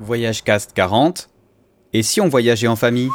Voyage Cast 40. Et si on voyageait en famille?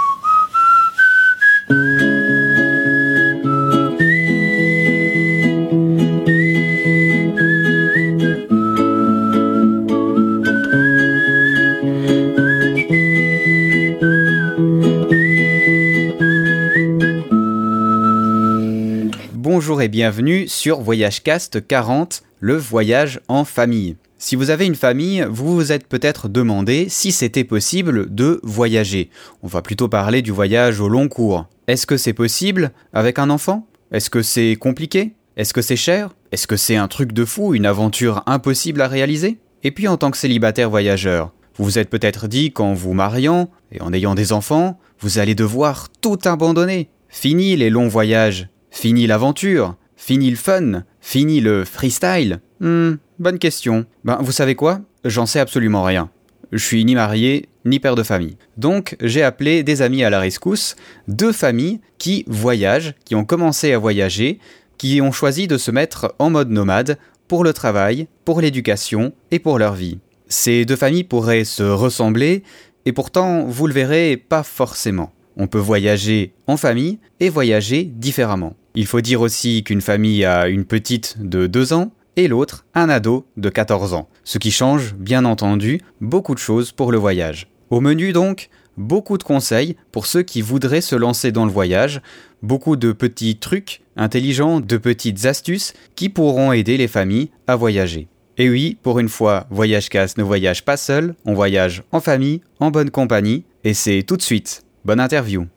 Bienvenue sur Voyage Cast 40, le voyage en famille. Si vous avez une famille, vous vous êtes peut-être demandé si c'était possible de voyager. On va plutôt parler du voyage au long cours. Est-ce que c'est possible avec un enfant? Est-ce que c'est compliqué? Est-ce que c'est cher? Est-ce que c'est un truc de fou, une aventure impossible à réaliser? Et puis en tant que célibataire voyageur, vous vous êtes peut-être dit qu'en vous mariant et en ayant des enfants, vous allez devoir tout abandonner. Fini les longs voyages, fini l'aventure, fini le fun, fini le freestyle. Hmm, bonne question. Ben, vous savez quoi? J'en sais absolument rien. Je suis ni marié, ni père de famille. Donc, j'ai appelé des amis à la rescousse, deux familles qui voyagent, qui ont commencé à voyager, qui ont choisi de se mettre en mode nomade pour le travail, pour l'éducation et pour leur vie. Ces deux familles pourraient se ressembler, et pourtant, vous le verrez, pas forcément. On peut voyager en famille et voyager différemment. Il faut dire aussi qu'une famille a une petite de 2 ans et l'autre un ado de 14 ans, ce qui change bien entendu beaucoup de choses pour le voyage. Au menu donc, beaucoup de conseils pour ceux qui voudraient se lancer dans le voyage, beaucoup de petits trucs intelligents, de petites astuces qui pourront aider les familles à voyager. Et oui, pour une fois, Voyage Casse ne voyage pas seul, on voyage en famille, en bonne compagnie, et c'est tout de suite. Bonne interview.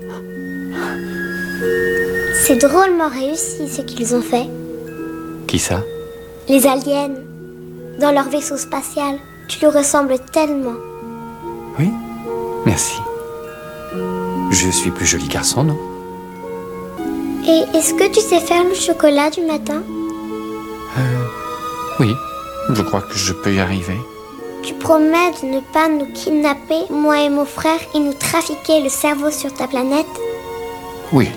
C'est drôlement réussi ce qu'ils ont fait. Qui ça? Les aliens, dans leur vaisseau spatial, tu leur ressembles tellement. Oui Merci. Je suis plus joli garçon, non? Et est-ce que tu sais faire le chocolat du matin? Euh. Oui. Je crois que je peux y arriver. Tu promets de ne pas nous kidnapper, moi et mon frère, et nous trafiquer le cerveau sur ta planète? Oui.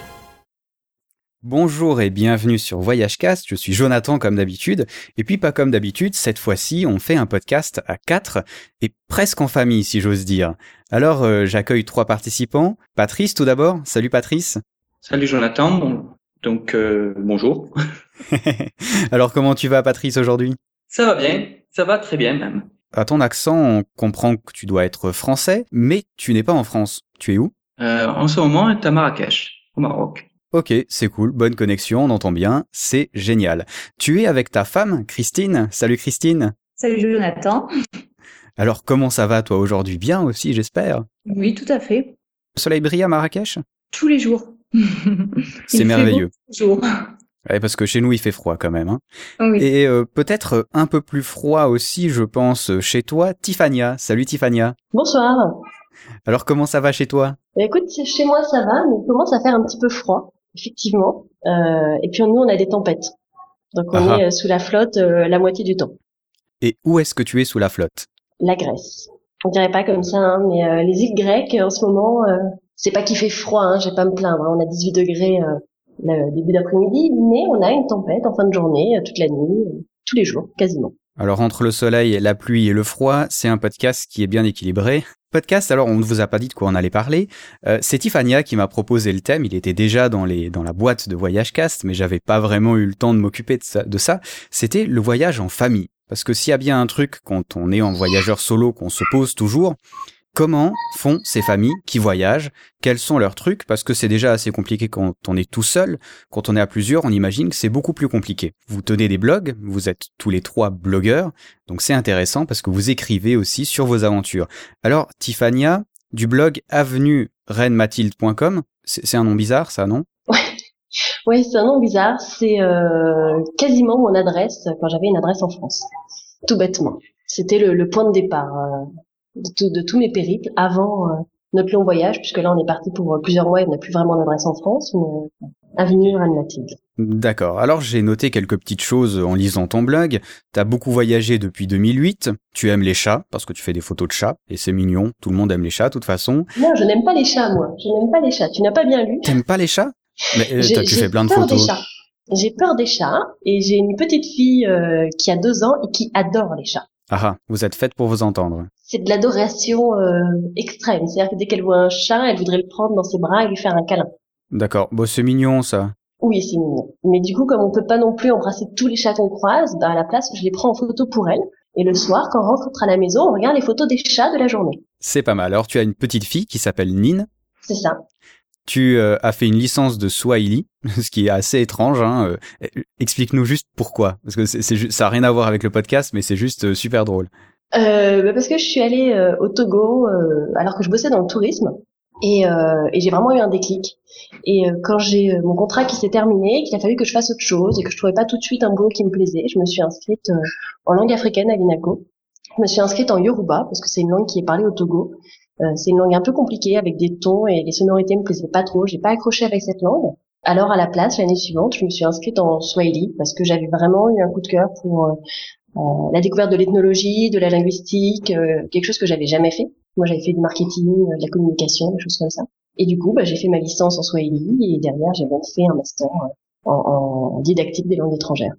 Bonjour et bienvenue sur Voyagecast, je suis Jonathan comme d'habitude, et puis pas comme d'habitude, cette fois-ci on fait un podcast à quatre, et presque en famille si j'ose dire. Alors euh, j'accueille trois participants. Patrice tout d'abord, salut Patrice. Salut Jonathan, donc euh, bonjour. Alors comment tu vas Patrice aujourd'hui? Ça va bien, ça va très bien même. À ton accent, on comprend que tu dois être français, mais tu n'es pas en France. Tu es où? Euh, en ce moment, est à Marrakech, au Maroc. Ok, c'est cool, bonne connexion, on entend bien, c'est génial. Tu es avec ta femme, Christine? Salut Christine. Salut Jonathan. Alors comment ça va toi aujourd'hui? Bien aussi, j'espère. Oui, tout à fait. Le soleil brille à Marrakech? Tous les jours. C'est fait merveilleux. beau tous les jours. Ouais, parce que chez nous il fait froid quand même. hein. Oui. Et euh, peut-être un peu plus froid aussi, je pense, chez toi, Tiffania. Salut Tiffania. Bonsoir. Alors comment ça va chez toi? Bah, écoute, chez moi ça va, mais il commence à faire un petit peu froid, effectivement. Euh, et puis nous, on a des tempêtes. Donc on est euh, sous la flotte euh, la moitié du temps. Et où est-ce que tu es sous la flotte? La Grèce. On dirait pas comme ça, hein, mais euh, les îles grecques en ce moment, euh, c'est pas qu'il fait froid, hein, j'ai pas à me plaindre. hein. On a 18 degrés euh, le début d'après-midi, mais on a une tempête en fin de journée, toute la nuit, tous les jours, quasiment. Alors entre le soleil, la pluie et le froid, c'est un podcast qui est bien équilibré. Podcast, alors on ne vous a pas dit de quoi on allait parler. Euh, c'est Tiffania qui m'a proposé le thème. Il était déjà dans les dans la boîte de Voyage Cast, mais j'avais pas vraiment eu le temps de m'occuper de ça. De ça. C'était le voyage en famille. Parce que s'il y a bien un truc quand on est en voyageur solo qu'on se pose toujours, comment font ces familles qui voyagent? Quels sont leurs trucs? Parce que c'est déjà assez compliqué quand on est tout seul. Quand on est à plusieurs, on imagine que c'est beaucoup plus compliqué. Vous tenez des blogs, vous êtes tous les trois blogueurs, donc c'est intéressant parce que vous écrivez aussi sur vos aventures. Alors, Tiffania, du blog avenue-reine-mathilde.com, c'est un nom bizarre ça, non? Ouais, c'est un nom bizarre. C'est euh, quasiment mon adresse quand j'avais une adresse en France. Tout bêtement. C'était le, le point de départ euh, de, tout- de tous mes périples avant euh, notre long voyage, puisque là on est parti pour euh, plusieurs mois et on n'a plus vraiment d'adresse en France. Mais, euh, Avenue Anne-Mathilde. D'accord. Alors j'ai noté quelques petites choses en lisant ton blog. T'as beaucoup voyagé depuis 2008. Tu aimes les chats parce que tu fais des photos de chats et c'est mignon. Tout le monde aime les chats de toute façon. Non, je n'aime pas les chats, moi. Je n'aime pas les chats. Tu n'as pas bien lu? T'aimes pas les chats? Mais euh, tu fais plein de peur des photos. chats. J'ai peur des chats et j'ai une petite fille euh, qui a deux ans et qui adore les chats. Ah ah, vous êtes faite pour vous entendre. C'est de l'adoration euh, extrême. C'est-à-dire que dès qu'elle voit un chat, elle voudrait le prendre dans ses bras et lui faire un câlin. D'accord. Bon, c'est mignon ça. Oui, c'est mignon. Mais du coup, comme on peut pas non plus embrasser tous les chats qu'on croise, bah, à la place, je les prends en photo pour elle. Et le soir, quand on rentre à la maison, on regarde les photos des chats de la journée. C'est pas mal. Alors, tu as une petite fille qui s'appelle Nine. C'est ça. Tu euh, as fait une licence de Swahili, ce qui est assez étrange. Hein. Euh, Explique-nous juste pourquoi, parce que c'est, ça a rien à voir avec le podcast, mais c'est juste euh, super drôle. Euh, bah parce que je suis allée euh, au Togo alors que je bossais dans le tourisme et, et j'ai vraiment eu un déclic. Et quand j'ai mon contrat qui s'est terminé, qu'il a fallu que je fasse autre chose et que je trouvais pas tout de suite un boulot qui me plaisait, je me suis inscrite en langue africaine à l'INACO. Je me suis inscrite en Yoruba parce que c'est une langue qui est parlée au Togo. Euh, c'est une langue un peu compliquée avec des tons et les sonorités me plaisaient pas trop. J'ai pas accroché avec cette langue. Alors à la place, l'année suivante, je me suis inscrite en Swahili parce que j'avais vraiment eu un coup de cœur pour euh, euh la découverte de l'ethnologie, de la linguistique, euh, quelque chose que j'avais jamais fait. Moi, j'avais fait du marketing, de la communication, des choses comme ça. Et du coup, bah, j'ai fait ma licence en Swahili et derrière, j'ai même fait un master en, en didactique des langues étrangères.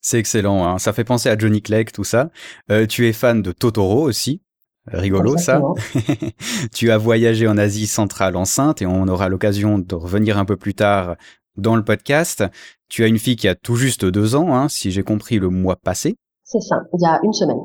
C'est excellent, hein. ça fait penser à Johnny Clegg, tout ça. Euh, tu es fan de Totoro aussi, Rigolo Exactement. ça. tu as voyagé en Asie centrale enceinte et on aura l'occasion de revenir un peu plus tard dans le podcast. Tu as une fille qui a tout juste deux ans, hein, si j'ai compris le mois passé. C'est ça, il y a une semaine.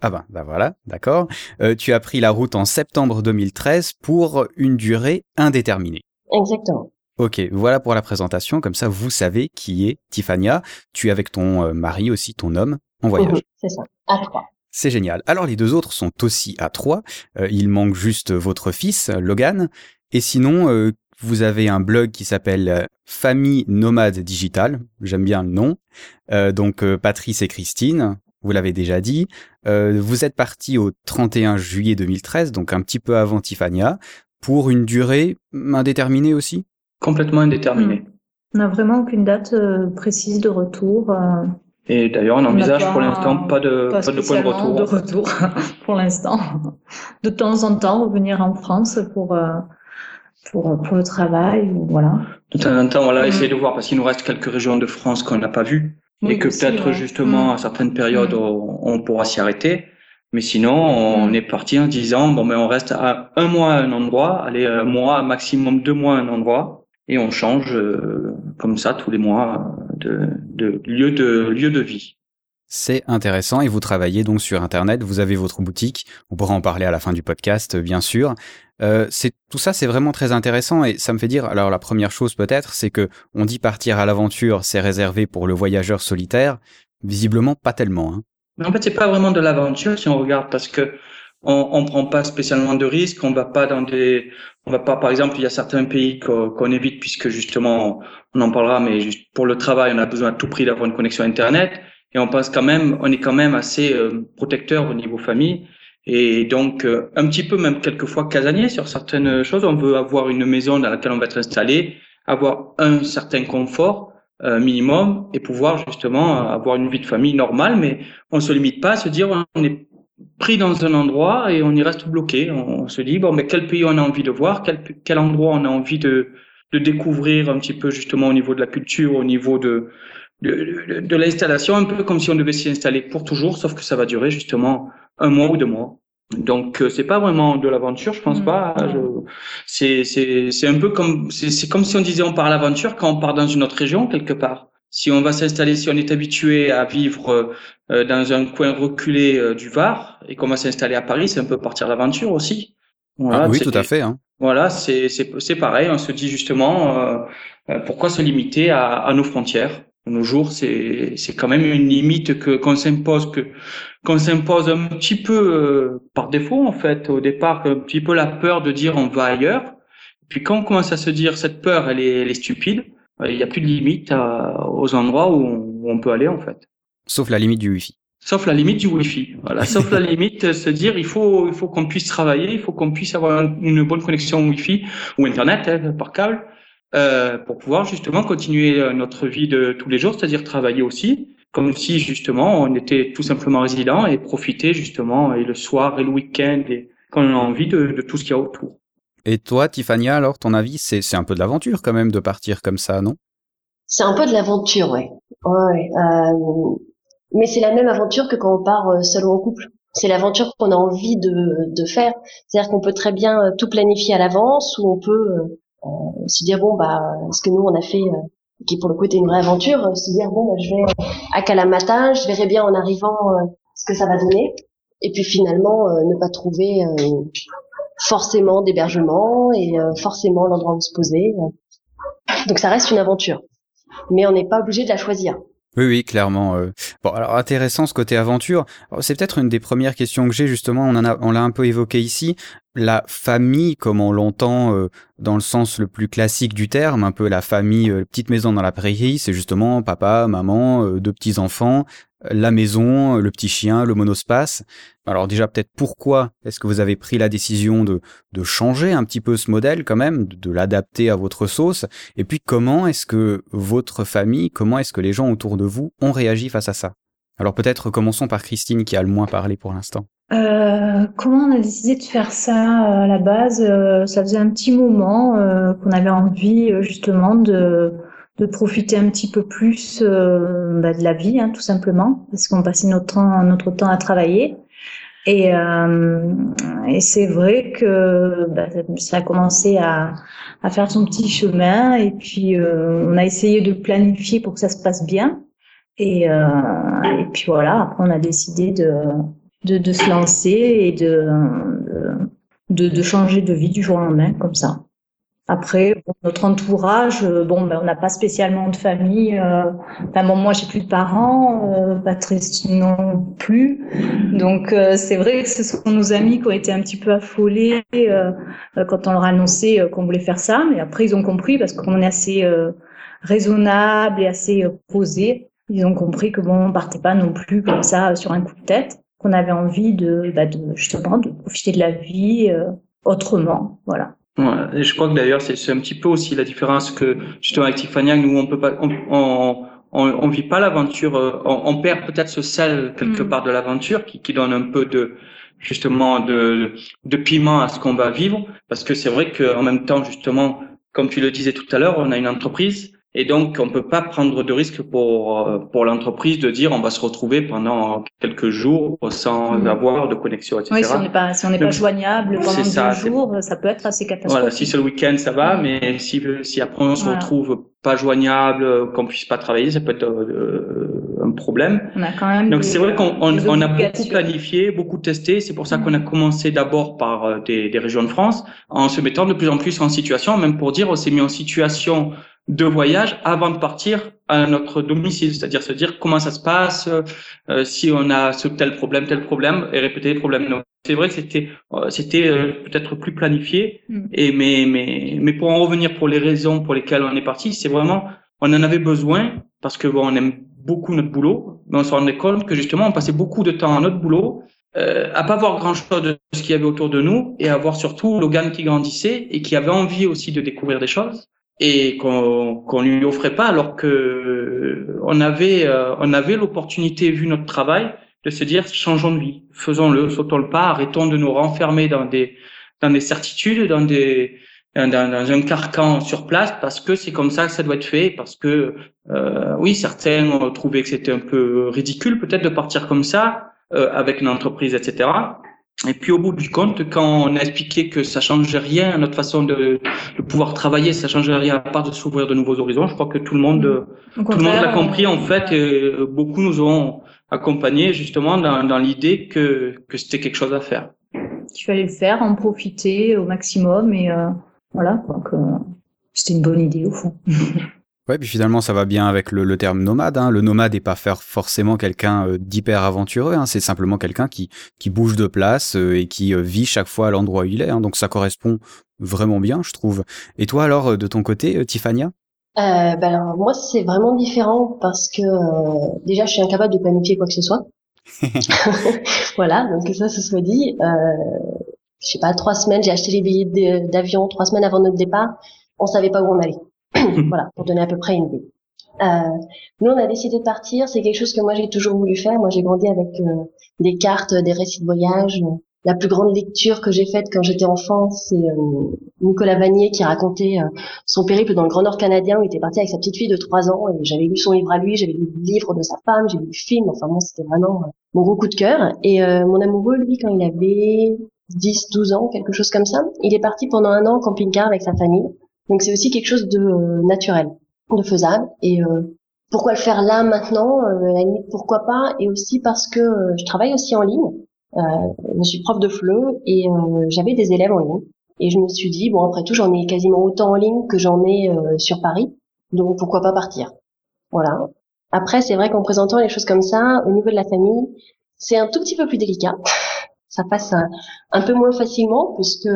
Ah ben, bah voilà, d'accord. Euh, tu as pris la route en septembre 2013 pour une durée indéterminée. Exactement. Ok, voilà pour la présentation, comme ça vous savez qui est Tiffania. Tu es avec ton euh, mari aussi, ton homme, en voyage. Mhm, C'est ça, à trois. C'est génial. Alors les deux autres sont aussi à trois. Euh, il manque juste votre fils, Logan. Et sinon, euh, vous avez un blog qui s'appelle Famille Nomade Digital. J'aime bien le nom. Euh, donc Patrice et Christine, vous l'avez déjà dit. Euh, vous êtes partis au 31 juillet 2013, donc un petit peu avant Tiffania, pour une durée indéterminée aussi? Complètement indéterminé. Mm. On n'a vraiment aucune date euh, précise de retour. euh, Et d'ailleurs, on on n'a envisage pas- pour l'instant pas de, pas pas de point de retour. de retour pour l'instant. De temps en temps, revenir en France pour euh, pour pour le travail ou voilà. De temps en temps, voilà, Mm. essayer de voir parce qu'il nous reste quelques régions de France qu'on n'a pas vues Oui, et que peut-être ouais. justement Mm. à certaines périodes Mm. on, on pourra s'y arrêter. Mais sinon, on Mm. est parti en disant bon ben on reste à un mois à un endroit, allez un mois maximum deux mois à un endroit et on change euh, comme ça tous les mois euh, de, de lieu de lieu de vie. C'est intéressant et vous travaillez donc sur Internet, vous avez votre boutique, on pourra en parler à la fin du podcast bien sûr. Euh, c'est tout ça c'est vraiment très intéressant et ça me fait dire alors la première chose peut-être c'est que on dit partir à l'aventure c'est réservé pour le voyageur solitaire, visiblement pas tellement hein. En fait, c'est pas vraiment de l'aventure si on regarde parce que on, on prend pas spécialement de risques, on va pas dans des, on va pas, par exemple, il y a certains pays qu'on qu'on évite puisque justement, on en parlera, mais juste pour le travail, on a besoin à tout prix d'avoir une connexion Internet et on pense quand même, on est quand même assez euh, protecteur au niveau famille et donc euh, un petit peu même quelquefois casanier sur certaines choses. On veut avoir une maison dans laquelle on va être installé, avoir un certain confort euh, minimum et pouvoir justement avoir une vie de famille normale, mais on se limite pas à se dire on est pris dans un endroit et on y reste bloqué. On, se dit bon mais quel pays on a envie de voir, quel, quel endroit on a envie de, de découvrir un petit peu justement au niveau de la culture, au niveau de de, de, de l'installation, un peu comme si on devait s'y installer pour toujours, sauf que ça va durer justement un mois ou deux mois. Donc euh, c'est pas vraiment de l'aventure, je pense Mm. pas. Je- C'est c'est c'est un peu comme c'est c'est comme si on disait on part à l'aventure quand on part dans une autre région quelque part. Si on va s'installer, si on est habitué à vivre euh, dans un coin reculé euh, du Var et qu'on va s'installer à Paris, c'est un peu partir à l'aventure aussi. Voilà, Ah oui tout à fait hein. Voilà, c'est c'est c'est pareil. On se dit justement euh, euh, pourquoi se limiter à, à nos frontières? De nos jours, c'est c'est quand même une limite que qu'on s'impose que qu'on s'impose un petit peu euh, par défaut en fait. Au départ, un petit peu la peur de dire on va ailleurs. Puis quand on commence à se dire cette peur, elle est elle est stupide. euh, Il n'y a plus de limite à- aux endroits où on, où on peut aller en fait. Sauf la limite du wifi. Sauf la limite du Wi-Fi. Voilà. Sauf la limite, euh, se dire, il faut, il faut qu'on puisse travailler, il faut qu'on puisse avoir une bonne connexion Wi-Fi ou Internet hein, par câble euh, pour pouvoir justement continuer euh, notre vie de tous les jours, c'est-à-dire travailler aussi, comme si justement on était tout simplement résident et profiter justement et le soir et le week-end et quand on a envie de, de tout ce qu'il y a autour. Et toi Tiffania alors ton avis c'est un peu de l'aventure quand même de partir comme ça non? C'est un peu de l'aventure, ouais. ouais euh, mais c'est la même aventure que quand on part seul ou en couple. C'est l'aventure qu'on a envie de, de faire. C'est-à-dire qu'on peut très bien tout planifier à l'avance ou on peut euh, se dire bon bah ce que nous on a fait qui pour le coup était une vraie aventure, se dire bon bah, je vais à Kalamata, je verrai bien en arrivant ce que ça va donner et puis finalement ne pas trouver forcément d'hébergement et forcément l'endroit où se poser. Donc ça reste une aventure, mais on n'est pas obligé de la choisir. Oui, oui, clairement. Euh. Bon, alors intéressant ce côté aventure. C'est peut-être une des premières questions que j'ai justement. On en a, on l'a un peu évoqué ici. La famille, comme on l'entend euh, dans le sens le plus classique du terme, un peu la famille, euh, petite maison dans la prairie, c'est justement papa, maman, deux petits enfants, la maison, le petit chien, le monospace. Alors déjà peut-être pourquoi est-ce que vous avez pris la décision de, de changer un petit peu ce modèle quand même, de, l'adapter à votre sauce, et puis comment est-ce que votre famille, comment est-ce que les gens autour de vous ont réagi face à ça? Alors peut-être commençons par Christine qui a le moins parlé pour l'instant. Euh, comment on a décidé de faire ça euh, à la base? Euh, Ça faisait un petit moment qu'on avait envie justement de de profiter un petit peu plus euh, bah, de la vie, hein, tout simplement, parce qu'on passait notre temps, notre temps à travailler. Et, euh, et c'est vrai que bah, ça a commencé à, à, faire son petit chemin, et puis euh, on a essayé de planifier pour que ça se passe bien. Et, et puis voilà, après on a décidé de, de, de se lancer et de, de, de changer de vie du jour au lendemain, comme ça. Après, notre entourage, euh, bon, ben, on n'a pas spécialement de famille. Euh, enfin, bon, moi, j'ai plus de parents, euh, Patrice non plus. Donc, euh, c'est vrai que ce sont nos amis qui ont été un petit peu affolés quand on leur a annoncé qu'on voulait faire ça. Mais après, ils ont compris parce qu'on est assez raisonnable et assez posé. Ils ont compris que bon, on partait pas non plus comme ça sur un coup de tête, qu'on avait envie de, bah, de justement de profiter de la vie autrement, voilà. Ouais, et je crois que d'ailleurs c'est un petit peu aussi la différence que justement avec Tiffany, nous on peut pas, on, on, on, vit pas l'aventure, euh, on, on, perd peut-être ce sel quelque mm. part de l'aventure qui, qui donne un peu de justement de, de piment à ce qu'on va vivre, parce que c'est vrai qu'en même temps justement, comme tu le disais tout à l'heure, on a une entreprise et donc, on peut pas prendre de risque pour euh, pour l'entreprise de dire on va se retrouver pendant quelques jours sans mmh. avoir de connexion, etc. Oui, si on n'est pas si on n'est pas joignable pendant deux jours, ça peut être assez catastrophique. Voilà, si c'est le week-end, ça va, mmh. mais si si après on se retrouve pas joignable, qu'on puisse pas travailler, ça peut être euh, un problème. On a quand même. Donc c'est vrai qu'on on, a beaucoup planifié, beaucoup testé. C'est pour ça qu'on a commencé d'abord par euh, des, des régions de France, en se mettant de plus en plus en situation, même pour dire on s'est mis en situation de voyage avant de partir à notre domicile, c'est-à-dire se dire comment ça se passe, euh, si on a ce tel problème, tel problème, et répéter les problèmes. Donc c'est vrai que c'était euh, c'était euh, peut-être plus planifié, mm. et mais mais mais pour en revenir pour les raisons pour lesquelles on est parti, c'est vraiment on en avait besoin parce que bon on aime beaucoup notre boulot, mais on se rendait compte que justement on passait beaucoup de temps à notre boulot euh, à pas voir grand chose de ce qu'il y avait autour de nous et à voir surtout Logan qui grandissait et qui avait envie aussi de découvrir des choses et qu'on qu'on lui offrait pas alors que on avait euh, on avait l'opportunité vu notre travail de se dire changeons de vie faisons-le sautons le pas arrêtons de nous renfermer dans des dans des certitudes dans des dans, dans un carcan sur place parce que c'est comme ça que ça doit être fait parce que euh, oui certains ont trouvé que c'était un peu ridicule peut-être de partir comme ça euh, avec une entreprise etc et puis au bout du compte, quand on a expliqué que ça changeait rien à notre façon de, de pouvoir travailler, ça changeait rien à part de s'ouvrir de nouveaux horizons, je crois que tout le monde, tout le monde l'a compris en fait, et beaucoup nous ont accompagnés justement dans, dans l'idée que, que c'était quelque chose à faire. Il fallait le faire, en profiter au maximum et euh, voilà, donc c'était une bonne idée au fond. Ouais, puis finalement, ça va bien avec le, terme nomade. Hein. Le nomade n'est pas faire forcément quelqu'un euh, d'hyper aventureux. Hein. C'est simplement quelqu'un qui, qui bouge de place euh, et qui euh, vit chaque fois à l'endroit où il est. Hein. Donc ça correspond vraiment bien, je trouve. Et toi alors, de ton côté, Tiffania? Euh, ben alors, moi, c'est vraiment différent parce que déjà, je suis incapable de planifier quoi que ce soit. voilà, donc que ça se soit dit. Euh, je sais pas, trois semaines, j'ai acheté les billets d'avion trois semaines avant notre départ. On savait pas où on allait. voilà, pour donner à peu près une idée. Euh, nous, on a décidé de partir. C'est quelque chose que moi j'ai toujours voulu faire. Moi, j'ai grandi avec euh, des cartes, des récits de voyage. la plus grande lecture que j'ai faite quand j'étais enfant, c'est euh, Nicolas Vanier qui racontait euh, son périple dans le Grand Nord canadien où il était parti avec sa petite fille de 3 ans et j'avais lu son livre à lui, j'avais lu le livre de sa femme, j'ai lu le film, enfin bon, c'était vraiment euh, mon gros coup de cœur. Et mon amoureux, lui, quand il avait 10, 12 ans, quelque chose comme ça, il est parti pendant un an en camping-car avec sa famille. Donc c'est aussi quelque chose de naturel, de faisable. Et pourquoi le faire là maintenant la limite, pourquoi pas? Et aussi parce que je travaille aussi en ligne. Euh, je suis prof de FLE et euh, j'avais des élèves en ligne. Et je me suis dit, bon, après tout, j'en ai quasiment autant en ligne que j'en ai euh, sur Paris. Donc, pourquoi pas partir? Voilà. Après, c'est vrai qu'en présentant les choses comme ça, au niveau de la famille, c'est un tout petit peu plus délicat. ça passe un, peu moins facilement puisque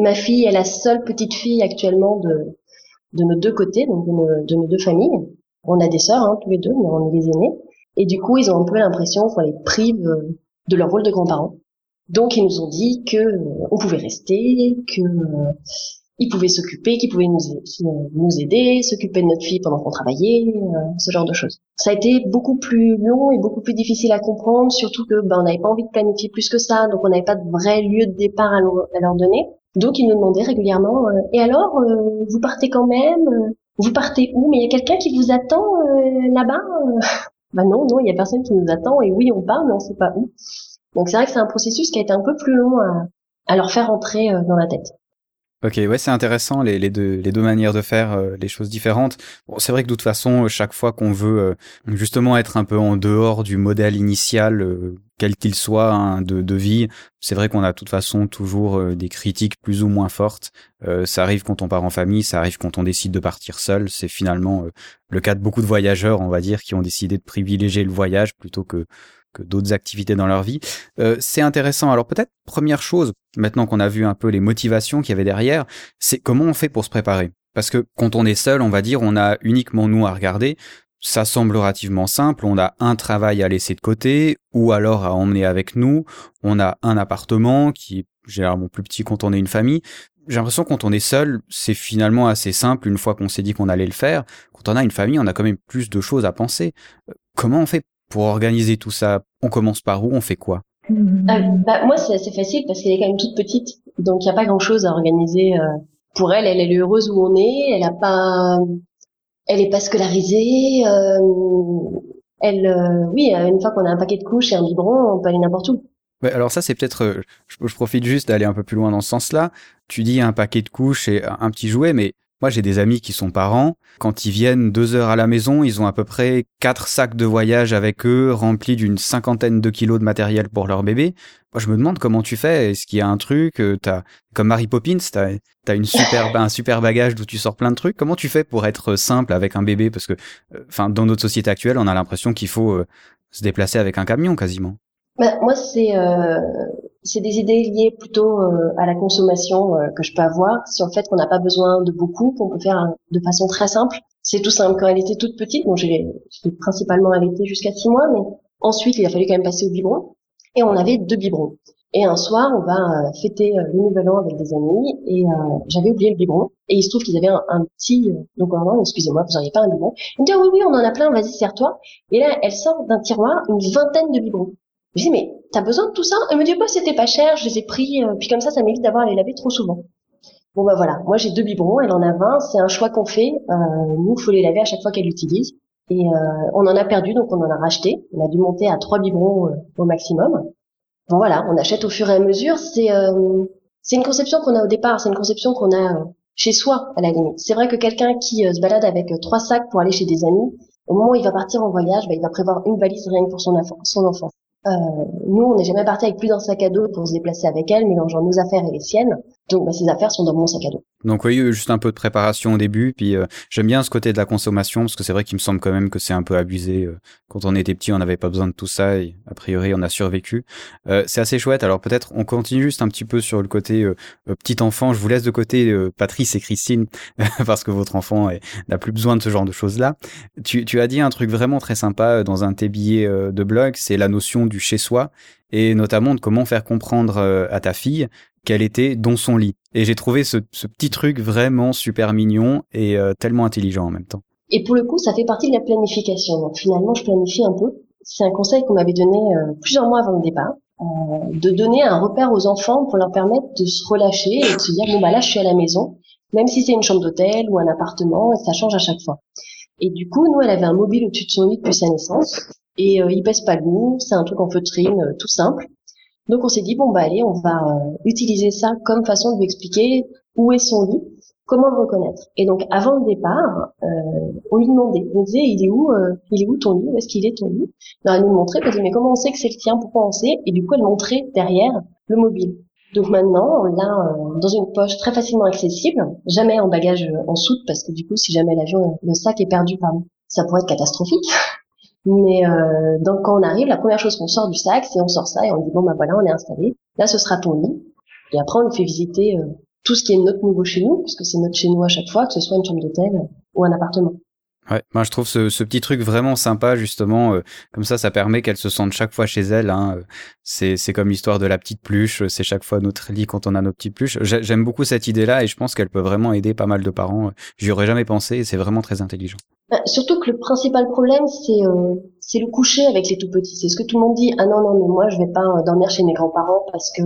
ma fille est la seule petite fille actuellement de, de nos deux côtés, donc de nos, de nos deux familles. On a des sœurs, hein, tous les deux, mais on est les aînés. Et du coup, ils ont un peu l'impression qu'on les prive de leur rôle de grands-parents. Donc ils nous ont dit que euh, on pouvait rester, que euh, ils pouvaient s'occuper, qu'ils pouvaient nous, nous aider, s'occuper de notre fille pendant qu'on travaillait, euh, ce genre de choses. Ça a été beaucoup plus long et beaucoup plus difficile à comprendre, surtout que ben, on n'avait pas envie de planifier plus que ça, donc on n'avait pas de vrai lieu de départ à, leur, donner. Donc ils nous demandaient régulièrement et alors vous partez quand même Vous partez où? Mais il y a quelqu'un qui vous attend là-bas bah non, non, il y a personne qui nous attend et oui, on part, mais on sait pas où. Donc c'est vrai que c'est un processus qui a été un peu plus long à, à leur faire entrer euh, dans la tête. Ok, ouais, c'est intéressant les, les, deux, les deux manières de faire euh, les choses différentes. Bon, c'est vrai que de toute façon, chaque fois qu'on veut euh, justement être un peu en dehors du modèle initial, euh, quel qu'il soit hein, de, de, vie, c'est vrai qu'on a de toute façon toujours des critiques plus ou moins fortes. ça arrive quand on part en famille, ça arrive quand on décide de partir seul. C'est finalement le cas de beaucoup de voyageurs, on va dire, qui ont décidé de privilégier le voyage plutôt que que d'autres activités dans leur vie. Euh, c'est intéressant. Alors peut-être première chose, maintenant qu'on a vu un peu les motivations qu'il y avait derrière, c'est comment on fait pour se préparer? Parce que quand on est seul, on va dire, on a uniquement nous à regarder. Ça semble relativement simple. On a un travail à laisser de côté ou alors à emmener avec nous. On a un appartement qui est généralement plus petit quand on est une famille. J'ai l'impression quand on est seul, c'est finalement assez simple une fois qu'on s'est dit qu'on allait le faire. Quand on a une famille, on a quand même plus de choses à penser. Euh, comment on fait pour organiser tout ça, on commence par où On fait quoi? Euh, bah, Moi, c'est assez facile parce qu'elle est quand même toute petite. Donc, il n'y a pas grand-chose à organiser. Euh, pour elle, elle, est heureuse où on est. Elle a pas... Elle est pas scolarisée. Euh, elle, oui, une fois qu'on a un paquet de couches et un biberon, on peut aller n'importe où. Ouais, alors ça, c'est peut-être... je, je, profite juste d'aller un peu plus loin dans ce sens-là. Tu dis un paquet de couches et un petit jouet, mais moi, j'ai des amis qui sont parents. Quand ils viennent deux heures à la maison, ils ont à peu près quatre sacs de voyage avec eux, remplis d'une cinquantaine de kilos de matériel pour leur bébé. Moi, je me demande comment tu fais. Est-ce qu'il y a un truc euh, T'as comme Mary Poppins, t'as as une super un super bagage d'où tu sors plein de trucs? Comment tu fais pour être simple avec un bébé? Parce que, euh, enfin, dans notre société actuelle, on a l'impression qu'il faut euh, se déplacer avec un camion quasiment. Bah, moi, c'est c'est des idées liées plutôt euh, à la consommation euh, que je peux avoir, sur le fait qu'on n'a pas besoin de beaucoup, qu'on peut faire de façon très simple. C'est tout simple. Quand elle était toute petite, bon, j'ai principalement allaité jusqu'à six mois, mais ensuite il a fallu quand même passer au biberon, et on avait deux biberons. Et un soir, on va euh, fêter le nouvel an avec des amis, et j'avais oublié le biberon, et il se trouve qu'ils avaient un, petit, donc non, excusez-moi, vous n'auriez pas un biberon. Il me dit, ah oui, oui, on en a plein, vas-y, sers-toi. Et là, elle sort d'un tiroir une vingtaine de biberons. Je dis, mais t'as besoin de tout ça? Elle me dit, bah, c'était pas cher, je les ai pris, euh, puis comme ça, ça m'évite d'avoir à les laver trop souvent. Bon, bah voilà, moi j'ai deux biberons, elle en a 20, c'est un choix qu'on fait. Euh, nous, il faut les laver à chaque fois qu'elle l'utilise. Et euh, on en a perdu, donc on en a racheté. On a dû monter à trois biberons euh, au maximum. Bon voilà, on achète au fur et à mesure. C'est euh, c'est une conception qu'on a au départ, c'est une conception qu'on a chez soi à la limite. C'est vrai que quelqu'un qui se balade avec trois sacs pour aller chez des amis, au moment où il va partir en voyage, bah, il va prévoir une valise rien que pour son enfant. Euh, nous, on n'est jamais parti avec plus d'un sac à dos pour se déplacer avec elle, mélangeant nos affaires et les siennes. Donc, bah, ces affaires sont dans mon sac à dos. Donc oui, juste un peu de préparation au début, puis euh, j'aime bien ce côté de la consommation parce que c'est vrai qu'il me semble quand même que c'est un peu abusé. Euh, quand on était petit, on n'avait pas besoin de tout ça et a priori on a survécu. Euh, c'est assez chouette. Alors peut-être on continue juste un petit peu sur le côté petit enfant. Je vous laisse de côté Patrice et Christine parce que votre enfant n'a plus besoin de ce genre de choses là. Tu, tu as dit un truc vraiment très sympa dans un de tes billets de blog, c'est la notion du chez soi et notamment de comment faire comprendre à ta fille qu'elle était dans son lit. Et j'ai trouvé ce, petit truc vraiment super mignon et euh, tellement intelligent en même temps. Et pour le coup, ça fait partie de la planification. Donc finalement, je planifie un peu. C'est un conseil qu'on m'avait donné euh, plusieurs mois avant le départ. de donner un repère aux enfants pour leur permettre de se relâcher et de se dire bon bah là je suis à la maison, même si c'est une chambre d'hôtel ou un appartement, ça change à chaque fois. Et du coup, nous, elle avait un mobile au-dessus de son lit depuis sa naissance et il pèse pas nous, c'est un truc en feutrine, tout simple. Donc on s'est dit bon bah allez, on va utiliser ça comme façon de lui expliquer où est son lit comment le reconnaître. Et donc avant le départ, euh, on lui demandait, on disait il est où, euh, il est où ton lit, où est-ce qu'il est ton lit? Elle nous montrait, elle disait mais comment on sait que c'est le tien, pourquoi on sait? Et du coup elle montrait derrière le mobile. Donc maintenant on l'a euh, dans une poche très facilement accessible, jamais en bagage en soute parce que du coup si jamais l'avion, le sac est perdu, pardon, ça pourrait être catastrophique. Mais euh, donc quand on arrive, la première chose qu'on sort du sac, c'est on sort ça et on dit bon bah voilà on est installé, là ce sera ton lit. Et après on fait visiter tout ce qui est notre nouveau chez nous, puisque c'est notre chez nous à chaque fois, que ce soit une chambre d'hôtel ou un appartement. Ouais, moi je trouve ce, ce, petit truc vraiment sympa justement, euh, comme ça ça permet qu'elle se sente chaque fois chez elle. Hein. C'est c'est comme l'histoire de la petite pluche, c'est chaque fois notre lit quand on a nos petites pluches. J'aime beaucoup cette idée-là et je pense qu'elle peut vraiment aider pas mal de parents. J'y aurais jamais pensé et c'est vraiment très intelligent. Bah, surtout que le principal problème c'est euh, c'est le coucher avec les tout petits. C'est ce que tout le monde dit. Ah non non mais moi je vais pas euh, dormir chez mes grands-parents parce que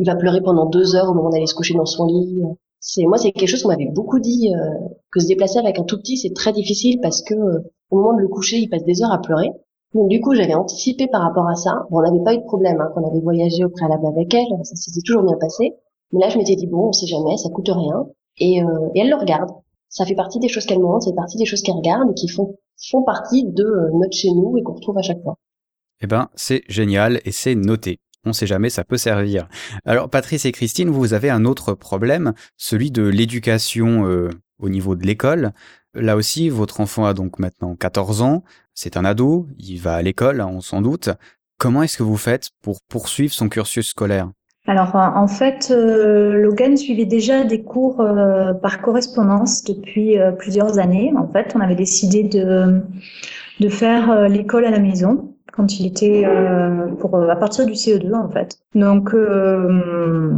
il va pleurer pendant deux heures au moment d'aller se coucher dans son lit. C'est moi, c'est quelque chose qu'on m'avait beaucoup dit euh, que se déplacer avec un tout petit, c'est très difficile parce que euh, au moment de le coucher, il passe des heures à pleurer. Donc du coup, j'avais anticipé par rapport à ça. Bon, on n'avait pas eu de problème hein, quand on avait voyagé au préalable avec elle, ça s'était toujours bien passé. Mais là, je m'étais dit bon, on sait jamais, ça coûte rien. Et, euh, et elle le regarde. Ça fait partie des choses qu'elle montre, c'est partie des choses qu'elle regarde et qui font font partie de notre chez nous et qu'on retrouve à chaque fois. Eh ben, c'est génial et c'est noté. On sait jamais, ça peut servir. Alors Patrice et Christine, vous avez un autre problème, celui de l'éducation euh, au niveau de l'école. Là aussi, votre enfant a donc maintenant 14 ans, c'est un ado, il va à l'école, on s'en doute. Comment est-ce que vous faites pour poursuivre son cursus scolaire? Alors en fait, euh, Logan suivait déjà des cours euh, par correspondance depuis plusieurs années. En fait, on avait décidé de, de faire l'école à la maison quand il était euh, pour euh, à partir du CE2 en fait. Donc euh,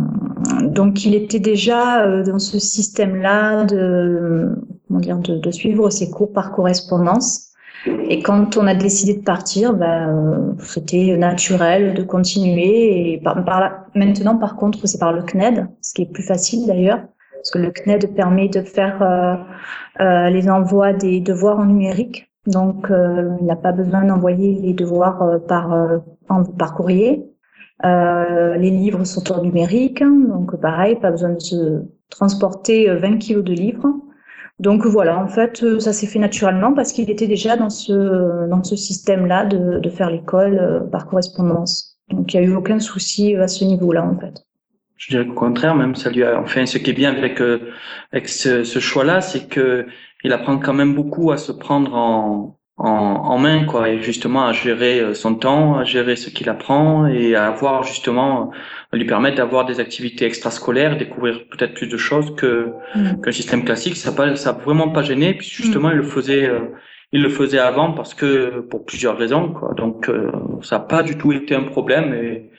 donc il était déjà dans ce système-là de comment dire de, de, suivre ses cours par correspondance. Et quand on a décidé de partir, ben, c'était naturel de continuer. Et par, par maintenant, par contre, c'est par le CNED, ce qui est plus facile d'ailleurs, parce que le CNED permet de faire euh, les envois des devoirs en numérique. Donc, euh, il n'a pas besoin d'envoyer les devoirs euh, par, euh, par courrier. les livres sont en numérique, donc pareil, pas besoin de se transporter 20 kilos de livres. Donc voilà, en fait, ça s'est fait naturellement parce qu'il était déjà dans ce dans ce système-là de, de faire l'école par correspondance. Donc il n'y a eu aucun souci à ce niveau-là, en fait. Je dirais qu'au contraire, même ça lui a. Enfin, ce qui est bien avec avec ce, ce choix-là, c'est que il apprend quand même beaucoup à se prendre en, en, en, main, quoi, et justement à gérer euh, son temps, à gérer ce qu'il apprend et à avoir justement, à lui permettre d'avoir des activités extrascolaires, découvrir peut-être plus de choses que mm. qu'un système classique. Ça pas, ça a vraiment pas gêné, puis justement mm. il le faisait, euh, il le faisait avant parce que pour plusieurs raisons, quoi. Donc euh, ça n'a pas du tout été un problème et,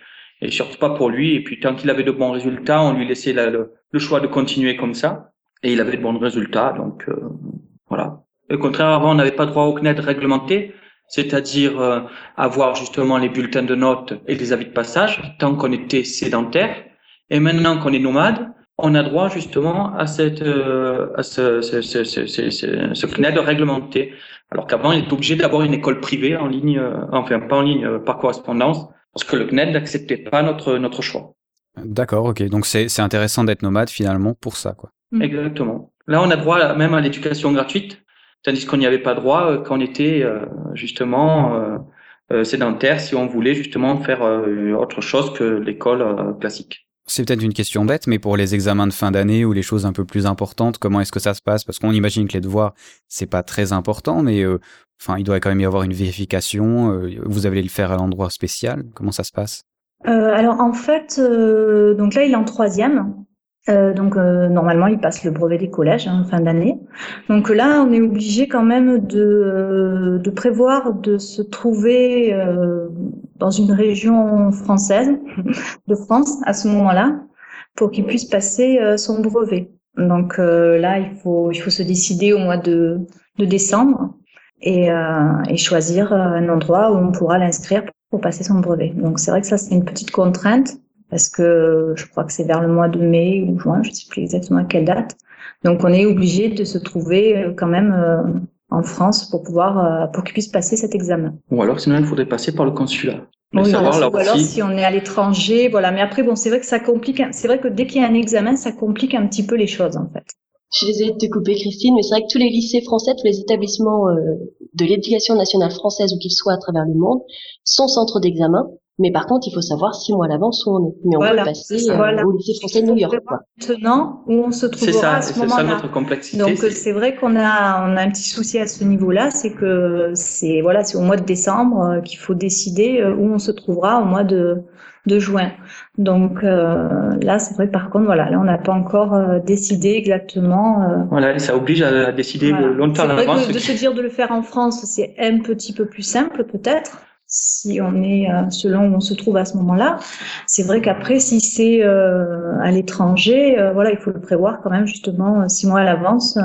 et surtout pas pour lui. Et puis tant qu'il avait de bons résultats, on lui laissait le, le choix de continuer comme ça et il avait de bons résultats. Donc euh, voilà. Au contraire, avant, on n'avait pas droit au CNED réglementé, c'est-à-dire euh, avoir justement les bulletins de notes et les avis de passage tant qu'on était sédentaire. Et maintenant qu'on est nomade, on a droit justement à cette euh, à ce, ce, ce, ce, CNED réglementé. Alors qu'avant, il était obligé d'avoir une école privée en ligne, enfin pas en ligne, par correspondance, parce que le CNED n'acceptait pas notre notre choix. D'accord, ok. Donc c'est intéressant d'être nomade finalement pour ça, quoi. Mm. Exactement. Là, on a droit même à l'éducation gratuite, tandis qu'on n'y avait pas droit euh, quand on était euh, justement euh, sédentaire, si on voulait justement faire autre chose que l'école classique. C'est peut-être une question bête, mais pour les examens de fin d'année ou les choses un peu plus importantes, comment est-ce que ça se passe? Parce qu'on imagine que les devoirs, c'est pas très important, mais enfin, il doit quand même y avoir une vérification. vous allez le faire à l'endroit spécial. Comment ça se passe? Alors en fait, donc là, il est en troisième. Euh, donc euh, normalement, il passe le brevet des collèges en hein, fin d'année. Donc là, on est obligé quand même de, euh, de prévoir de se trouver dans une région française de France à ce moment-là pour qu'il puisse passer son brevet. Donc là, il faut il faut se décider au mois de, de décembre. et, euh, et choisir un endroit où on pourra l'inscrire pour passer son brevet. Donc c'est vrai que ça c'est une petite contrainte parce que je crois que c'est vers le mois de mai ou juin, je ne sais plus exactement à quelle date. Donc on est obligé de se trouver euh, quand même euh, en France pour pouvoir euh, pour qu'il puisse passer cet examen. Ou alors sinon il faudrait passer par le consulat. Oui, savoir, alors, ou alors si on est à l'étranger, voilà. Mais après bon, c'est vrai que ça complique. C'est vrai que dès qu'il y a un examen, ça complique un petit peu les choses en fait. Je suis désolée de te couper, Christine, mais c'est vrai que tous les lycées français, tous les établissements de l'éducation nationale française, où qu'ils soient à travers le monde, sont centres d'examen. Mais par contre, il faut savoir six mois à l'avance où on est. Mais on peut passer euh, au lycée français de New York. Quoi. Maintenant, où on se trouvera à ce moment-là. C'est ça notre complexité. Donc c'est vrai qu'on a on a un petit souci à ce niveau-là, c'est que c'est voilà, c'est au mois de décembre euh, qu'il faut décider euh, où on se trouvera au mois de de juin. Donc euh, là, c'est vrai par contre, voilà, là, on n'a pas encore décidé exactement. voilà, et ça oblige à, décider longtemps à l'avance. De, de se dire de le faire en France, c'est un petit peu plus simple peut-être si on est euh, selon où on se trouve à ce moment-là. C'est vrai qu'après, si c'est euh, à l'étranger, euh, voilà, il faut le prévoir quand même justement six mois à l'avance.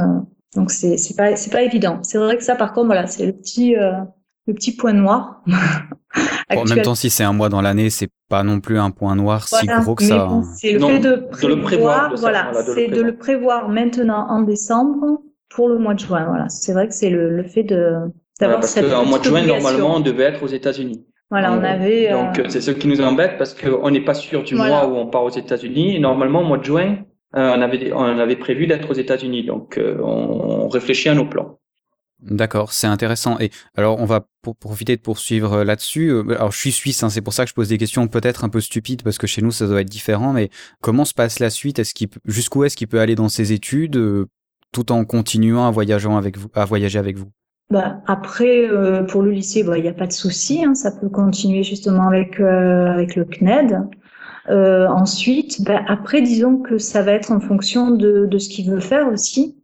donc c'est c'est pas c'est pas évident. C'est vrai que ça, par contre, voilà, c'est le petit le petit point noir. en même temps, si c'est un mois dans l'année, c'est pas non plus un point noir si gros que ça. Hein. C'est le fait de prévoir, voilà, c'est de le prévoir maintenant en décembre pour le mois de juin. Voilà, c'est vrai que c'est le, le fait de voilà, parce qu'en mois de juin, normalement, on devait être aux États-Unis. Voilà, on avait. Donc, euh, c'est ce qui nous embête parce qu'on n'est pas sûr du mois où on part aux États-Unis. normalement, au mois de juin, euh, on avait on avait prévu d'être aux États-Unis. Donc, euh, on, réfléchit à nos plans. D'accord, c'est intéressant. Et alors, on va pour profiter de poursuivre là-dessus. Alors, je suis suisse, hein, c'est pour ça que je pose des questions peut-être un peu stupides parce que chez nous, ça doit être différent. Mais comment se passe la suite? Est-ce qu'il jusqu'où est-ce qu'il peut aller dans ses études tout en continuant à voyager avec vous, à voyager avec vous? Bah, après, euh, pour le lycée, il bah, n'y a pas de souci, hein, ça peut continuer justement avec euh, avec le CNED. Euh, ensuite, bah, après, disons que ça va être en fonction de, de ce qu'il veut faire aussi.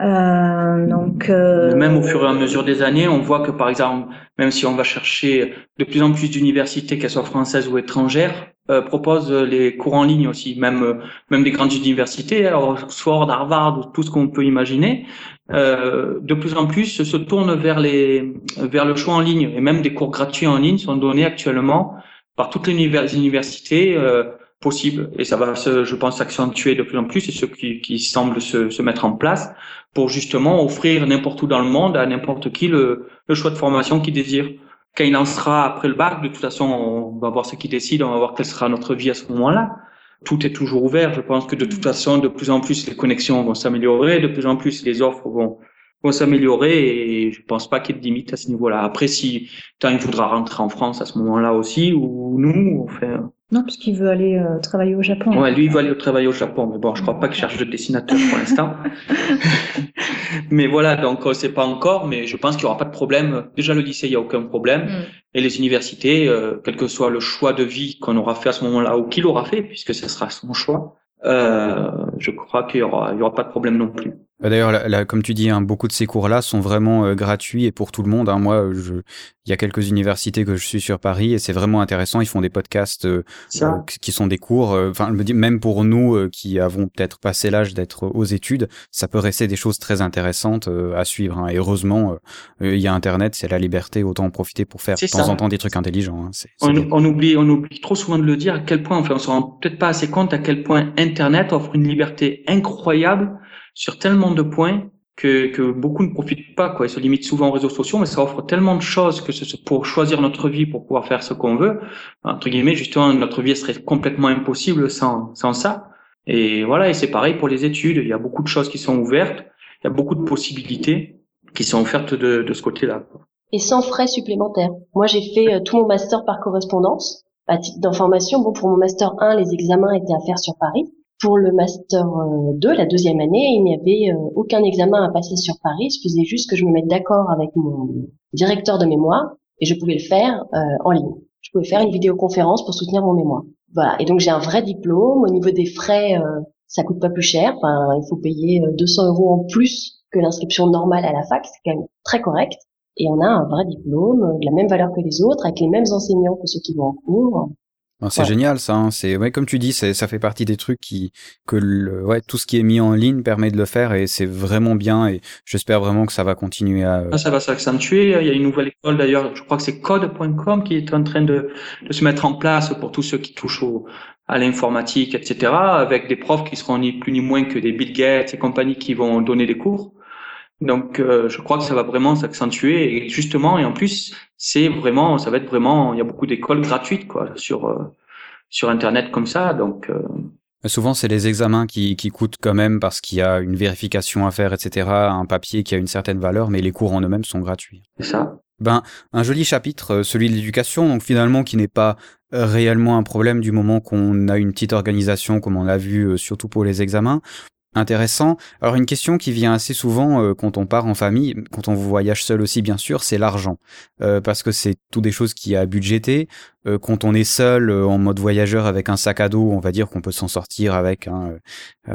Euh, donc, même au fur et à mesure des années, on voit que par exemple, même si on va chercher de plus en plus d'universités, qu'elles soient françaises ou étrangères, euh, proposent les cours en ligne aussi, même même des grandes universités, Oxford, Harvard, tout ce qu'on peut imaginer. Euh, de plus en plus se tournent vers les vers le choix en ligne et même des cours gratuits en ligne sont donnés actuellement par toutes les universités euh, possibles et ça va se, je pense s'accentuer de plus en plus. C'est ce qui, qui semble se, se, mettre en place pour justement offrir n'importe où dans le monde à n'importe qui le, le choix de formation qu'il désire. Quand il lancera après le bac de toute façon on va voir ce qu'il décide. On va voir quelle sera notre vie à ce moment-là. Tout est toujours ouvert. Je pense que de toute façon, de plus en plus, les connexions vont s'améliorer, de plus en plus, les offres vont, vont s'améliorer et je pense pas qu'il y ait de limite à ce niveau-là. Après, si tant il voudra rentrer en France à ce moment-là aussi, ou nous, on fait, non, parce qu'il veut aller euh, travailler au Japon. Ouais, lui, il veut aller travailler au Japon. Mais bon, je crois pas qu'il cherche de dessinateur pour l'instant. mais voilà, donc euh, c'est pas encore, mais je pense qu'il y aura pas de problème. Déjà, le lycée, il y a aucun problème. Mm. Et les universités, euh, quel que soit le choix de vie qu'on aura fait à ce moment-là ou qu'il aura fait, puisque ce sera son choix, euh, je crois qu'il y aura, il y aura pas de problème non plus. Bah, d'ailleurs, comme tu dis, hein, beaucoup de ces cours-là sont vraiment euh, gratuits et pour tout le monde. Hein. Moi, je, il y a quelques universités que je suis sur Paris et c'est vraiment intéressant. Ils font des podcasts euh, euh, qui sont des cours. Enfin, même pour nous qui avons peut-être passé l'âge d'être aux études, ça peut rester des choses très intéressantes à suivre. Hein. Et heureusement, il y a Internet, c'est la liberté, autant en profiter pour faire de temps en temps des trucs intelligents. Hein. on, on, oublie, on oublie trop souvent de le dire à quel point, enfin, on se rend peut-être pas assez compte à quel point Internet offre une liberté incroyable sur tellement de points que, que beaucoup ne profitent pas. Quoi. Ils se limitent souvent aux réseaux sociaux, mais ça offre tellement de choses que ce, pour choisir notre vie, pour pouvoir faire ce qu'on veut, entre guillemets, justement, notre vie serait complètement impossible sans, sans ça. Et voilà, et c'est pareil pour les études. Il y a beaucoup de choses qui sont ouvertes, il y a beaucoup de possibilités qui sont offertes de, de ce côté-là. Et sans frais supplémentaires. Moi, j'ai fait euh, tout mon master par correspondance. À titre d'information, bon, pour mon master 1, les examens étaient à faire sur Paris. Pour le master 2, euh, la deuxième année, il n'y avait euh, aucun examen à passer sur Paris. Il suffisait juste que je me mette d'accord avec mon directeur de mémoire et je pouvais le faire euh, en ligne. Je pouvais faire une vidéoconférence pour soutenir mon mémoire. Voilà. Et donc j'ai un vrai diplôme. Au niveau des frais, ça coûte pas plus cher. Enfin, il faut payer 200 euros en plus que l'inscription normale à la fac. C'est quand même très correct. Et on a un vrai diplôme de la même valeur que les autres, avec les mêmes enseignants que ceux qui vont en cours. Ben, c'est génial ça. Hein. C'est ouais, comme tu dis, ça fait partie des trucs qui que le, ouais, tout ce qui est mis en ligne permet de le faire et c'est vraiment bien. Et j'espère vraiment que ça va continuer à. Ah, ça va s'accentuer. Il y a une nouvelle école d'ailleurs. Je crois que c'est code.com qui est en train de, de, se mettre en place pour tous ceux qui touchent au, à l'informatique, etc. Avec des profs qui seront ni plus ni moins que des Bill Gates et compagnie qui vont donner des cours. Donc, euh, je crois que ça va vraiment s'accentuer et justement, et en plus, c'est vraiment, ça va être vraiment, il y a beaucoup d'écoles gratuites quoi sur euh, sur internet comme ça. Donc, euh, souvent c'est les examens qui qui coûtent quand même parce qu'il y a une vérification à faire, etc. Un papier qui a une certaine valeur, mais les cours en eux-mêmes sont gratuits. C'est ça. Ben, un joli chapitre, celui de l'éducation, donc finalement qui n'est pas réellement un problème du moment qu'on a une petite organisation comme on l'a vu surtout pour les examens. Intéressant. Alors une question qui vient assez souvent euh, quand on part en famille, quand on voyage seul aussi bien sûr, c'est l'argent. Euh, parce que c'est tout des choses qui a budgété. Euh, quand on est seul en mode voyageur avec un sac à dos, on va dire qu'on peut s'en sortir avec hein,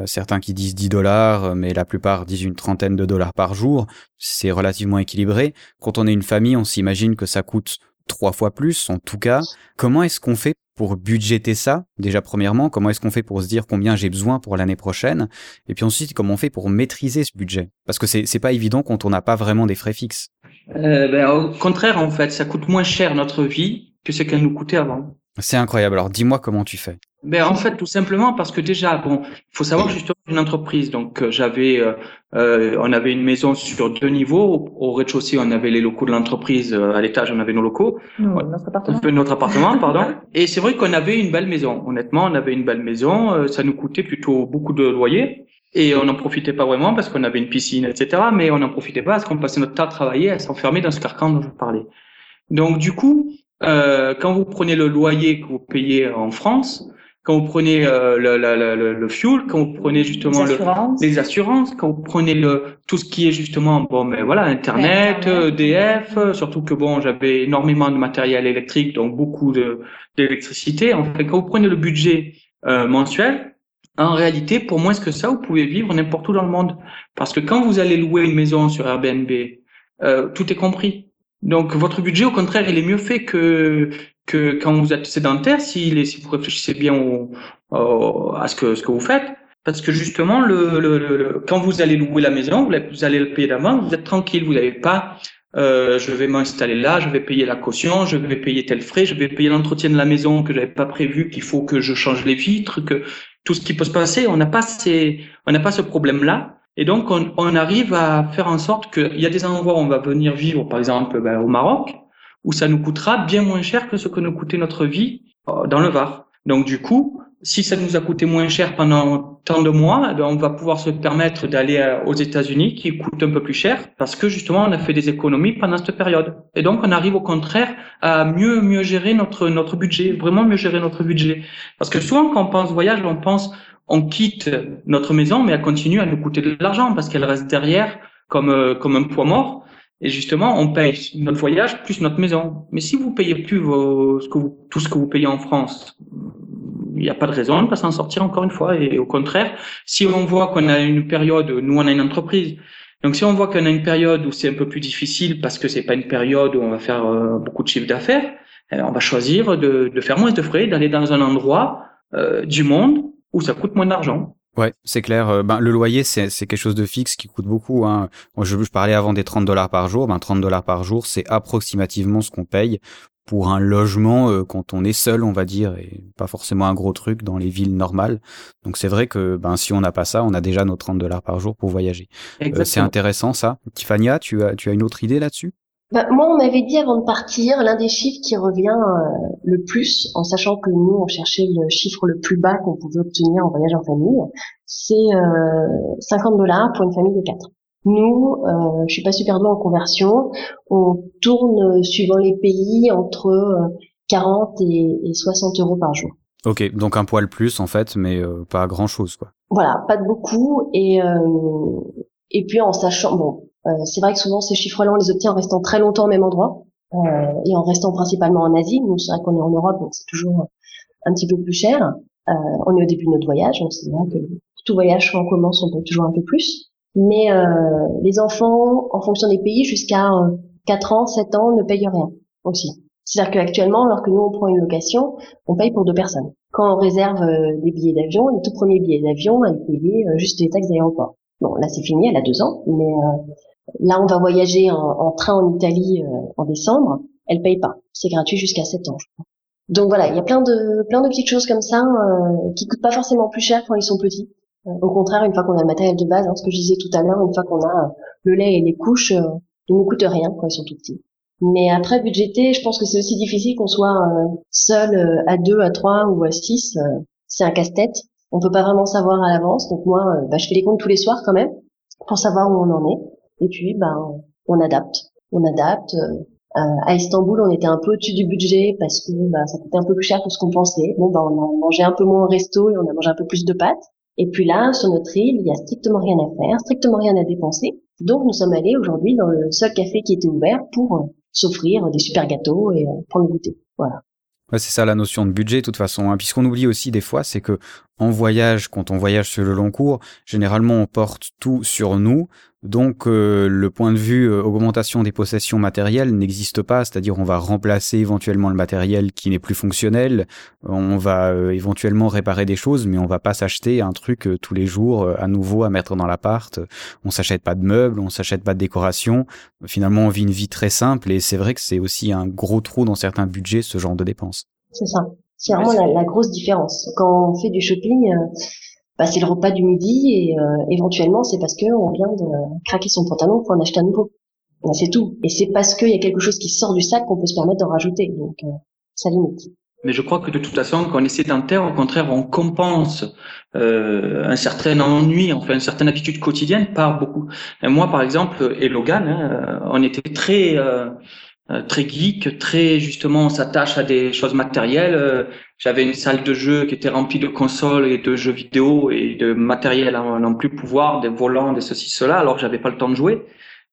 certains qui disent 10 dollars, mais la plupart disent une trentaine de dollars par jour. C'est relativement équilibré. Quand on est une famille, on s'imagine que ça coûte trois fois plus en tout cas. Comment est-ce qu'on fait pour budgéter ça Déjà premièrement, comment est-ce qu'on fait pour se dire combien j'ai besoin pour l'année prochaine Et puis ensuite, comment on fait pour maîtriser ce budget? Parce que c'est pas évident quand on n'a pas vraiment des frais fixes. Euh, ben, au contraire, en fait, ça coûte moins cher notre vie que ce qu'elle nous coûtait avant. C'est incroyable. Alors dis-moi comment tu fais. Ben en fait tout simplement parce que déjà bon il faut savoir justement une entreprise. Donc euh, j'avais euh, euh, on avait une maison sur deux niveaux. Au, rez-de-chaussée on avait les locaux de l'entreprise euh, à l'étage on avait nos locaux. Notre appartement. notre appartement pardon. Et c'est vrai qu'on avait une belle maison. Honnêtement on avait une belle maison. Ça nous coûtait plutôt beaucoup de loyer. Et on n'en profitait pas vraiment parce qu'on avait une piscine etc mais on n'en profitait pas parce qu'on passait notre temps à travailler à s'enfermer dans ce carcan dont je parlais. Donc du coup euh, quand vous prenez le loyer que vous payez en France, quand vous prenez euh, le, le, le, fuel, quand vous prenez justement les assurances, les assurances quand vous prenez le, tout ce qui est justement bon, mais voilà, Internet, EDF, euh, surtout que bon, j'avais énormément de matériel électrique, donc beaucoup de d'électricité. En fait, quand vous prenez le budget euh, mensuel, en réalité, pour moins que ça, vous pouvez vivre n'importe où dans le monde, parce que quand vous allez louer une maison sur Airbnb, euh, tout est compris. Donc votre budget, au contraire, il est mieux fait que que quand vous êtes sédentaire, si, si vous réfléchissez bien au, à ce que ce que vous faites, parce que justement, le, le, quand vous allez louer la maison, vous allez le payer d'avance, vous êtes tranquille, vous n'avez pas euh, je vais m'installer là, je vais payer la caution, je vais payer tel frais, je vais payer l'entretien de la maison que j'avais pas prévu, qu'il faut que je change les vitres, que tout ce qui peut se passer, on n'a pas ces, on n'a pas ce problème-là. Et donc, on, on, arrive à faire en sorte qu'il y a des endroits où on va venir vivre, par exemple ben, au Maroc, où ça nous coûtera bien moins cher que ce que nous coûtait notre vie euh, dans le Var. Donc, du coup, si ça nous a coûté moins cher pendant tant de mois, eh on va pouvoir se permettre d'aller euh, aux États-Unis, qui coûtent un peu plus cher, parce que justement, on a fait des économies pendant cette période. Et donc, on arrive au contraire à mieux mieux gérer notre notre budget, vraiment mieux gérer notre budget. Parce que souvent, quand on pense voyage, on pense on quitte notre maison, mais elle continue à nous coûter de l'argent parce qu'elle reste derrière comme euh, comme un poids mort. Et justement, on paye notre voyage plus notre maison. Mais si vous payez plus vos, ce que vous, tout ce que vous payez en France, il n'y a pas de raison de pas s'en sortir encore une fois. Et au contraire, si on voit qu'on a une période, nous on a une entreprise, donc si on voit qu'on a une période où c'est un peu plus difficile parce que c'est pas une période où on va faire euh, beaucoup de chiffre d'affaires, eh on va choisir de, de, faire moins de frais, d'aller dans un endroit euh, du monde où ça coûte moins d'argent. Ouais, c'est clair. Euh, ben, le loyer, c'est, quelque chose de fixe qui coûte beaucoup. Hein. je, je, parlais avant des 30 dollars par jour. Ben, 30 dollars par jour, c'est approximativement ce qu'on paye pour un logement euh, quand on est seul, on va dire, et pas forcément un gros truc dans les villes normales. Donc c'est vrai que ben, si on n'a pas ça, on a déjà nos 30 dollars par jour pour voyager. Euh, c'est intéressant ça. Tiffania, tu as, tu as une autre idée là-dessus? Bah, moi, on m'avait dit avant de partir, l'un des chiffres qui revient euh, le plus, en sachant que nous, on cherchait le chiffre le plus bas qu'on pouvait obtenir en voyage en famille, c'est euh, 50 dollars pour une famille de quatre. Nous, euh, je suis pas super douée en conversion, on tourne, euh, suivant les pays, entre 40 et, et 60 euros par jour. Ok, donc un poil plus en fait, mais pas grand chose quoi. Voilà, pas de beaucoup et et puis en sachant bon euh, c'est vrai que souvent ces chiffres-là, on les obtient en restant très longtemps au même endroit euh, et en restant principalement en Asie. Nous, c'est vrai qu'on est en Europe, donc c'est toujours un petit peu plus cher. Euh, on est au début de notre voyage, donc c'est vrai que tout voyage, quand on commence, on paye toujours un peu plus. Mais les enfants, en fonction des pays, jusqu'à 4 ans, 7 ans, ne payent rien aussi. C'est-à-dire qu'actuellement, lorsque nous on prend une location, on paye pour deux personnes. Quand on réserve euh, des billets d'avion, les tout premiers billets d'avion, elle payait euh, juste les taxes d'aéroport. Bon, là c'est fini, elle a deux ans, mais là on va voyager en, train en Italie en décembre, elle paye pas. C'est gratuit jusqu'à sept ans. Je crois. Donc voilà, il y a plein de plein de petites choses comme ça euh, qui coûtent pas forcément plus cher quand ils sont petits. au contraire, une fois qu'on a le matériel de base, hein, ce que je disais tout à l'heure, une fois qu'on a le lait et les couches, ils ne coûtent rien quand ils sont tout petits. Mais après budgéter, je pense que c'est aussi difficile qu'on soit euh, seul euh, à deux, à trois ou à six. Euh, c'est un casse-tête. On peut pas vraiment savoir à l'avance. Donc moi, bah, je fais les comptes tous les soirs quand même pour savoir où on en est. Et puis, ben, on adapte. On adapte. à Istanbul, on était un peu au-dessus du budget parce que bah, ça coûtait un peu plus cher que ce qu'on pensait. Bon, ben, on a mangé un peu moins au resto et on a mangé un peu plus de pâtes. Et puis là, sur notre île, il y a strictement rien à faire, strictement rien à dépenser. Donc nous sommes allés aujourd'hui dans le seul café qui était ouvert pour s'offrir des super gâteaux et euh, prendre le goûter. Voilà. C'est ça la notion de budget, de toute façon. Hein. Puisqu'on oublie aussi des fois, c'est que en voyage, quand on voyage sur le long cours, généralement on porte tout sur nous. Donc euh, le point de vue euh, augmentation des possessions matérielles n'existe pas, c'est-à-dire on va remplacer éventuellement le matériel qui n'est plus fonctionnel, on va euh, éventuellement réparer des choses, mais on va pas s'acheter un truc tous les jours à nouveau à mettre dans l'appart. On s'achète pas de meubles, on s'achète pas de décoration. Finalement, on vit une vie très simple et c'est vrai que c'est aussi un gros trou dans certains budgets ce genre de dépenses. C'est ça. C'est vraiment la, la, grosse différence. Quand on fait du shopping, bah, c'est le repas du midi et euh, éventuellement c'est parce que on vient de craquer son pantalon pour en acheter un nouveau. c'est tout. Et c'est parce qu'il y a quelque chose qui sort du sac qu'on peut se permettre d'en rajouter. Donc euh, ça limite. Mais je crois que de toute façon, quand on est sédentaire, au contraire, on compense euh, un certain ennui, enfin une certaine habitude quotidienne par beaucoup. Moi, par exemple, et Logan, hein, on était très euh, très geek, très justement, on s'attache à des choses matérielles. Euh, j'avais une salle de jeu qui était remplie de consoles et de jeux vidéo et de matériel à non plus pouvoir, des volants, des ceci, cela, alors que j'avais pas le temps de jouer.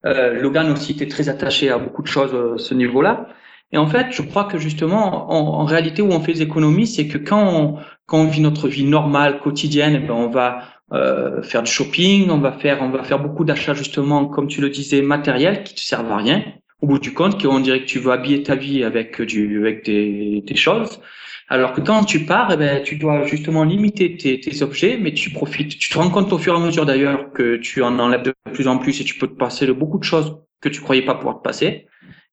Euh, Logan aussi était très attaché à beaucoup de choses à ce niveau-là. Et en fait, je crois que justement, en, réalité, où on fait des économies, c'est que quand on, quand on vit notre vie normale, quotidienne, eh ben on va euh, faire du shopping, on va faire, on va faire beaucoup d'achats justement, comme tu le disais, matériels qui te servent à rien au bout du compte, on dirait que tu veux habiller ta vie avec du, avec des, des choses. Alors que quand tu pars, eh ben, tu dois justement limiter tes, objets, mais tu profites. Tu te rends compte au fur et à mesure d'ailleurs que tu en enlèves de plus en plus et tu peux te passer de beaucoup de choses que tu croyais pas pouvoir te passer.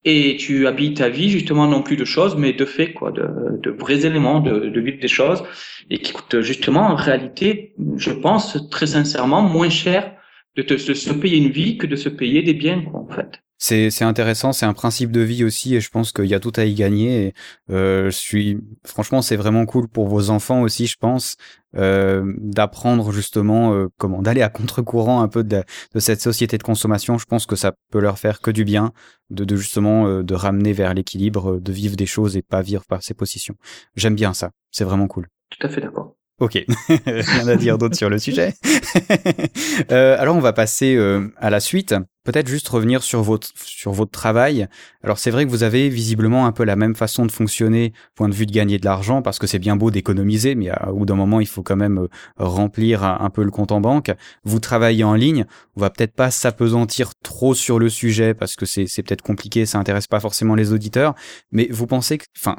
Et tu habilles ta vie justement non plus de choses, mais de faits, quoi, de, de vrais éléments, de, de vivre des choses, et qui coûtent justement en réalité, je pense très sincèrement, moins cher de, te, de se payer une vie que de se payer des biens, quoi, en fait c'est intéressant, c'est un principe de vie aussi et je pense qu'il y a tout à y gagner. Et, euh, je suis franchement c'est vraiment cool pour vos enfants aussi, je pense, euh, d'apprendre justement euh, comment d'aller à contre-courant un peu de, de, cette société de consommation. Je pense que ça peut leur faire que du bien de, de justement euh, de ramener vers l'équilibre, de vivre des choses et pas vivre par ses positions. J'aime bien ça, c'est vraiment cool. Tout à fait d'accord. Ok, rien à dire d'autre sur le sujet. euh, alors on va passer euh, à la suite. Peut-être juste revenir sur votre sur votre travail. Alors c'est vrai que vous avez visiblement un peu la même façon de fonctionner, point de vue de gagner de l'argent, parce que c'est bien beau d'économiser, mais à bout d'un moment il faut quand même euh, remplir un, peu le compte en banque. Vous travaillez en ligne, on va peut-être pas s'apesantir trop sur le sujet parce que c'est c'est peut-être compliqué, ça intéresse pas forcément les auditeurs. Mais vous pensez que, enfin,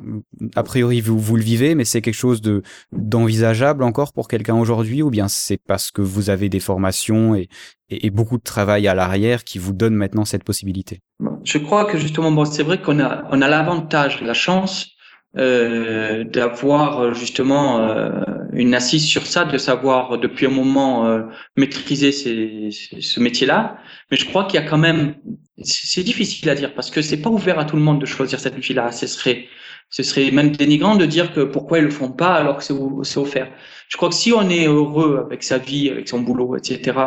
a priori vous vous le vivez, mais c'est quelque chose de d'envisageable encore pour quelqu'un aujourd'hui, ou bien c'est parce que vous avez des formations et et, beaucoup de travail à l'arrière qui vous donne maintenant cette possibilité Je crois que justement, bon, c'est vrai qu'on a, on a l'avantage, la chance euh, d'avoir justement euh, une assise sur ça, de savoir depuis un moment euh, maîtriser ces, ce métier-là. Mais je crois qu'il y a quand même, c'est difficile à dire parce que c'est pas ouvert à tout le monde de choisir cette vie-là. Ce serait, ce serait même dénigrant de dire que pourquoi ils le font pas alors que c'est offert. Je crois que si on est heureux avec sa vie, avec son boulot, etc., euh,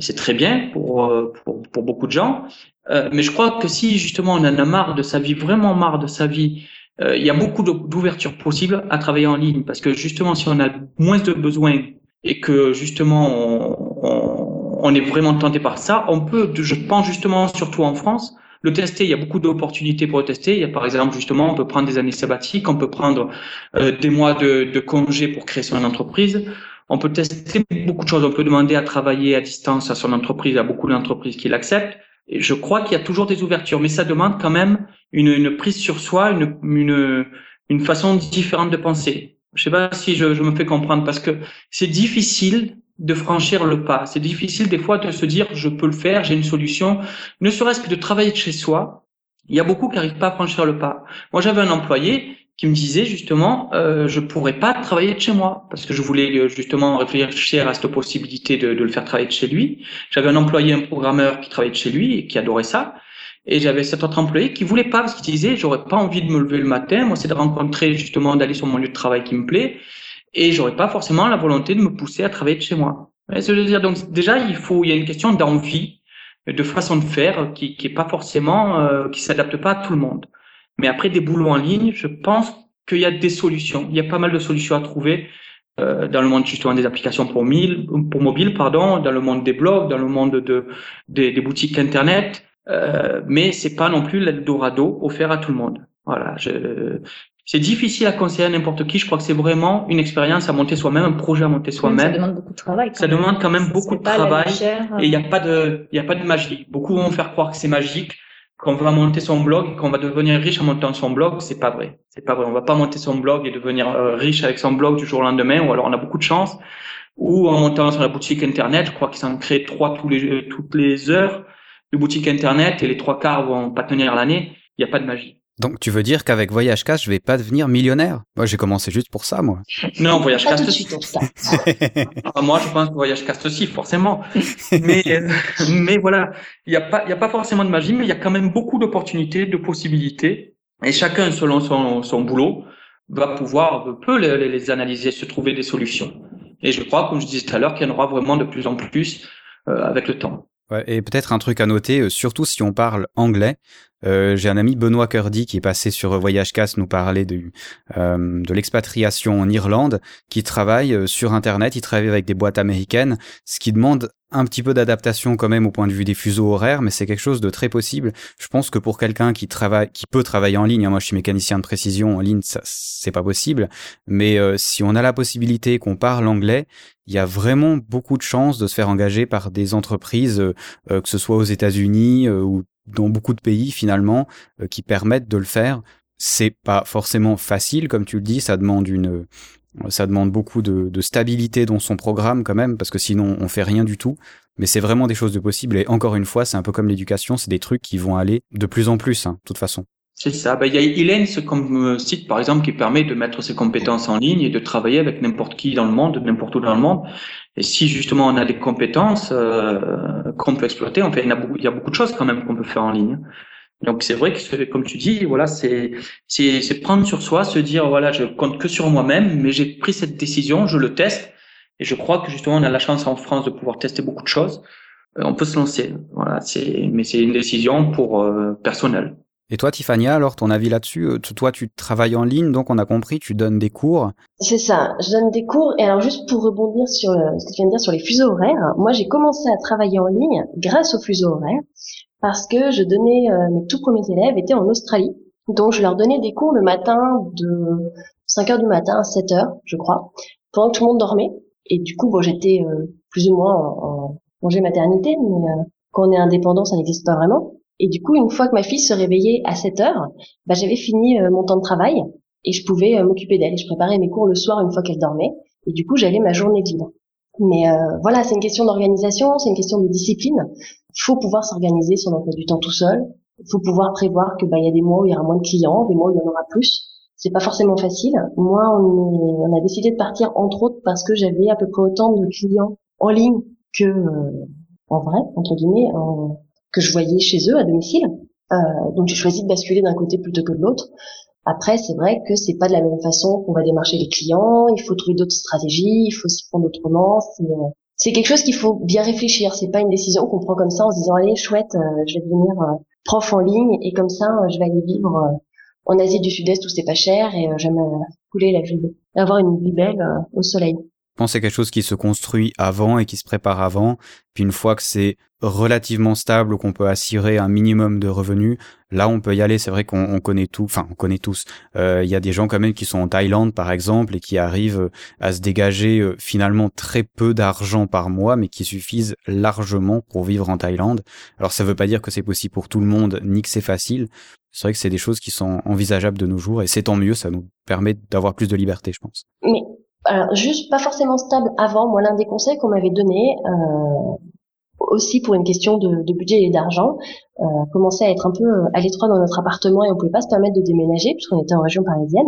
c'est très bien pour, pour, pour beaucoup de gens. Euh, mais je crois que si justement on en a marre de sa vie, vraiment marre de sa vie, euh, il y a beaucoup d'ouverture possible à travailler en ligne parce que justement si on a moins de besoins et que justement on, on, on est vraiment tenté par ça, on peut, je pense justement surtout en France, le tester, il y a beaucoup d'opportunités pour le tester. Il y a par exemple justement, on peut prendre des années sabbatiques, on peut prendre euh, des mois de, de congé pour créer son entreprise. On peut tester beaucoup de choses. On peut demander à travailler à distance à son entreprise. A beaucoup d'entreprises qui l'acceptent. Et je crois qu'il y a toujours des ouvertures, mais ça demande quand même une, prise sur soi, une façon différente de penser. Je sais pas si je, je me fais comprendre parce que c'est difficile de franchir le pas. C'est difficile des fois de se dire je peux le faire, j'ai une solution. Ne serait-ce que de travailler de chez soi. Il y a beaucoup qui n'arrivent pas à franchir le pas. Moi, j'avais un employé qui me disait justement euh, je pourrais pas travailler de chez moi parce que je voulais euh, justement réfléchir à cette possibilité de, de le faire travailler de chez lui. J'avais un employé, un programmeur qui travaillait de chez lui et qui adorait ça. Et j'avais cet autre employé qui voulait pas parce qu'il disait j'aurais pas envie de me lever le matin. Moi, c'est de rencontrer justement d'aller sur mon lieu de travail qui me plaît et j'aurais pas forcément la volonté de me pousser à travailler de chez moi. ce que je veux dire? Donc déjà, il faut, il y a une question d'envie, de façon de faire qui, qui est pas forcément, euh, qui s'adapte pas à tout le monde. Mais après des boulots en ligne, je pense qu'il y a des solutions. Il y a pas mal de solutions à trouver euh, dans le monde justement des applications pour, mille, pour mobile, pardon, dans le monde des blogs, dans le monde de, des, des boutiques internet. Euh, mais c'est pas non plus l'Eldorado offert à tout le monde. Voilà, je, c'est difficile à conseiller à n'importe qui. Je crois que c'est vraiment une expérience à monter soi-même, un projet à monter soi-même. Ça demande beaucoup de travail. ça demande quand même beaucoup de travail. Et il n'y a pas de, il y a pas de magie. Beaucoup vont faire croire que c'est magique, qu'on va monter son blog, qu'on va devenir riche en montant son blog. C'est pas vrai. C'est pas vrai. On va pas monter son blog et devenir euh, riche avec son blog du jour au lendemain. Ou alors on a beaucoup de chance. Ou en montant sur la boutique internet, je crois qu'ils en créent trois tous les, toutes les heures de boutique internet et les trois quarts vont pas tenir l'année. Il n'y a pas de magie. Donc tu veux dire qu'avec Voyage Cast, je vais pas devenir millionnaire? Moi, j'ai commencé juste pour ça, moi. Non, Voyage Cast aussi. moi, je pense que Voyage Cast aussi, forcément. mais mais voilà, il y a pas il y a pas forcément de magie, mais il y a quand même beaucoup d'opportunités, de possibilités, et chacun selon son son boulot va pouvoir peut les, les analyser, se trouver des solutions. Et je crois, comme je disais tout à l'heure, qu'il y en aura vraiment de plus en plus euh, avec le temps. Ouais, et peut-être un truc à noter, euh, surtout si on parle anglais, euh, j'ai un ami Benoît Curdy qui est passé sur Voyage Casse nous parler de, euh, de l'expatriation en Irlande, qui travaille euh, sur Internet, il travaille avec des boîtes américaines, ce qui demande un petit peu d'adaptation quand même au point de vue des fuseaux horaires, mais c'est quelque chose de très possible. Je pense que pour quelqu'un qui travaille, qui peut travailler en ligne, hein, moi je suis mécanicien de précision en ligne, ça c'est pas possible. Mais si on a la possibilité qu'on parle anglais, il y a vraiment beaucoup de chances de se faire engager par des entreprises, que ce soit aux États-Unis ou dans beaucoup de pays finalement euh, qui permettent de le faire. C'est pas forcément facile, comme tu le dis, ça demande une, ça demande beaucoup de, de, stabilité dans son programme quand même, parce que sinon on fait rien du tout. Mais c'est vraiment des choses de possibles. Et encore une fois, c'est un peu comme l'éducation, c'est des trucs qui vont aller de plus en plus, hein, de toute façon. C'est ça. Ben, il y a Elens comme euh, site, par exemple, qui permet de mettre ses compétences en ligne et de travailler avec n'importe qui dans le monde, n'importe où dans le monde. Et si justement on a des compétences euh, qu'on peut exploiter, en fait, il y, a beaucoup, de choses quand même qu'on peut faire en ligne. Donc c'est vrai que comme tu dis, voilà, c'est c'est prendre sur soi, se dire voilà, je compte que sur moi-même, mais j'ai pris cette décision, je le teste, et je crois que justement on a la chance en France de pouvoir tester beaucoup de choses. Euh, on peut se lancer, voilà, c'est mais c'est une décision pour euh. Et toi, Tiffania, alors ton avis là-dessus euh, Toi, tu travailles en ligne, donc on a compris, tu donnes des cours. C'est ça, je donne des cours. Et alors, juste pour rebondir sur euh, ce que tu viens de dire sur les fuseaux horaires, moi, j'ai commencé à travailler en ligne grâce aux fuseaux horaires parce que je donnais euh, mes tout premiers élèves étaient en Australie, donc je leur donnais des cours le matin de 5 heures du matin à 7 heures, je crois, pendant que tout le monde dormait. Et du coup, bon, j'étais plus ou moins en, congé maternité, mais quand on est indépendant, ça n'existe pas vraiment. Et du coup, une fois que ma fille se réveillait à 7 heures, bah, j'avais fini euh, mon temps de travail et je pouvais euh, m'occuper d'elle. Je préparais mes cours le soir une fois qu'elle dormait. Et du coup, j'avais ma journée libre. Mais euh, voilà, c'est une question d'organisation, c'est une question de discipline. Il faut pouvoir s'organiser son emploi du temps tout seul. Il faut pouvoir prévoir que bah il y a des mois où il y aura moins de clients, des mois où il y en aura plus. C'est pas forcément facile. Moi, on, on, a décidé de partir entre autres parce que j'avais à peu près autant de clients en ligne que en vrai, entre guillemets, en, que je voyais chez eux à domicile. Euh, donc j'ai choisi de basculer d'un côté plutôt que de l'autre. Après, c'est vrai que c'est pas de la même façon qu'on va démarcher les clients. Il faut trouver d'autres stratégies, il faut s'y prendre autrement. C'est quelque chose qu'il faut bien réfléchir. C'est pas une décision qu'on prend comme ça en se disant allez chouette, euh, je vais devenir euh, prof en ligne et comme ça je vais aller vivre en Asie du Sud-Est où c'est pas cher et j'aime couler la vie, avoir une vie belle au soleil. Je pense que quelque chose qui se construit avant et qui se prépare avant. Puis une fois que c'est relativement stable ou qu'on peut assurer un minimum de revenus, là on peut y aller. C'est vrai qu'on connaît tout, enfin on connaît tous. Euh, il y a des gens quand même qui sont en Thaïlande par exemple et qui arrivent à se dégager euh, finalement très peu d'argent par mois, mais qui suffisent largement pour vivre en Thaïlande. Alors ça veut pas dire que c'est possible pour tout le monde ni que c'est facile. C'est vrai que c'est des choses qui sont envisageables de nos jours et c'est tant mieux. Ça nous permet d'avoir plus de liberté, je pense. Alors juste pas forcément stable avant. Moi, l'un des conseils qu'on m'avait donné, euh, aussi pour une question de, de budget et d'argent, euh, commençait à être un peu euh, à l'étroit dans notre appartement et on pouvait pas se permettre de déménager puisqu'on était en région parisienne.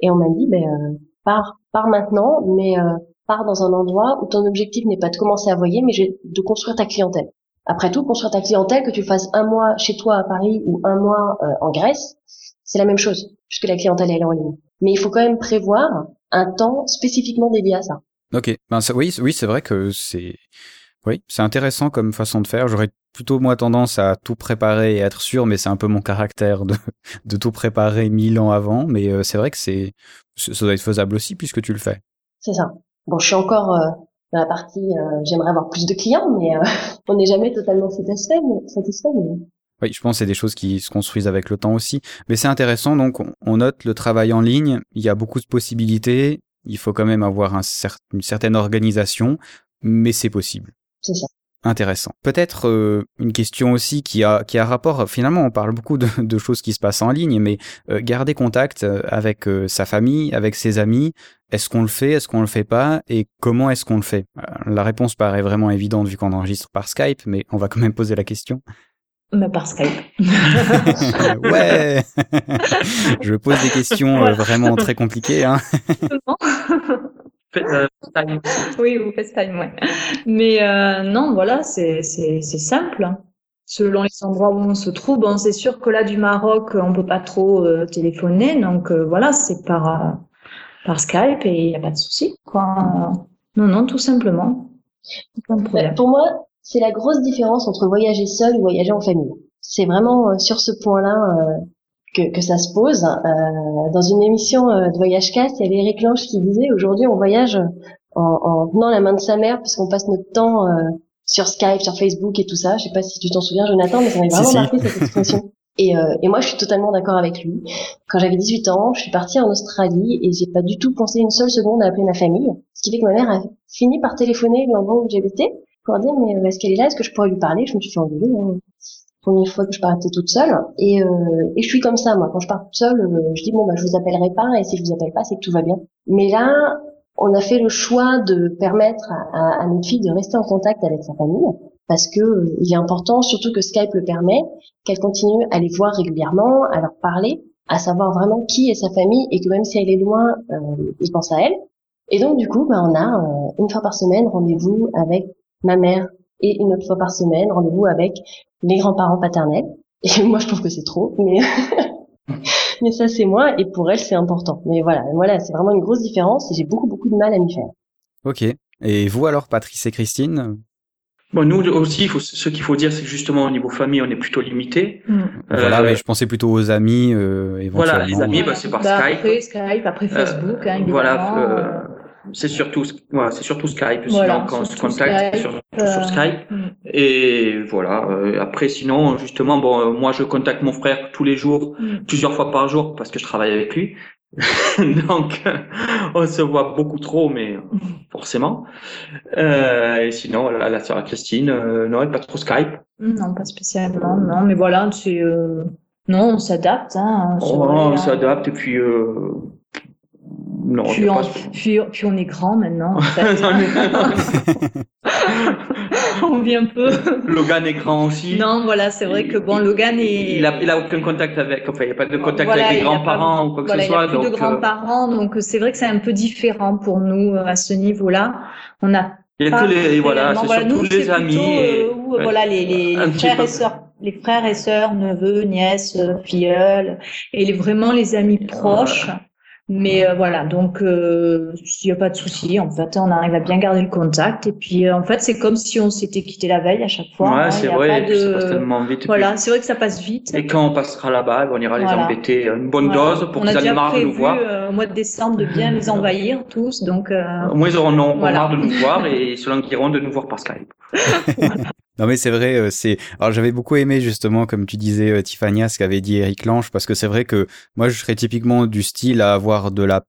Et on m'a dit, ben, euh, pars, pars maintenant, mais euh, pars dans un endroit où ton objectif n'est pas de commencer à voyer, mais de construire ta clientèle. Après tout, construire ta clientèle, que tu fasses un mois chez toi à Paris ou un mois en Grèce, c'est la même chose, puisque la clientèle est en ligne. Mais il faut quand même prévoir un temps spécifiquement dédié à ça. Ok, ben ça, oui, oui, c'est vrai que c'est, oui, c'est intéressant comme façon de faire. J'aurais plutôt moi tendance à tout préparer et être sûr, mais c'est un peu mon caractère de, de tout préparer mille ans avant. Mais euh, c'est vrai que c'est, ça doit être faisable aussi puisque tu le fais. C'est ça. Bon, je suis encore euh, dans la partie, euh, j'aimerais avoir plus de clients, mais on n'est jamais totalement satisfait. Mais, satisfait mais... Oui, je pense que c'est des choses qui se construisent avec le temps aussi. Mais c'est intéressant, donc on note le travail en ligne, il y a beaucoup de possibilités, il faut quand même avoir un une certaine organisation, mais c'est possible. C'est ça. Intéressant. Peut-être euh, une question aussi qui a qui a rapport. Finalement, on parle beaucoup de, de choses qui se passent en ligne, mais euh, garder contact euh, avec sa famille, avec ses amis. Est-ce qu'on le fait Est-ce qu'on le fait pas Et comment est-ce qu'on le fait? La réponse paraît vraiment évidente vu qu'on enregistre par Skype, mais on va quand même poser la question. Mais par Skype. ouais. Je pose des questions vraiment très compliquées. Hein. Euh, oui, vous faites time, ouais. Mais euh, non, voilà, c'est simple. Selon les endroits où on se trouve, bon, c'est sûr que là du Maroc, on peut pas trop euh, téléphoner, donc voilà, c'est par par Skype et il n'y a pas de souci, quoi. Non, non, tout simplement. Pour moi, c'est la grosse différence entre voyager seul et voyager en famille. C'est vraiment sur ce point-là que, que ça se pose. Euh, dans une émission euh, de Voyage Cast, il y avait Eric Lange qui disait aujourd'hui on voyage en, en, tenant la main de sa mère puisqu'on passe notre temps euh, sur Skype, sur Facebook et tout ça. Je sais pas si tu t'en souviens, Jonathan, mais ça m'a vraiment marqué cette expression. Et, euh, et, moi, je suis totalement d'accord avec lui. Quand j'avais 18 ans, je suis partie en Australie et j'ai pas du tout pensé une seule seconde à appeler ma famille. Ce qui fait que ma mère a fini par téléphoner l'endroit où j'habitais pour dire mais est-ce qu'elle est là, est-ce que je pourrais lui parler? Je me suis fait engueuler. Hein. Première fois que je partais toute seule. Et, euh, et je suis comme ça moi. Quand je pars toute seule euh, je dis bon bah je vous appellerai pas. Et si je vous appelle pas c'est que tout va bien. Mais là on a fait le choix de permettre à, à, notre fille de rester en contact avec sa famille parce que euh, il est important surtout que Skype le permet qu'elle continue à les voir régulièrement à leur parler à savoir vraiment qui est sa famille et que même si elle est loin euh, il pense à elle. Et donc du coup bah, on a une fois par semaine rendez-vous avec ma mère et une autre fois par semaine, rendez-vous avec les grands-parents paternels. Et moi, je trouve que c'est trop, mais mais ça, c'est moi, et pour elle, c'est important. Mais voilà, voilà, c'est vraiment une grosse différence, et j'ai beaucoup, beaucoup de mal à m'y faire. Ok. Et vous alors, Patrice et Christine? Bon, nous aussi, faut, ce qu'il faut dire, c'est que justement au niveau famille, on est plutôt limité. Mm. Voilà, euh, mais je pensais plutôt aux amis, euh, éventuellement. Voilà, les amis, bah, c'est par bah, Skype. Après Skype, après Facebook, hein, Voilà, euh, c'est surtout, voilà, c'est surtout Skype. sinon, quand on se contacte, sur, sur, Skype. Mm. Et voilà. Euh, après, sinon, justement, bon, euh, moi, je contacte mon frère tous les jours, mm. plusieurs fois par jour, parce que je travaille avec lui. Donc, on se voit beaucoup trop, mais mm. forcément. Euh, et sinon, la, la sœur Christine, euh, non, pas trop Skype. Non, pas spécialement. Non, mais voilà, c'est non, on s'adapte. Hein, on s'adapte et puis non, puis, on, puis, puis, on est grand maintenant. On vit un peu. Logan est grand aussi. Non, voilà, c'est vrai que bon, Logan est. Il a, il a aucun contact avec, enfin, il n'y a pas de contact avec les grands-parents ou quoi que ce soit. Il n'y a plus de euh, grands-parents, donc c'est vrai que c'est un peu différent pour nous euh, à ce niveau-là. On a. Il y a tous les, voilà, c'est voilà, surtout les amis. et, euh, voilà, les, les, les frères et sœurs les frères et sœurs, neveux, nièces, filleuls, et les, vraiment les amis proches. Mais euh, voilà, donc il n'y a pas de souci. En fait, on arrive à bien garder le contact. Et puis, en fait, c'est comme si on s'était quitté la veille à chaque fois. Ouais, hein. c'est vrai. puis ça de- passe tellement vite. Voilà, c'est vrai que ça passe vite. Et quand on passera là-bas, on ira les embêter une bonne Voilà. dose pour qu'ils en aient marre de nous voir. euh, au mois de décembre de bien les envahir tous. Donc, euh, Au moins, ils auront Voilà. marre de nous voir et se languiront de nous voir par Skype. Non mais c'est vrai, euh, c'est. Alors j'avais beaucoup aimé justement, comme tu disais, euh, Tiffania, ce qu'avait dit Eric Lange, parce que c'est vrai que moi je serais typiquement du style à avoir de la,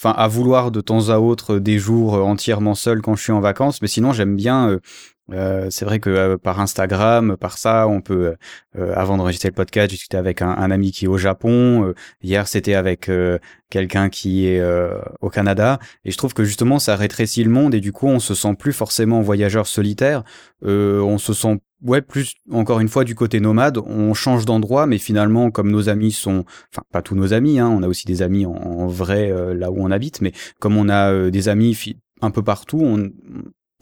enfin à vouloir de temps à autre des jours euh, entièrement seul quand je suis en vacances, mais sinon j'aime bien. euh, euh, c'est vrai que euh, par Instagram, par ça, on peut, euh, euh, avant d'enregistrer le podcast, discuter avec un, un ami qui est au Japon. Euh, hier, c'était avec quelqu'un qui est au Canada. Et je trouve que justement, ça rétrécit le monde et du coup, on se sent plus forcément voyageur solitaire. On se sent ouais plus encore une fois du côté nomade. On change d'endroit, mais finalement, comme nos amis sont, enfin pas tous nos amis, hein, on a aussi des amis en, en vrai là où on habite, mais comme on a des amis un peu partout, on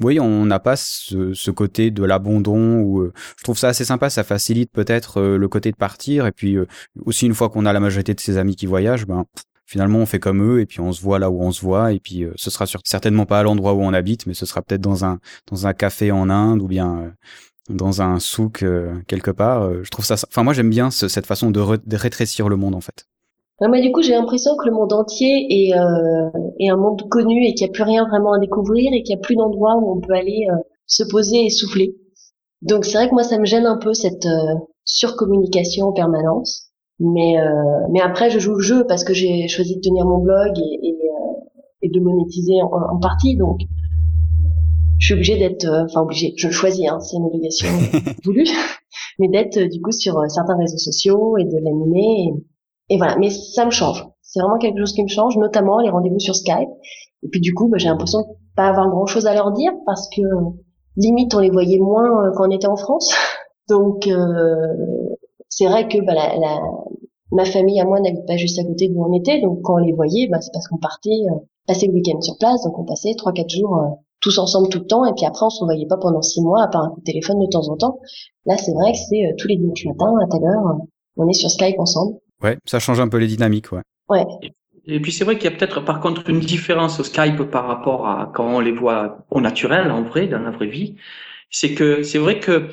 oui, on n'a pas ce, côté de l'abandon euh, je trouve ça assez sympa, ça facilite peut-être euh, le côté de partir et puis euh, aussi une fois qu'on a la majorité de ses amis qui voyagent, ben finalement on fait comme eux et puis on se voit là où on se voit et puis ce sera certainement pas à l'endroit où on habite, mais ce sera peut-être dans un dans un café en Inde ou bien dans un souk quelque part. Je trouve ça, enfin moi j'aime bien ce- cette façon de rétrécir le monde en fait. Ouais, mais du coup, j'ai l'impression que le monde entier est, euh, est un monde connu et qu'il n'y a plus rien vraiment à découvrir et qu'il n'y a plus d'endroit où on peut aller euh, se poser et souffler. Donc c'est vrai que moi, ça me gêne un peu cette euh, surcommunication en permanence. Mais, euh, mais après, je joue le jeu parce que j'ai choisi de tenir mon blog et, et, euh, et de monétiser en, en partie. Donc je suis obligée d'être, euh, enfin obligée, je le choisis, hein, c'est une obligation voulue, mais d'être du coup sur certains réseaux sociaux et de l'animer. Et, et voilà, mais ça me change. C'est vraiment quelque chose qui me change, notamment les rendez-vous sur Skype. Et puis du coup, bah, j'ai l'impression de pas avoir grand-chose à leur dire parce que limite on les voyait moins euh, quand on était en France. Donc euh, c'est vrai que bah, la, la- ma famille à moi n'habite pas juste à côté d'où on était, donc quand on les voyait, bah, c'est parce qu'on partait euh, passer le week-end sur place, donc on passait trois quatre jours euh, tous ensemble tout le temps, et puis après on se voyait pas pendant six mois à part un coup de téléphone de temps en temps. Là c'est vrai que c'est euh, tous les dimanches matins à telle heure, euh, on est sur Skype ensemble. Ouais, ça change un peu les dynamiques, ouais. Ouais. Et puis c'est vrai qu'il y a peut-être par contre une différence au Skype par rapport à quand on les voit au naturel, en vrai, dans la vraie vie. C'est que c'est vrai que,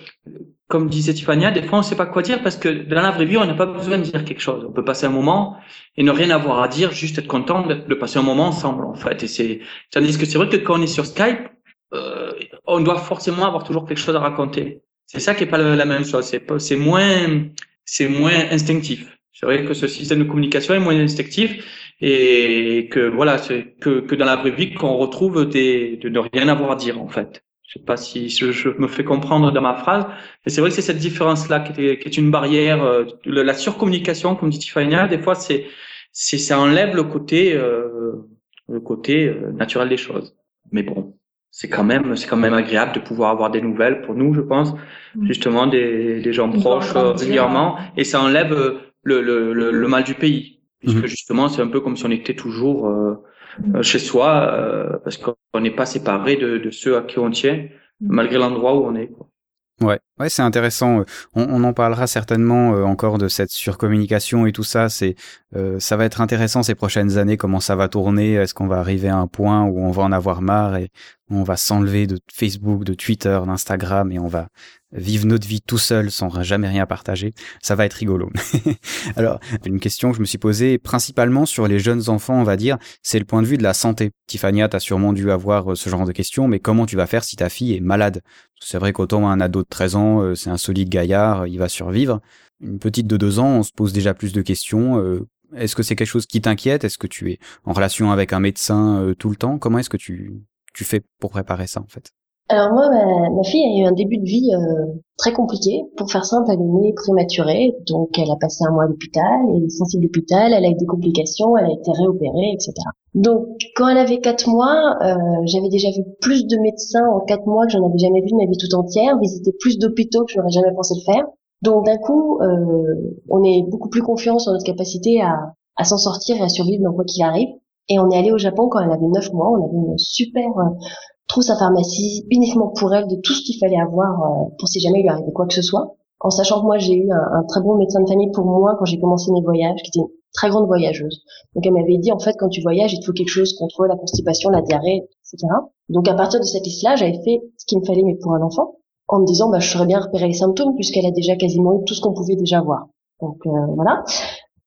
comme disait Tiffania, des fois on sait pas quoi dire parce que dans la vraie vie on n'a pas besoin de dire quelque chose. On peut passer un moment et ne rien avoir à dire, juste être content de, passer un moment ensemble en fait. Et c'est tandis que c'est vrai que quand on est sur Skype, euh, on doit forcément avoir toujours quelque chose à raconter. C'est ça qui est pas la, même chose. C'est moins c'est moins instinctif. C'est vrai que ce système de communication est moins instinctif et que voilà, c'est que, que dans la vraie vie qu'on retrouve des de ne rien avoir à dire en fait. Je sais pas si je, je me fais comprendre dans ma phrase, mais c'est vrai que c'est cette différence-là qui est, qui est une barrière. euh, la surcommunication, comme dit Tiffania, des fois c'est c'est ça enlève le côté euh, le côté euh, naturel des choses. Mais bon, c'est quand même c'est quand même agréable de pouvoir avoir des nouvelles pour nous, je pense, Mm. justement des des gens proches euh, régulièrement, et ça enlève euh, le le, le, le mal du pays puisque Mhm. justement c'est un peu comme si on était toujours euh, euh, chez soi euh, parce qu'on n'est pas séparé de, de ceux à qui on tient malgré l'endroit où on est. Quoi. Ouais, ouais, c'est intéressant. Euh, On, en parlera certainement euh, encore de cette surcommunication et tout ça. C'est, euh, ça va être intéressant ces prochaines années. Comment ça va tourner Est-ce qu'on va arriver à un point où on va en avoir marre et on va s'enlever de Facebook, de Twitter, d'Instagram et on va vivre notre vie tout seul sans jamais rien partager Ça va être rigolo. Alors, une question que je me suis posée principalement sur les jeunes enfants, on va dire, c'est le point de vue de la santé. Tiffania, t'as sûrement dû avoir ce genre de questions, mais comment tu vas faire si ta fille est malade? C'est vrai qu'autant un ado de 13 ans, euh, c'est un solide gaillard, il va survivre. Une petite de 2 ans, on se pose déjà plus de questions. euh, Est-ce que c'est quelque chose qui t'inquiète? Est-ce que tu es en relation avec un médecin euh, tout le temps? Comment est-ce que tu, tu fais pour préparer ça en fait? Alors moi, ma, ma fille a eu un début de vie euh, très compliqué. Pour faire simple, elle est née prématurée, donc elle a passé un mois à l'hôpital, elle est sortie de l'hôpital, elle a eu des complications, elle a été réopérée, etc. Donc quand elle avait quatre mois, euh, j'avais déjà vu plus de médecins en quatre mois que j'en avais jamais vu de ma vie tout entière, visité plus d'hôpitaux que je n'aurais jamais pensé le faire. Donc d'un coup, euh, on est beaucoup plus confiant sur notre capacité à, à s'en sortir et à survivre dans quoi qu'il arrive. Et on est allé au Japon quand elle avait neuf mois, on avait une super trousse à pharmacie uniquement pour elle de tout ce qu'il fallait avoir euh, pour si jamais il lui arrivait quoi que ce soit. En sachant que moi j'ai eu un, un très bon médecin de famille pour moi quand j'ai commencé mes voyages, qui était très grande voyageuse. Donc elle m'avait dit en fait quand tu voyages, il te faut quelque chose contre la constipation, la diarrhée, etc. Donc à partir de cette liste-là, j'avais fait ce qu'il me fallait mais pour un enfant, en me disant bah je saurais bien repérer les symptômes puisqu'elle a déjà quasiment eu tout ce qu'on pouvait déjà voir. Donc euh, voilà.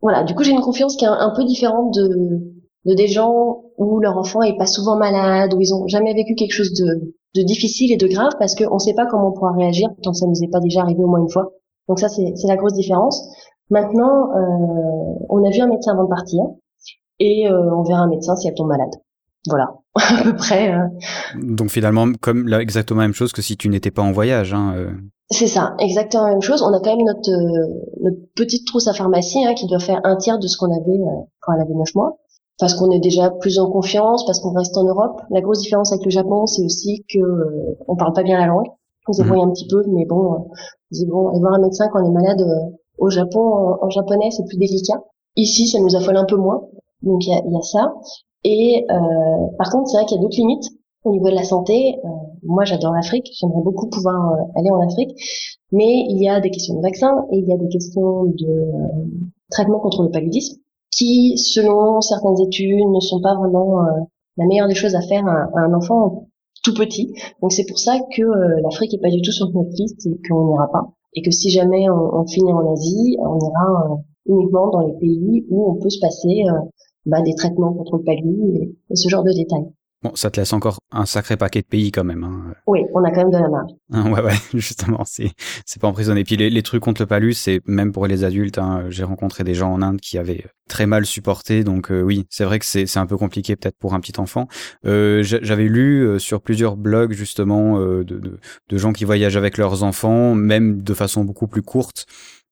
Voilà, du coup j'ai une confiance qui est un, peu différente de, de des gens où leur enfant est pas souvent malade, où ils ont jamais vécu quelque chose de, de difficile et de grave parce qu'on ne sait pas comment on pourra réagir tant que ça nous est pas déjà arrivé au moins une fois. Donc ça c'est la grosse différence. Maintenant, euh, on a vu un médecin avant de partir et euh, on verra un médecin si elle tombe malade. Voilà, à peu près. Euh. Donc finalement, comme là, exactement la même chose que si tu n'étais pas en voyage. Hein, C'est ça, exactement la même chose. On a quand même notre, notre petite trousse à pharmacie hein, qui doit faire un tiers de ce qu'on avait quand elle avait neuf mois parce qu'on est déjà plus en confiance, parce qu'on reste en Europe. La grosse différence avec le Japon, c'est aussi que euh, on parle pas bien la langue. On se débrouille mhm. un petit peu, mais bon, euh, bon, aller voir un médecin quand on est malade euh, au Japon en, japonais, c'est plus délicat. Ici, ça nous affole un peu moins, donc il y a, y a, ça. Et euh, par contre, c'est vrai qu'il y a d'autres limites au niveau de la santé. Euh, moi, j'adore l'Afrique, j'aimerais beaucoup pouvoir aller en Afrique, mais il y a des questions de vaccins et il y a des questions de traitement contre le paludisme qui, selon certaines études, ne sont pas vraiment euh, la meilleure des choses à faire à, un enfant tout petit. Donc c'est pour ça que euh, l'Afrique est pas du tout sur notre liste et qu'on n'ira pas. Et que si jamais on, finit en Asie, on ira euh, uniquement dans les pays où on peut se passer bah, des traitements contre le palud et ce genre de détails. Bon, ça te laisse encore un sacré paquet de pays quand même. Hein. Oui, on a quand même de la marge. Ah, ouais, ouais, justement, c'est c'est pas emprisonné. Puis les, les, trucs contre le palus, c'est même pour les adultes. Hein, J'ai rencontré des gens en Inde qui avaient très mal supporté, donc euh, oui, c'est vrai que c'est c'est un peu compliqué peut-être pour un petit enfant. Euh, J'avais lu euh, sur plusieurs blogs justement euh, de, de, de gens qui voyagent avec leurs enfants, même de façon beaucoup plus courte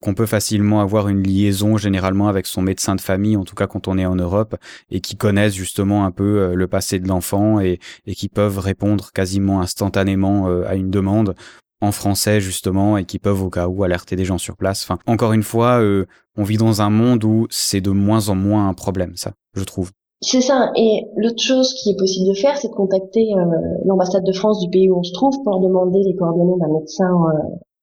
qu'on peut facilement avoir une liaison généralement avec son médecin de famille, en tout cas quand on est en Europe, et qui connaissent justement un peu euh, le passé de l'enfant et, qui peuvent répondre quasiment instantanément euh, à une demande en français justement et qui peuvent au cas où alerter des gens sur place. Enfin, encore une fois, euh, on vit dans un monde où c'est de moins en moins un problème, ça, je trouve. C'est ça. Et l'autre chose qui est possible de faire, c'est de contacter l'ambassade de France du pays où on se trouve pour demander les coordonnées d'un médecin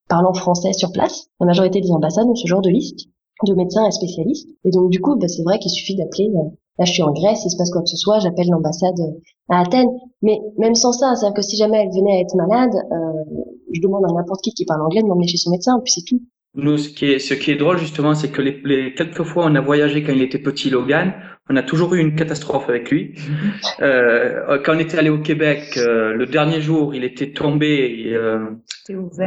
parlant français sur place. La majorité des ambassades ont ce genre de liste de médecins et spécialistes. Et donc du coup, bah, c'est vrai qu'il suffit d'appeler. Euh, là, je suis en Grèce, il se passe quoi que ce soit, j'appelle l'ambassade euh, à Athènes. Mais même sans ça, c'est-à-dire que si jamais elle venait à être malade, euh, je demande à n'importe qui qui parle anglais de m'emmener chez son médecin, puis c'est tout. Nous, ce qui est, drôle justement, c'est que les, quelques fois on a voyagé quand il était petit, Logan, on a toujours eu une catastrophe avec lui. Euh, quand on était allé au Québec, euh, le dernier jour, il était tombé, et, euh,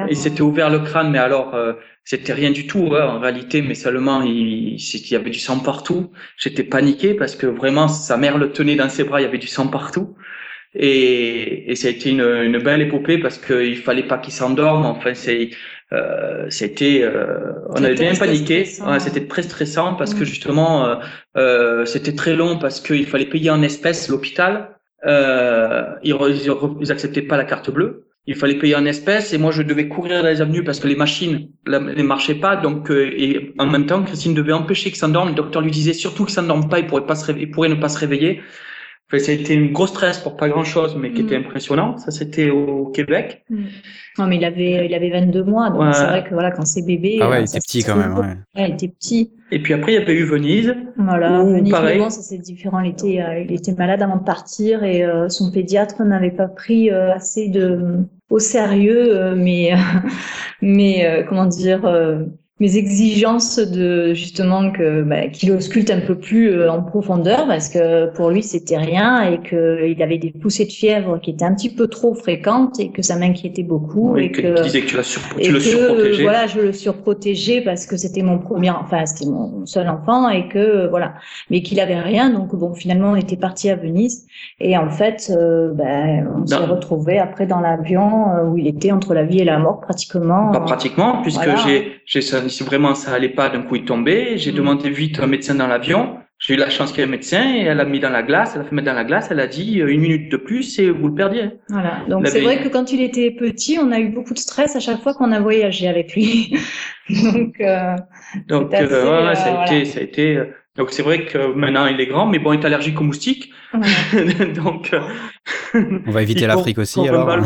il s'était ouvert le crâne, mais alors euh, c'était rien du tout hein, en réalité, mais seulement il, il y avait du sang partout. J'étais paniqué parce que vraiment sa mère le tenait dans ses bras, il y avait du sang partout. Et, et ça a été une, une belle épopée parce qu'il fallait pas qu'il s'endorme. Enfin, c'est euh, c'était euh, on avait bien paniqué. ouais, c'était très stressant parce que mm. justement euh, euh, c'était très long parce qu'il fallait payer en espèces l'hôpital. Euh, ils, ils, acceptaient pas la carte bleue. Il fallait payer en espèces et moi je devais courir dans les avenues parce que les machines ne marchaient pas. Donc et en même temps Christine devait empêcher qu'il s'endorme le docteur lui disait surtout qu'il s'endorme pas il pourrait pas se réveiller, il pourrait ne pas se réveiller ça a été une grosse stress pour pas grand chose, mais qui était mm. impressionnant. Ça, c'était au Québec. Mm. Non, mais il avait, il avait 22 mois, donc c'est vrai que voilà, quand c'est bébé. Ah ouais, il était petit quand même, ouais. ouais. il était petit. Et puis après, il y avait eu Venise. Voilà, Venise, pareil. bon, ça c'est différent. Il était, euh, il était malade avant de partir et euh, son pédiatre n'avait pas pris euh, assez de, au sérieux, mais, mais comment dire, mes exigences de justement que bah, qu'il ausculte un peu plus euh, en profondeur parce que pour lui c'était rien et que il avait des poussées de fièvre qui étaient un petit peu trop fréquentes et que ça m'inquiétait beaucoup et que, que disais que tu, la sur, tu le surprotégeais. Voilà, je le surprotégeais parce que c'était mon premier, enfin c'était mon seul enfant et que voilà, mais qu'il avait rien donc bon finalement on était parti à Venise et en fait euh, ben, on s'est retrouvé après dans l'avion euh, où il était entre la vie et la mort pratiquement. Pas pratiquement puisque j'ai j'ai si vraiment ça allait pas, d'un coup il tombait. J'ai mm. demandé vite un médecin dans l'avion. J'ai eu la chance qu'il y ait un médecin et elle a mis dans la glace, elle a fait mettre dans la glace, elle a dit euh, une minute de plus et vous le perdiez. Voilà. Donc c'est vrai que quand il était petit, on a eu beaucoup de stress à chaque fois qu'on a voyagé avec lui. donc euh, donc euh, ça a été ça a été donc c'est vrai que maintenant il est grand, mais bon, il est allergique aux moustiques. donc on va éviter l'Afrique aussi alors.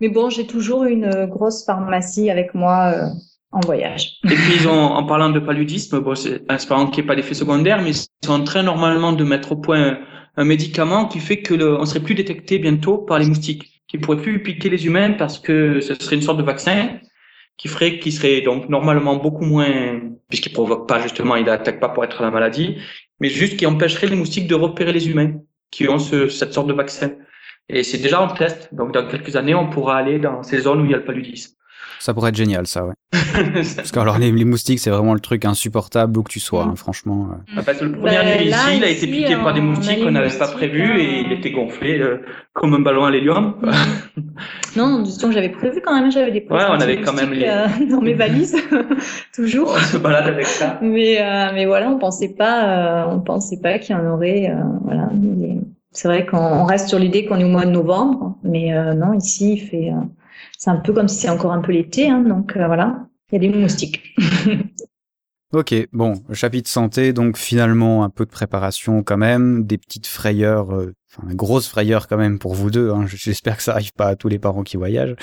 Mais bon, j'ai toujours une grosse pharmacie avec moi. Euh, en voyage. Et puis ils ont, en parlant de paludisme, bon, c'est espérant qu'il n'y ait pas d'effet secondaire, mais ils sont en train normalement de mettre au point un médicament qui fait que le, on serait plus détecté bientôt par les moustiques, qui pourraient plus piquer les humains parce que ce serait une sorte de vaccin qui ferait, qui serait donc normalement beaucoup moins, puisqu'il provoque pas justement, il n'attaque pas pour être la maladie, mais juste qui empêcherait les moustiques de repérer les humains qui ont ce, cette sorte de vaccin. Et c'est déjà en test, donc dans quelques années, on pourra aller dans ces zones où il y a le paludisme. Ça pourrait être génial, ça, ouais. Parce que alors les, les moustiques, c'est vraiment le truc insupportable où que tu sois, hein, franchement. euh. Ah, parce que le premier Bah, là, ici, il a été piqué par des moustiques qu'on n'avait pas prévu hein. et il était gonflé euh, comme un ballon à l'hélium. Non, disons que j'avais prévu quand même, j'avais des Ouais, on avait quand même les- euh, dans mes valises, toujours. on se balade avec ça. Mais euh, mais voilà, on pensait pas, euh, on pensait pas qu'il y en aurait. euh, voilà, Mais c'est vrai qu'on on reste sur l'idée qu'on est au mois de novembre, mais euh, non, ici il fait, euh, c'est un peu comme si c'est encore un peu l'été, hein, donc euh, voilà, il y a des moustiques. Ok, bon, chapitre santé, donc finalement un peu de préparation quand même, des petites frayeurs, enfin une grosse frayeur quand même pour vous deux. Hein. J'espère que ça arrive pas à tous les parents qui voyagent.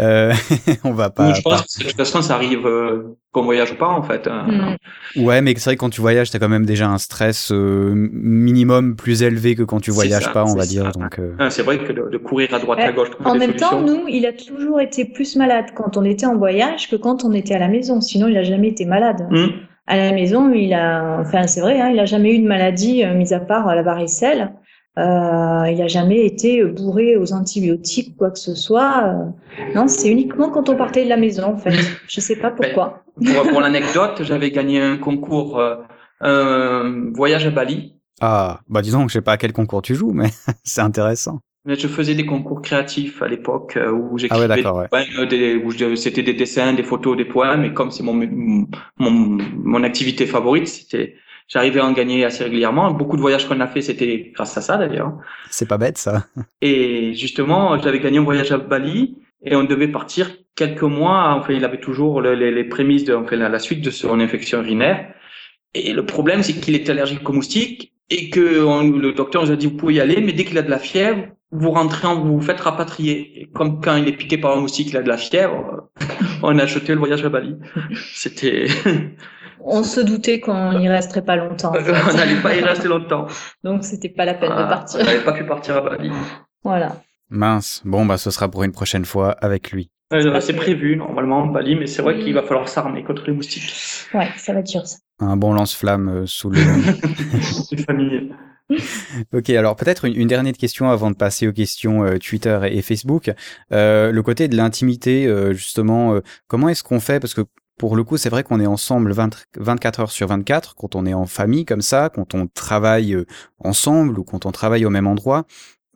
Euh, on va pas. je pense que de toute façon, ça arrive euh, qu'on voyage ou pas, en fait. hein. Mm. Ouais, mais c'est vrai que quand tu voyages, t'as quand même déjà un stress euh, minimum plus élevé que quand tu voyages ça, pas, on va dire. Donc, euh, Ah, C'est vrai que de, de courir à droite Ouais. à gauche, En même temps, nous, il a toujours été plus malade quand on était en voyage que quand on était à la maison. Sinon, il a jamais été malade. Hum. À la maison, il a, enfin c'est vrai, hein, il a jamais eu de maladie, euh, mis à part euh, la varicelle. Euh, il a jamais été bourré aux antibiotiques, quoi que ce soit. Euh, non, c'est uniquement quand on partait de la maison, en fait. Je sais pas pourquoi. Pour, pour l'anecdote, j'avais gagné un concours, euh, un voyage à Bali. Ah, bah disons que je sais pas à quel concours tu joues, mais c'est intéressant. Mais je faisais des concours créatifs à l'époque euh, où Ah j'écrivais ouais, d'accord, ouais. des poèmes, je- c'était des dessins, des photos, des poèmes. Et comme c'est mon, mon mon activité favorite, c'était j'arrivais à en gagner assez régulièrement. Beaucoup de voyages qu'on a fait, c'était grâce à ça d'ailleurs. C'est pas bête ça. Et justement, j'avais gagné un voyage à Bali et on devait partir quelques mois. Enfin, il avait toujours le- les, les prémices de enfin, la, la suite de son infection urinaire. Et le problème, c'est qu'il était allergique aux moustiques et que on- le docteur nous a dit vous pouvez y aller, mais dès qu'il a de la fièvre, vous rentrez, en, vous vous faites rapatrier. Et comme quand il est piqué par un moustique, il a de la fièvre, on a acheté le voyage à Bali. C'était, On se doutait qu'on y resterait pas longtemps. en fait. on n'allait pas y rester longtemps. Donc c'était pas la peine de Ah, partir. On n'avait pas pu partir à Bali. Voilà. Mince. Bon, bah ce sera pour une prochaine fois avec lui. Euh, C'est prévu normalement Bali, mais c'est vrai qu'il va falloir s'armer contre les moustiques. Ouais, ça va être dur ça. Un bon lance-flamme euh, sous le. Les familles. Ok, alors peut-être une, une dernière question avant de passer aux questions euh, Twitter et, et Facebook. Euh, le côté de l'intimité, euh, justement, euh, comment est-ce qu'on fait? Parce que pour le coup, c'est vrai qu'on est ensemble 20 24 heures sur 24 quand on est en famille comme ça, quand on travaille euh, ensemble ou quand on travaille au même endroit.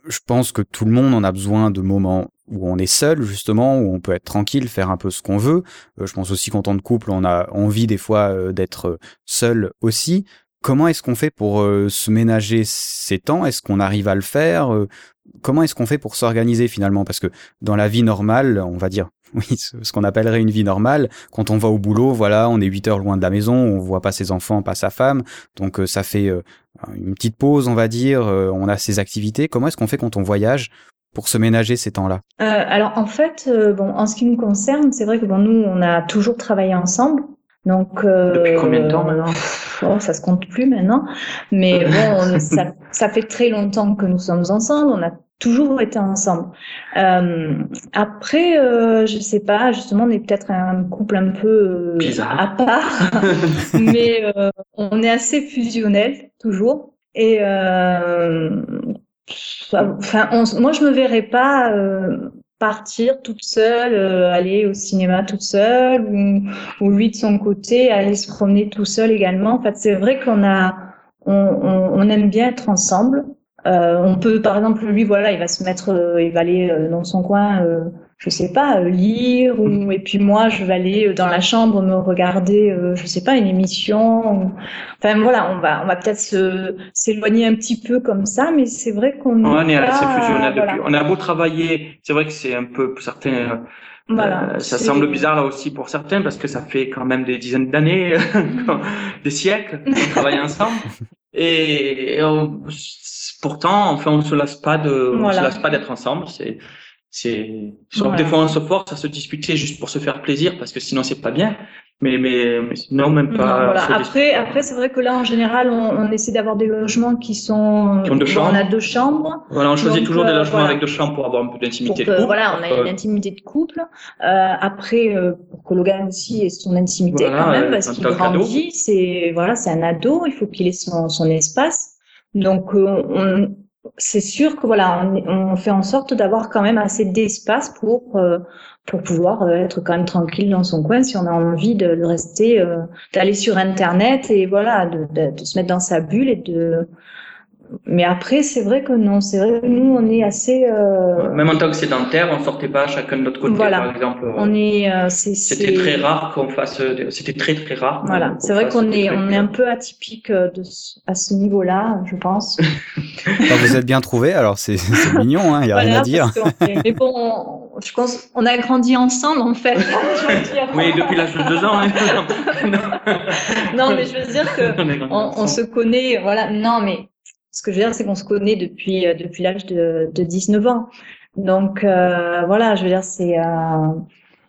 Je pense que tout le monde en a besoin de moments où on est seul, justement, où on peut être tranquille, faire un peu ce qu'on veut. Euh, je pense aussi qu'en tant que couple, on a envie des fois euh, d'être seul aussi. Comment est-ce qu'on fait pour se ménager ces temps? Est-ce qu'on arrive à le faire? Comment est-ce qu'on fait pour s'organiser finalement? Parce que dans la vie normale, on va dire, oui, ce, qu'on appellerait une vie normale, quand on va au boulot, voilà, on est 8 heures loin de la maison, on voit pas ses enfants, pas sa femme, donc euh, ça fait euh, une petite pause, on va dire, euh, on a ses activités. Comment est-ce qu'on fait quand on voyage pour se ménager ces temps-là? Euh, alors en fait, euh, bon, en ce qui nous concerne, c'est vrai que bon, nous, on a toujours travaillé ensemble. Donc euh, Depuis combien de temps maintenant? pff, oh, Ça se compte plus maintenant. Mais bon, ça, ça fait très longtemps que nous sommes ensemble. On a toujours été ensemble. Euh, après, euh, je sais pas. Justement, on est peut-être un couple un peu euh, à part, mais euh, on est assez fusionnel toujours. Et euh, enfin, on- moi, je me verrais pas euh, partir toute seule, euh, aller au cinéma toute seule, ou, ou lui de son côté aller se promener tout seul également. En fait, c'est vrai qu'on a, on, on, on aime bien être ensemble. Euh, on peut, par exemple, lui, voilà, il va se mettre, euh, il va aller euh, dans son coin, je sais pas, lire, ou, et puis moi, je vais aller dans la chambre me regarder, je sais pas, une émission. ou- Enfin voilà, on va, on va peut-être s'éloigner un petit peu comme ça, mais c'est vrai qu'on On est assez fusionnel voilà. depuis. On a beau travailler, c'est vrai que c'est un peu pour certains. Voilà, ça semble bizarre là aussi pour certains parce que ça fait quand même des dizaines d'années, des siècles qu'on travaille ensemble. Et, et on- pourtant, enfin, on se lasse pas de, on se lasse pas d'être ensemble. C'est c'est des fois on se force à se disputer juste pour se faire plaisir parce que sinon c'est pas bien. Mais mais, mais sinon même pas après après c'est vrai que là en général on, on essaie d'avoir des logements qui sont qui ont deux chambres. on a deux chambres. Voilà on choisit toujours des euh, logements avec deux chambres pour avoir un peu d'intimité de couple voilà on a une intimité de couple. Euh, après euh, pour que Logan aussi ait son intimité quand même parce qu'il grandit c'est voilà c'est un ado il faut qu'il ait son son espace donc on c'est sûr que voilà, on, fait en sorte d'avoir quand même assez d'espace pour euh, pour pouvoir euh, être quand même tranquille dans son coin si on a envie de, rester, euh, d'aller sur internet et voilà, de, de, se mettre dans sa bulle et de mais après, c'est vrai que non, c'est vrai que nous, on est assez. Euh... Même en tant que sédentaire, on sortait pas chacun de notre côté, par exemple. On est. Euh, c'était très rare qu'on fasse. C'était très très rare. Voilà, c'est vrai qu'on est, on est un peu atypique euh, de, à ce niveau-là, je pense. vous êtes bien trouvé, alors c'est mignon, hein, il y a rien à dire. mais bon, je pense, on a grandi ensemble en fait. oui, depuis l'âge de deux ans. Hein. non, mais je veux dire que on, on se connaît, voilà. Non, mais ce que je veux dire, c'est qu'on se connaît depuis euh, depuis l'âge de, de 19 ans. Donc euh, voilà, je veux dire, c'est euh,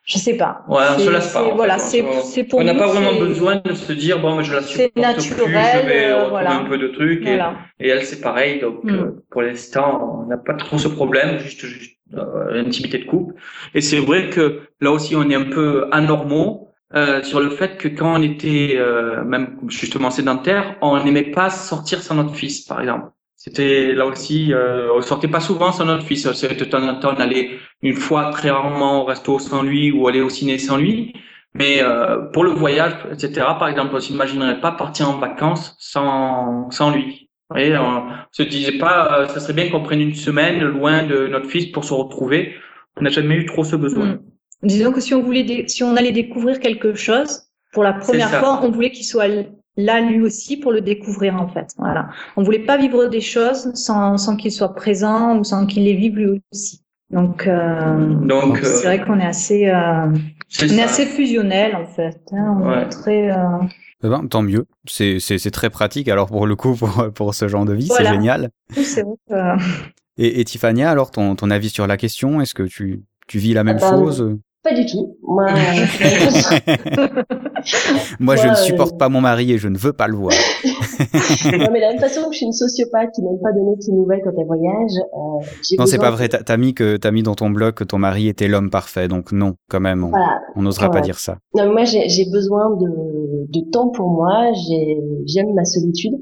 je sais pas. Ouais, on se lasse pas. Voilà, c'est c'est pour. On n'a pas vraiment besoin de se dire bon, mais je la supporte C'est naturel. Plus, je vais euh, voilà. un peu de trucs et, et elle c'est pareil. Donc mm. pour l'instant, on n'a pas trop ce problème, juste, juste euh, intimité de couple. Et c'est vrai que là aussi, on est un peu anormaux euh, sur le fait que quand on était euh, même justement sédentaire, on n'aimait pas sortir sans notre fils, par exemple. C'était là aussi, euh, on sortait pas souvent sans notre fils. De temps en temps, on allait une fois très rarement au resto sans lui ou aller au ciné sans lui. Mais euh, pour le voyage, etc., par exemple, on s'imaginerait pas partir en vacances sans sans lui. Et on se disait pas, euh, ça serait bien qu'on prenne une semaine loin de notre fils pour se retrouver. On n'a jamais eu trop ce besoin. Disons que si on voulait, si on allait découvrir quelque chose, pour la première fois, on voulait qu'il soit là lui aussi pour le découvrir en fait. Voilà. On voulait pas vivre des choses sans, sans qu'il soit présent ou sans qu'il les vive lui aussi. Donc, euh, donc c'est vrai qu'on est assez, euh, on est assez fusionnel en fait. Hein, on est très. Euh... Eh ben, tant mieux. C'est c'est très pratique. Alors pour le coup pour pour ce genre de vie, c'est génial. C'est vrai. Que... Et, et Tiffania, alors ton ton avis sur la question, est-ce que tu tu vis la même ah ben, chose? Pas du tout. Moi, Moi, je ne supporte pas mon mari et je ne veux pas le voir. non, mais de la même façon que je suis une sociopathe qui n'aime pas donner de ses nouvelles quand elle voyage. Euh, non, c'est pas vrai. T'as mis que t'as mis dans ton blog que ton mari était l'homme parfait, donc non, quand même, on n'osera pas dire ça. Non, moi, j'ai besoin de, de temps pour moi. J'aime ma solitude.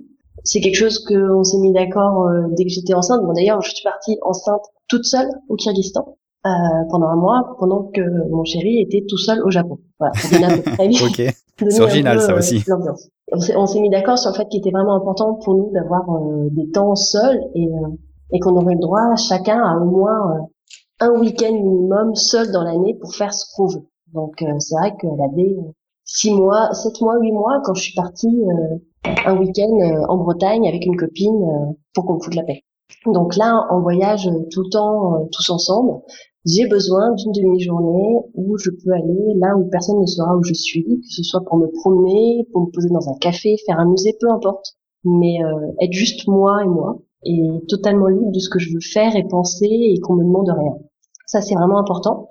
C'est quelque chose qu'on s'est mis d'accord euh, dès que j'étais enceinte. Bon, d'ailleurs, je suis partie enceinte toute seule au Kyrgyzstan. Euh, pendant un mois pendant que mon chéri était tout seul au Japon. Voilà, c'est original ça aussi. Euh, on s'est mis d'accord sur le fait qu'il était vraiment important pour nous d'avoir euh, des temps seuls et, et qu'on aurait le droit chacun à au moins un week-end minimum seul dans l'année pour faire ce qu'on veut. Donc c'est vrai qu'elle avait six mois, sept mois, huit mois quand je suis partie un week-end en Bretagne avec une copine pour qu'on me foute la paix. Donc là, on voyage tout le temps tous ensemble j'ai besoin d'une demi-journée où je peux aller là où personne ne saura où je suis, que ce soit pour me promener, pour me poser dans un café, faire un musée, peu importe. Mais euh, être juste moi et moi, et totalement libre de ce que je veux faire et penser et qu'on me demande rien. Ça, c'est vraiment important.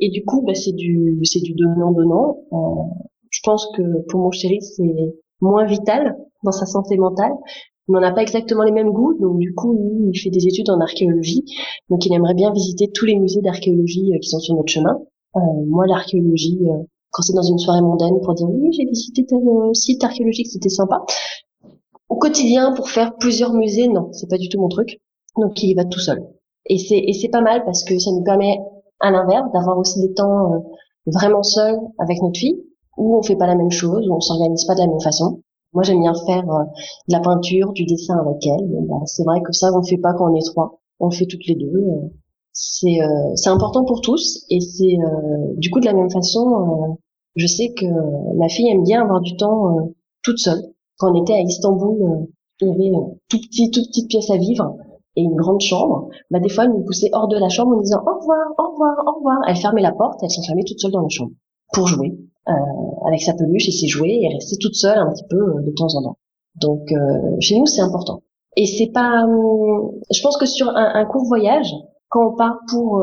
Et du coup, bah, c'est du, c'est du donnant-donnant. Euh, je pense que pour mon chéri, c'est moins vital dans sa santé mentale, mais on n'a pas exactement les mêmes goûts. Donc du coup, lui, il fait des études en archéologie, donc il aimerait bien visiter tous les musées d'archéologie euh, qui sont sur notre chemin. Euh, moi, l'archéologie, euh, quand c'est dans une soirée mondaine pour dire oui, j'ai visité tel site archéologique, c'était sympa. Au quotidien, pour faire plusieurs musées, non, c'est pas du tout mon truc. Donc il y va tout seul. Et c'est et c'est pas mal parce que ça nous permet à l'inverse d'avoir aussi des temps vraiment seuls avec notre fille où on fait pas la même chose, où on s'organise pas de la même façon. Moi, j'aime bien faire euh, de la peinture, du dessin avec elle. Bah, c'est vrai que ça, on ne fait pas quand on est trois. On fait toutes les deux. Euh. C'est euh, c'est important pour tous et c'est du coup de la même façon. je sais que ma fille aime bien avoir du temps toute seule. Quand on était à Istanbul, il y avait tout petit, toute petite pièce à vivre et une grande chambre. Bah des fois, elle nous poussait hors de la chambre en disant au revoir, au revoir, au revoir. Elle fermait la porte, elle s'enfermait toute seule dans la chambre pour jouer avec sa peluche et ses jouets et rester toute seule un petit peu euh, de temps en temps. Donc euh, chez nous c'est important. Et c'est pas, je pense que sur un, un, court voyage, quand on part pour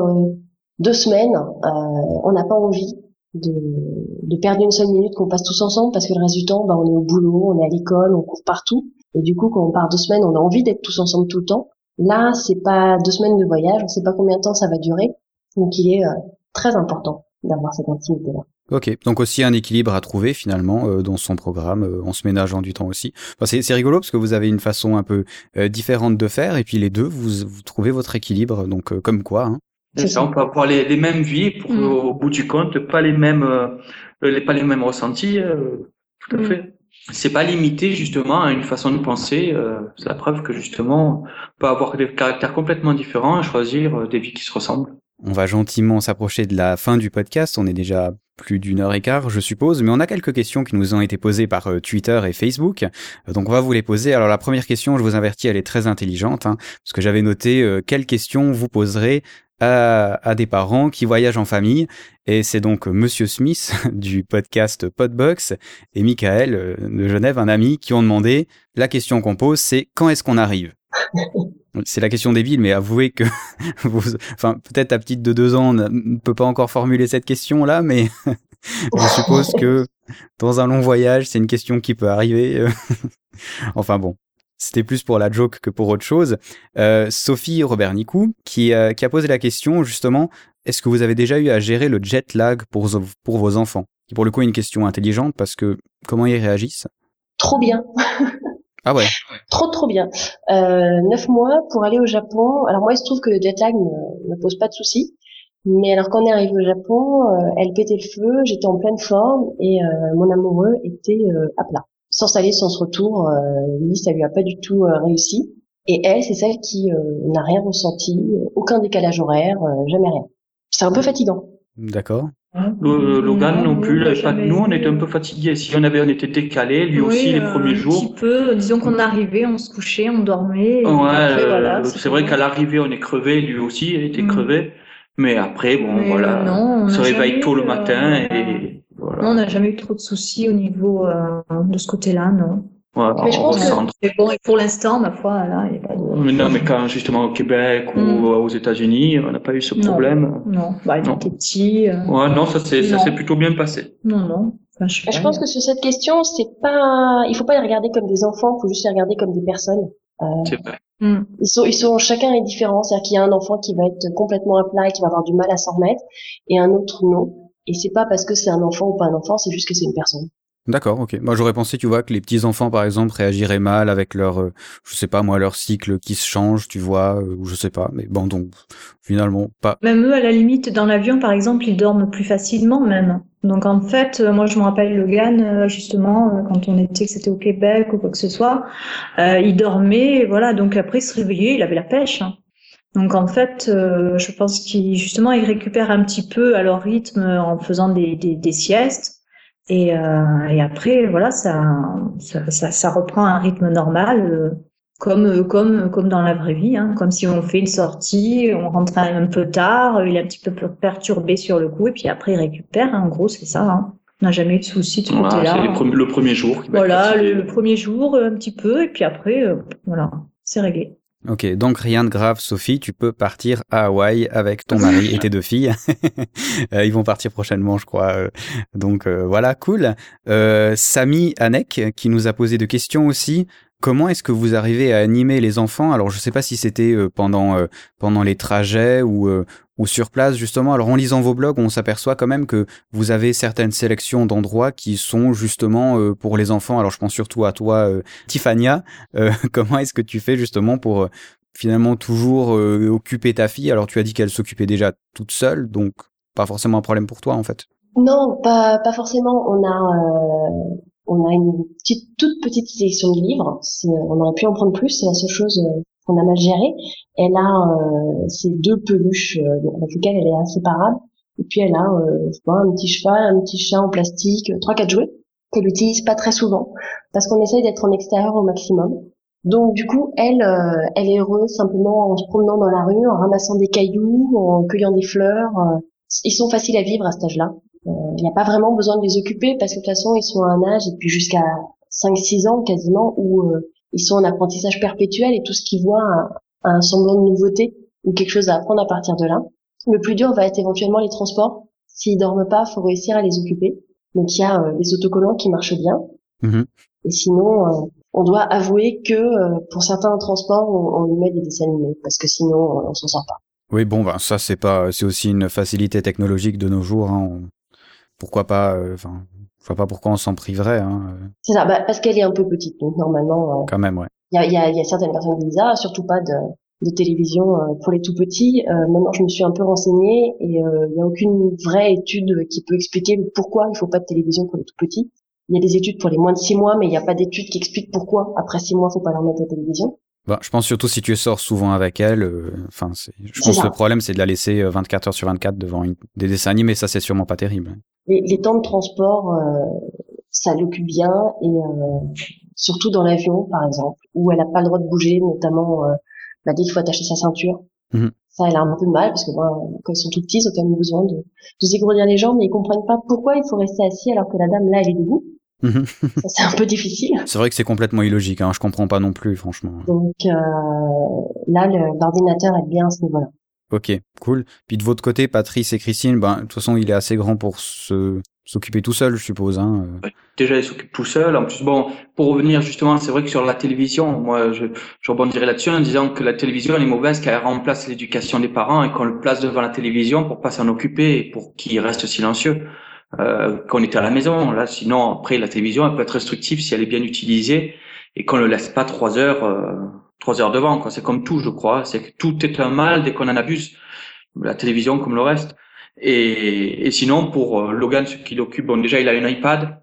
deux semaines, euh, on n'a pas envie de, de, perdre une seule minute qu'on passe tous ensemble parce que le reste du temps, bah, on est au boulot, on est à l'école, on court partout. Et du coup, quand on part deux semaines, on a envie d'être tous ensemble tout le temps. Là, c'est pas deux semaines de voyage, on sait pas combien de temps ça va durer. Donc, il est euh, très important d'avoir cette intimité-là. Ok, donc aussi un équilibre à trouver finalement euh, dans son programme, euh, en se ménageant du temps aussi. Enfin, c'est rigolo parce que vous avez une façon un peu euh, différente de faire et puis les deux, vous, vous trouvez votre équilibre, donc comme quoi. Hein. C'est ça, on peut avoir les, les mêmes vies pour mm. au bout du compte, pas les mêmes, les, pas les mêmes ressentis. tout à mm. fait. C'est pas limité justement à une façon de penser. c'est la preuve que justement, on peut avoir des caractères complètement différents et choisir des vies qui se ressemblent. On va gentiment s'approcher de la fin du podcast. On est déjà plus d'une heure et quart, je suppose, mais on a quelques questions qui nous ont été posées par euh, Twitter et Facebook. Euh, donc on va vous les poser. Alors la première question, je vous avertis, elle est très intelligente, hein, parce que j'avais noté euh, quelles questions vous poserez à, à, des parents qui voyagent en famille. Et c'est donc Monsieur Smith du podcast Podbox et Michael de Genève, un ami, qui ont demandé la question qu'on pose, c'est quand est-ce qu'on arrive? c'est la question villes, mais avouez que, vous, enfin, peut-être ta petite de deux ans ne peut pas encore formuler cette question-là, mais je suppose que dans un long voyage, c'est une question qui peut arriver. enfin bon, c'était plus pour la joke que pour autre chose. Euh, Sophie Robert Nicou, qui, euh, qui a posé la question justement, est-ce que vous avez déjà eu à gérer le jet lag pour, pour vos enfants? Qui pour le coup est une question intelligente parce que comment ils réagissent? Trop bien. Ah ouais. Trop trop bien. Euh, neuf mois pour aller au Japon. Alors moi il se trouve que le jet lag ne, me pose pas de soucis. Mais alors quand on est arrivé au Japon, euh, elle pétait le feu, j'étais en pleine forme et euh, mon amoureux était euh, à plat. Sans saler, sans ce retour, lui ça lui a pas du tout réussi. Et elle, c'est celle qui n'a rien ressenti, aucun décalage horaire, jamais rien. C'est un peu fatigant. D'accord. Hein Logan non plus, pas, nous on était un peu fatigués. Si on avait, on était décalé, lui aussi les premiers jours. Un petit peu, disons qu'on arrivait, on se couchait, on dormait. Ouais, c'est vrai qu'à l'arrivée on est crevé, lui aussi il était mm. crevé. Mais après, bon voilà, on, se réveille tôt le matin et voilà. Non, on n'a jamais eu trop de soucis au niveau euh, de ce côté-là, non mais je pense que bon, pour l'instant, ma foi, là, il n'y a pas de. Mais non, mais quand justement au Québec ou mm. aux États-Unis, on n'a pas eu ce problème. Non, bah, il était petit. Euh... Ouais, non, ça s'est ça s'est plutôt bien passé. Non, non. Enfin, je, je pense que sur cette question, c'est pas, il faut pas les regarder comme des enfants, il faut juste les regarder comme des personnes. Euh... C'est vrai. Mm. Ils sont, ils sont, chacun est différent. C'est-à-dire qu'il y a un enfant qui va être complètement à plat et qui va avoir du mal à s'en remettre, et un autre non. Et c'est pas parce que c'est un enfant ou pas un enfant, c'est juste que c'est une personne. D'accord, ok. Moi, j'aurais pensé, tu vois, que les petits enfants, par exemple, réagiraient mal avec leur, euh, je sais pas moi, leur cycle qui se change, tu vois, euh, ou je sais pas. Mais bon, donc finalement, pas. Même eux, à la limite, dans l'avion, par exemple, ils dorment plus facilement, même. Donc en fait, euh, moi, je me rappelle Logan, justement, quand on était, que c'était au Québec ou quoi que ce soit, il dormait, voilà. Donc après, il se réveillait, il avait la pêche. Hein. Donc en fait, je pense qu'ils justement ils récupèrent un petit peu à leur rythme en faisant des siestes. Et, euh, et après, voilà, ça, ça, ça, ça, reprend un rythme normal, euh, comme, comme, comme dans la vraie vie, hein, comme si on fait une sortie, on rentre un peu tard, il est un petit peu perturbé sur le coup, et puis après il récupère. Hein, en gros, c'est ça. Hein. On n'a jamais eu de soucis de ce côté-là. C'est le premier jour. Qui va voilà, le, premier jour un petit peu, et puis après, euh, voilà, c'est réglé. Ok, donc rien de grave, Sophie, tu peux partir à Hawaï avec ton mari et tes deux filles. Euh, ils vont partir prochainement, je crois. Euh, donc euh, voilà, cool. Euh, Samy Anek, qui nous a posé deux questions aussi. Comment est-ce que vous arrivez à animer les enfants? Alors, je ne sais pas si c'était pendant pendant les trajets ou ou sur place justement. Alors en lisant vos blogs, on s'aperçoit quand même que vous avez certaines sélections d'endroits qui sont justement euh, pour les enfants. Alors je pense surtout à toi, euh, Tiffania. Euh, comment est-ce que tu fais justement pour finalement toujours occuper ta fille? Alors tu as dit qu'elle s'occupait déjà toute seule, donc pas forcément un problème pour toi en fait. Non, pas forcément. On a on a une toute petite sélection de livres. On aurait pu en prendre plus. C'est la seule chose qu'on a mal géré. Elle a euh, ses deux peluches euh, avec lesquelles elle est inséparable. Et puis elle a euh, un petit cheval, un petit chat en plastique, trois quatre jouets qu'elle n'utilise pas très souvent parce qu'on essaye d'être en extérieur au maximum. Donc du coup, elle, elle est heureuse simplement en se promenant dans la rue, en ramassant des cailloux, en cueillant des fleurs. Ils sont faciles à vivre à cet âge-là. Il n'y a pas vraiment besoin de les occuper parce que de toute façon, ils sont à un âge et puis jusqu'à 5-6 ans quasiment où ils sont en apprentissage perpétuel et tout ce qu'ils voient a, un semblant de nouveauté ou quelque chose à apprendre à partir de là. Le plus dur va être éventuellement les transports. S'ils dorment pas, faut réussir à les occuper. Donc il y a les autocollants qui marchent bien. Mhm. Et sinon, on doit avouer que pour certains transports, on, on lui met des dessins animés parce que sinon, on s'en sort pas. Oui, bon, ben ça c'est pas, c'est aussi une facilité technologique de nos jours. Hein. Pourquoi pas, enfin, je vois pas pourquoi on s'en priverait. Hein. C'est ça, bah, parce qu'elle est un peu petite, donc normalement. Quand même, ouais. Il y a, y, a, y a, certaines personnes qui disent ah, surtout pas de, de télévision pour les tout petits. Euh, maintenant, je me suis un peu renseignée et il euh, n'y a aucune vraie étude qui peut expliquer pourquoi il faut pas de télévision pour les tout petits. Il y a des études pour les moins de six mois, mais il n'y a pas d'études qui expliquent pourquoi après six mois, faut pas leur mettre la télévision. Bah, je pense surtout si tu sors souvent avec elle. euh, Enfin, c'est je pense que le problème c'est de la laisser euh, 24 heures sur 24 devant une, des dessins animés. Ça, c'est sûrement pas terrible. Les, les temps de transport, euh, ça l'occupe bien et euh, surtout dans l'avion, par exemple, où elle n'a pas le droit de bouger, notamment euh, bah, dès qu'il faut attacher sa ceinture. Mhm. Ça, elle a un peu de mal parce que bon, quand ils sont tout petits, ils ont quand même besoin de, de s'égourdir les jambes, mais ils comprennent pas pourquoi il faut rester assis alors que la dame là, elle est debout. Mhm. C'est un peu difficile. c'est vrai que c'est complètement illogique. Hein. Je comprends pas non plus, franchement. Donc euh, là, l'ordinateur est bien à ce niveau-là. Ok, cool. Puis de votre côté, Patrice et Christine, ben de toute façon, il est assez grand pour se s'occuper tout seul, je suppose. Hein. euh. Déjà, il s'occupe tout seul. En plus, bon, pour revenir justement, c'est vrai que sur la télévision, moi, je, je rebondirai là-dessus en disant que la télévision, elle est mauvaise, qu'elle remplace l'éducation des parents et qu'on le place devant la télévision pour pas s'en occuper et pour qu'il reste silencieux. Euh, qu'on était à la maison. Là, sinon, après, la télévision, elle peut être restrictive si elle est bien utilisée et qu'on ne le laisse pas trois heures, euh, trois heures devant. C'est comme tout, je crois. C'est que tout est un mal dès qu'on en abuse. La télévision comme le reste. Et, et sinon, pour euh, Logan, ce qu'il occupe, bon, déjà, il a un iPad.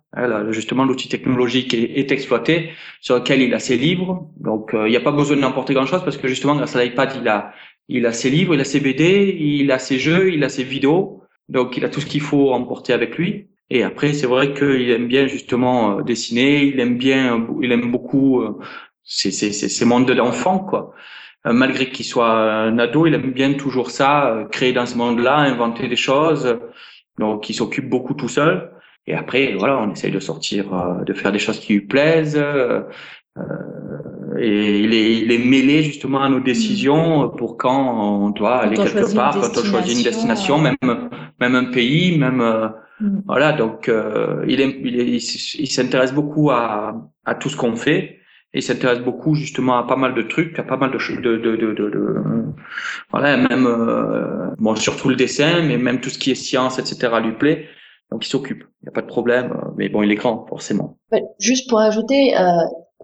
Justement, l'outil technologique est, est exploité, sur lequel il a ses livres. Donc, euh, il n'y a pas besoin de n'importe grand-chose parce que justement, grâce à l'iPad, il a, il a ses livres, il a ses BD, il a ses jeux, il a ses vidéos. Donc, il a tout ce qu'il faut emporter avec lui. Et après, c'est vrai qu'il aime bien justement euh, dessiner. Il aime bien, il aime beaucoup euh, ces, mondes d'enfants, quoi. Euh, malgré qu'il soit un ado, il aime bien toujours ça, euh, créer dans ce monde-là, inventer des choses. Donc, il s'occupe beaucoup tout seul. Et après, voilà, on essaye de sortir, euh, de faire des choses qui lui plaisent. euh, euh, et il est, il est mêlé justement à nos décisions pour quand on doit aller Quand quelque part, quand on choisit une destination, destination, même même un pays, même euh, Mm. voilà. Donc euh, il est, il, s'intéresse beaucoup à à tout ce qu'on fait. Et il s'intéresse beaucoup justement à pas mal de trucs, à pas mal de choses, de, de, de, de, de- voilà, même euh, bon surtout le dessin, mais même tout ce qui est science, etc. lui plaît. Donc il s'occupe, il n'y a pas de problème. euh, Mais bon, il est grand forcément. Ouais, Juste pour ajouter, euh,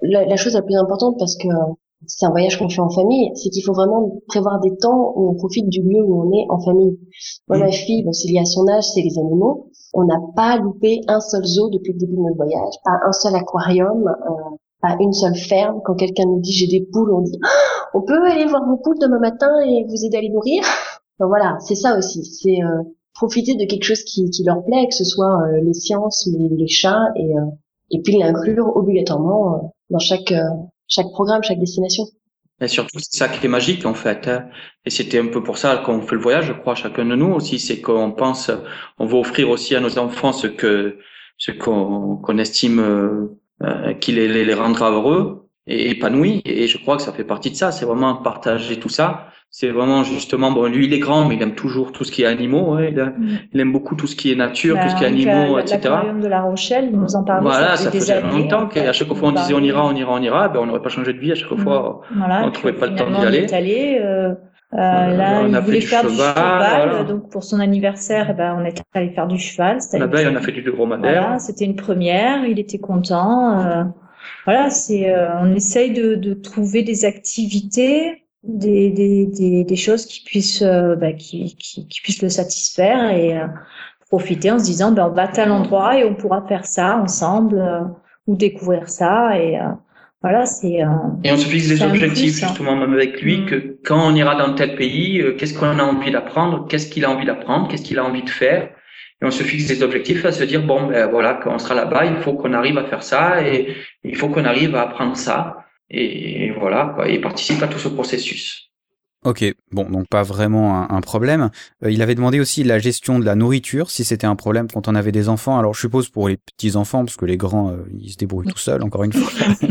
la, la chose la plus importante, parce que c'est un voyage qu'on fait en famille, c'est qu'il faut vraiment prévoir des temps où on profite du lieu où on est en famille. Moi, Mm. ma fille, bon, c'est lié à son âge, c'est les animaux. On n'a pas loupé un seul zoo depuis le début de notre voyage, pas un seul aquarium, euh, pas une seule ferme. Quand quelqu'un nous dit j'ai des poules, on dit on peut aller voir vos poules demain matin et vous aider à les nourrir? Enfin, voilà, c'est ça aussi. C'est euh, profiter de quelque chose qui, qui leur plaît, que ce soit euh, les sciences, les, les chats, et, euh, et puis l'inclure obligatoirement euh, dans chaque euh, chaque programme, chaque destination. Et surtout, c'est ça qui est magique en fait. hein. Et c'était un peu pour ça qu'on fait le voyage, je crois, chacun de nous aussi, c'est qu'on pense, on veut offrir aussi à nos enfants ce que, ce qu'on estime euh, euh, qui les, les rendra heureux et épanouis. Et je crois que ça fait partie de ça. C'est vraiment partager tout ça. C'est vraiment justement, bon, lui il est grand, mais il aime toujours tout ce qui est animaux. hein. Il, aime, Mm. il aime beaucoup tout ce qui est nature, Bah, tout ce qui est animaux, etc. L'aquarium de La Rochelle, il nous en parlait. Voilà, ça des faisait années, longtemps qu'à chaque fois on disait on ira, on ira, on ira, ben on n'aurait pas changé de vie à chaque Mm. fois. Voilà, on et trouvait pas le temps d'y aller. Allé. Euh, euh, là, on a il voulait du faire du cheval, cheval, voilà. donc pour son anniversaire, eh ben, on est allé faire du cheval. Là-bas, on a fait du dromadaire. Voilà, c'était une première, il était content. euh, voilà, c'est, euh, on essaye de, de trouver des activités, des, des, des, des choses qui puissent, euh, bah, qui, qui, qui puissent le satisfaire et euh, profiter en se disant, ben, on va à tel endroit et on pourra faire ça ensemble euh, ou découvrir ça et euh, voilà, c'est. euh, Et on se fixe des objectifs plus, hein. justement même avec lui Mm. que quand on ira dans tel pays, euh, qu'est-ce qu'on a envie d'apprendre, qu'est-ce qu'il a envie d'apprendre, qu'est-ce qu'il a envie de faire. Et on se fixe des objectifs à se dire bon ben voilà quand on sera là-bas, il faut qu'on arrive à faire ça et il faut qu'on arrive à apprendre ça et voilà quoi. Et participe à tout ce processus. Ok, bon, donc pas vraiment un, un problème. Euh, il avait demandé aussi la gestion de la nourriture, si c'était un problème quand on avait des enfants. Alors je suppose pour les petits enfants, parce que les grands, euh, ils se débrouillent tout seuls, encore une fois.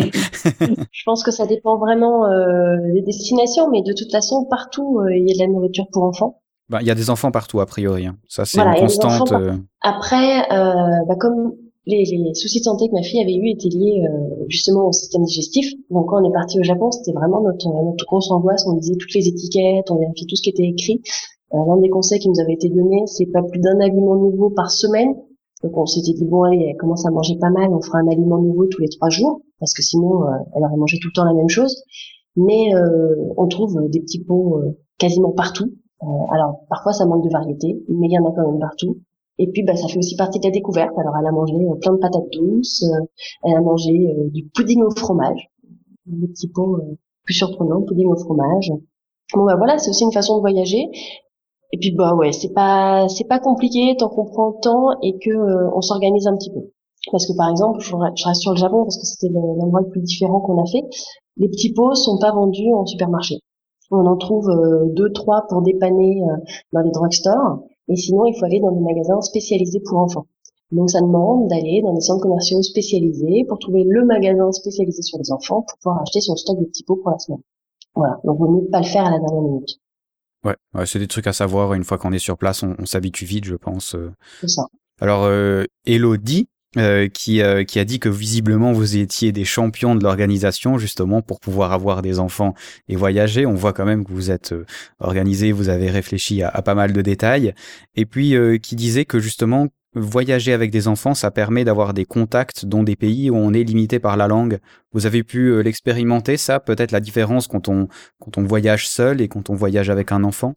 Je pense que ça dépend vraiment euh, des destinations, mais de toute façon, partout, euh, il y a de la nourriture pour enfants. Bah, il y a des enfants partout a priori. Hein. Ça c'est une constante. Après, bah, comme les, soucis de santé que ma fille avait eu étaient liés euh, justement au système digestif. Donc quand on est parti au Japon, c'était vraiment notre, notre grosse angoisse. On lisait toutes les étiquettes, on vérifiait tout ce qui était écrit. Euh, L'un des conseils qui nous avait été donné, c'est pas plus d'un aliment nouveau par semaine. Donc on s'était dit bon allez, elle commence à manger pas mal, on fera un aliment nouveau tous les trois jours parce que sinon euh, elle aurait mangé tout le temps la même chose. Mais euh, on trouve des petits pots quasiment partout. alors parfois ça manque de variété, mais il y en a quand même partout. Et puis, bah, ça fait aussi partie de la découverte. Alors, elle a mangé euh, plein de patates douces, euh, elle a mangé euh, du pudding au fromage, le petit pot plus surprenant, pudding au fromage. Bon, bah voilà, c'est aussi une façon de voyager. Et puis, bah ouais, c'est pas, c'est pas compliqué tant qu'on prend le temps et que on s'organise un petit peu. Parce que par exemple, je, reste sur le Japon parce que c'était l'endroit le plus différent qu'on a fait. Les petits pots sont pas vendus en supermarché. On en trouve deux, trois pour dépanner dans les drugstores. Et sinon, il faut aller dans des magasins spécialisés pour enfants. Donc, ça demande d'aller dans des centres commerciaux spécialisés pour trouver le magasin spécialisé sur les enfants pour pouvoir acheter son stock de petits pots pour la semaine. Voilà. Donc, vaut mieux pas le faire à la dernière minute. Ouais, c'est des trucs à savoir. Une fois qu'on est sur place, on, s'habitue vite, je pense. Euh. C'est ça. Alors, euh, Elodie, euh, qui, euh, qui a dit que visiblement vous étiez des champions de l'organisation justement pour pouvoir avoir des enfants et voyager. On voit quand même que vous êtes euh, organisé, vous avez réfléchi à, pas mal de détails. Et puis qui disait que justement voyager avec des enfants, ça permet d'avoir des contacts dans des pays où on est limité par la langue. Vous avez pu l'expérimenter ça, peut-être la différence quand on quand on voyage seul et quand on voyage avec un enfant?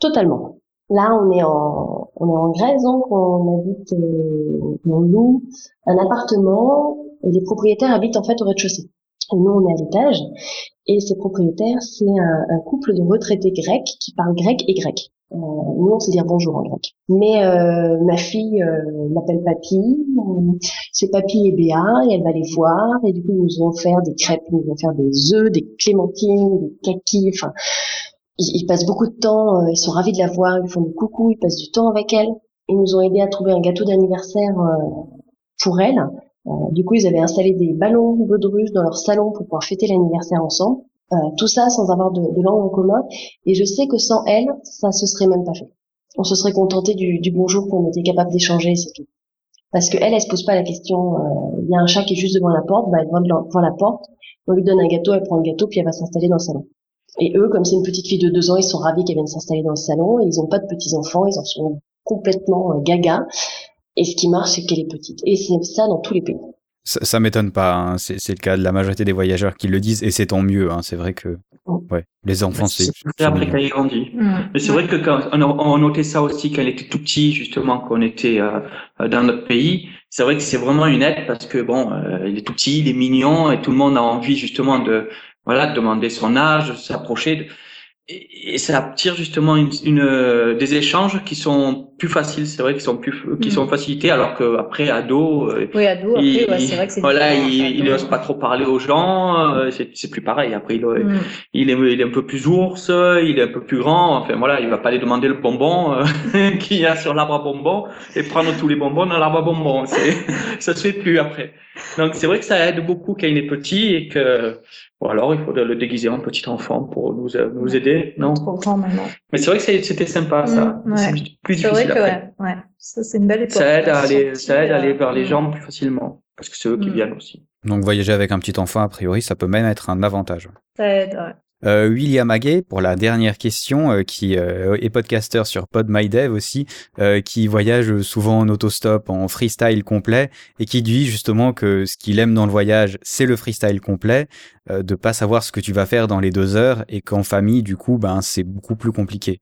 Totalement. Là, on est en, Grèce, donc on habite, euh, loue un appartement et les propriétaires habitent en fait au rez-de-chaussée. Et nous, on est à l'étage. Et ces propriétaires, c'est un, couple de retraités grecs qui parlent grec et grec. Euh, nous, on sait dire bonjour en grec. Mais euh, ma fille euh, l'appelle papy. c'est papy et Béa, et elle va les voir. Et du coup, nous ont offert des crêpes, nous ont offert des œufs, des clémentines, des kakis. Enfin, ils, passent beaucoup de temps, euh, ils sont ravis de la voir, ils font du coucou, ils passent du temps avec elle. Ils nous ont aidé à trouver un gâteau d'anniversaire euh, pour elle. Euh, du coup, ils avaient installé des ballons baudruches dans leur salon pour pouvoir fêter l'anniversaire ensemble. tout ça sans avoir de, de, langue en commun. Et je sais que sans elle, ça se serait même pas fait. On se serait contenté du, du bonjour qu'on était capable d'échanger, c'est tout. Parce que elle, elle se pose pas la question. Il y a un chat qui est juste devant la porte, bah elle va devant la porte. On lui donne un gâteau, elle prend le gâteau, puis elle va s'installer dans le salon. Et eux, comme c'est une petite fille de deux ans, ils sont ravis qu'elle vienne s'installer dans le salon. ils n'ont pas de petits enfants, ils en sont complètement euh, gaga. Et ce qui marche, c'est qu'elle est petite. Et c'est ça dans tous les pays. Ça, ça m'étonne pas. Hein. C'est, le cas de la majorité des voyageurs qui le disent, et c'est tant mieux. Hein. C'est vrai que mm. ouais, les enfants, c'est. C'est après qu'elle grandit. Mm. Mais c'est vrai que quand on, on notait ça aussi quand elle était tout petit, justement, quand on était euh, dans notre pays. C'est vrai que c'est vraiment une aide parce que bon, euh, il est tout petit, il est mignon, et tout le monde a envie justement de voilà, demander son âge, s'approcher. Et, ça attire justement une, une, euh, des échanges qui sont plus faciles c'est vrai qu'ils sont plus qui sont mm. facilités alors que après ado euh, oui ado après ouais, c'est vrai que c'est voilà il, il n'ose pas trop parler aux gens euh, c'est c'est plus pareil. Après il, mm. il est il est un peu plus ours il est un peu plus grand enfin voilà il va pas aller demander le bonbon qu'il y a sur l'arbre à bonbons et prendre tous les bonbons dans l'arbre à bonbons. C'est ça se fait plus après. Donc c'est vrai que ça aide beaucoup quand il est petit et que ou alors il faut le déguiser en petit enfant pour nous, nous aider, non Mais c'est vrai que c'était sympa ça. Mmh, c'est plus difficile. C'est vrai que ouais, ouais. Ça c'est une belle époque. Ça aide à aller, ça aide à aller vers les gens plus facilement parce que c'est eux qui mmh. viennent aussi. Donc voyager avec un petit enfant, a priori, ça peut même être un avantage. Ça aide, ouais. Euh, William Haguet, pour la dernière question, euh, qui euh, est podcaster sur PodMyDev aussi, qui voyage souvent en autostop, en freestyle complet, et qui dit justement que ce qu'il aime dans le voyage, c'est le freestyle complet, de pas savoir ce que tu vas faire dans les deux heures, et qu'en famille, du coup, ben c'est beaucoup plus compliqué.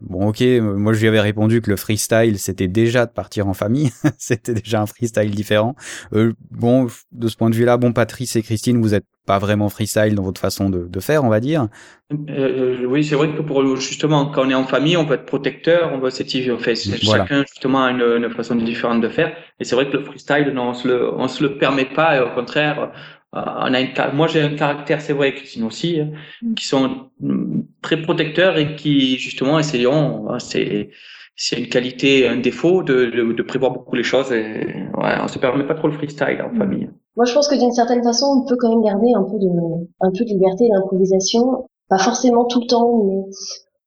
Bon, ok, moi je lui avais répondu que le freestyle c'était déjà de partir en famille, c'était déjà un freestyle différent. Euh, bon, de ce point de vue-là, bon, Patrice et Christine, vous êtes pas vraiment freestyle dans votre façon de, de faire, on va dire. Euh, euh oui, c'est vrai que pour justement quand on est en famille, on peut être protecteur, on va s'étirer, on fait chacun justement a une, une, façon différente de faire. Et c'est vrai que le freestyle, non, on se le, on se le permet pas. Et au contraire, on a une, moi j'ai un caractère, c'est vrai, Christine aussi, hein, mm. qui sont mm, très protecteurs et qui justement essayons, hein, c'est c'est une qualité, un défaut de, de, de, prévoir beaucoup les choses et ouais, on se permet pas trop le freestyle en mm. famille. Moi je pense que d'une certaine façon on peut quand même garder un peu de un peu de liberté d'improvisation, pas forcément tout le temps, mais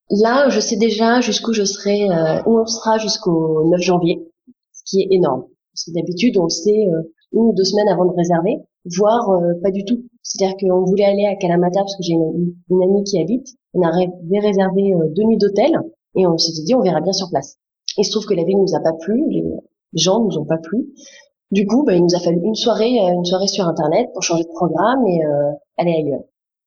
Là, je sais déjà jusqu'où je serai, euh, où on sera jusqu'au 9 janvier, ce qui est énorme. Parce que d'habitude, on le sait euh, une ou deux semaines avant de réserver, voire euh, pas du tout. C'est-à-dire qu'on voulait aller à Kalamata parce que j'ai une, amie qui habite. On avait réservé deux nuits d'hôtel et on s'était dit on verra bien sur place. Il se trouve que la ville nous a pas plu, les gens nous ont pas plu. Du coup, bah, il nous a fallu une soirée, une soirée sur internet pour changer de programme et aller ailleurs.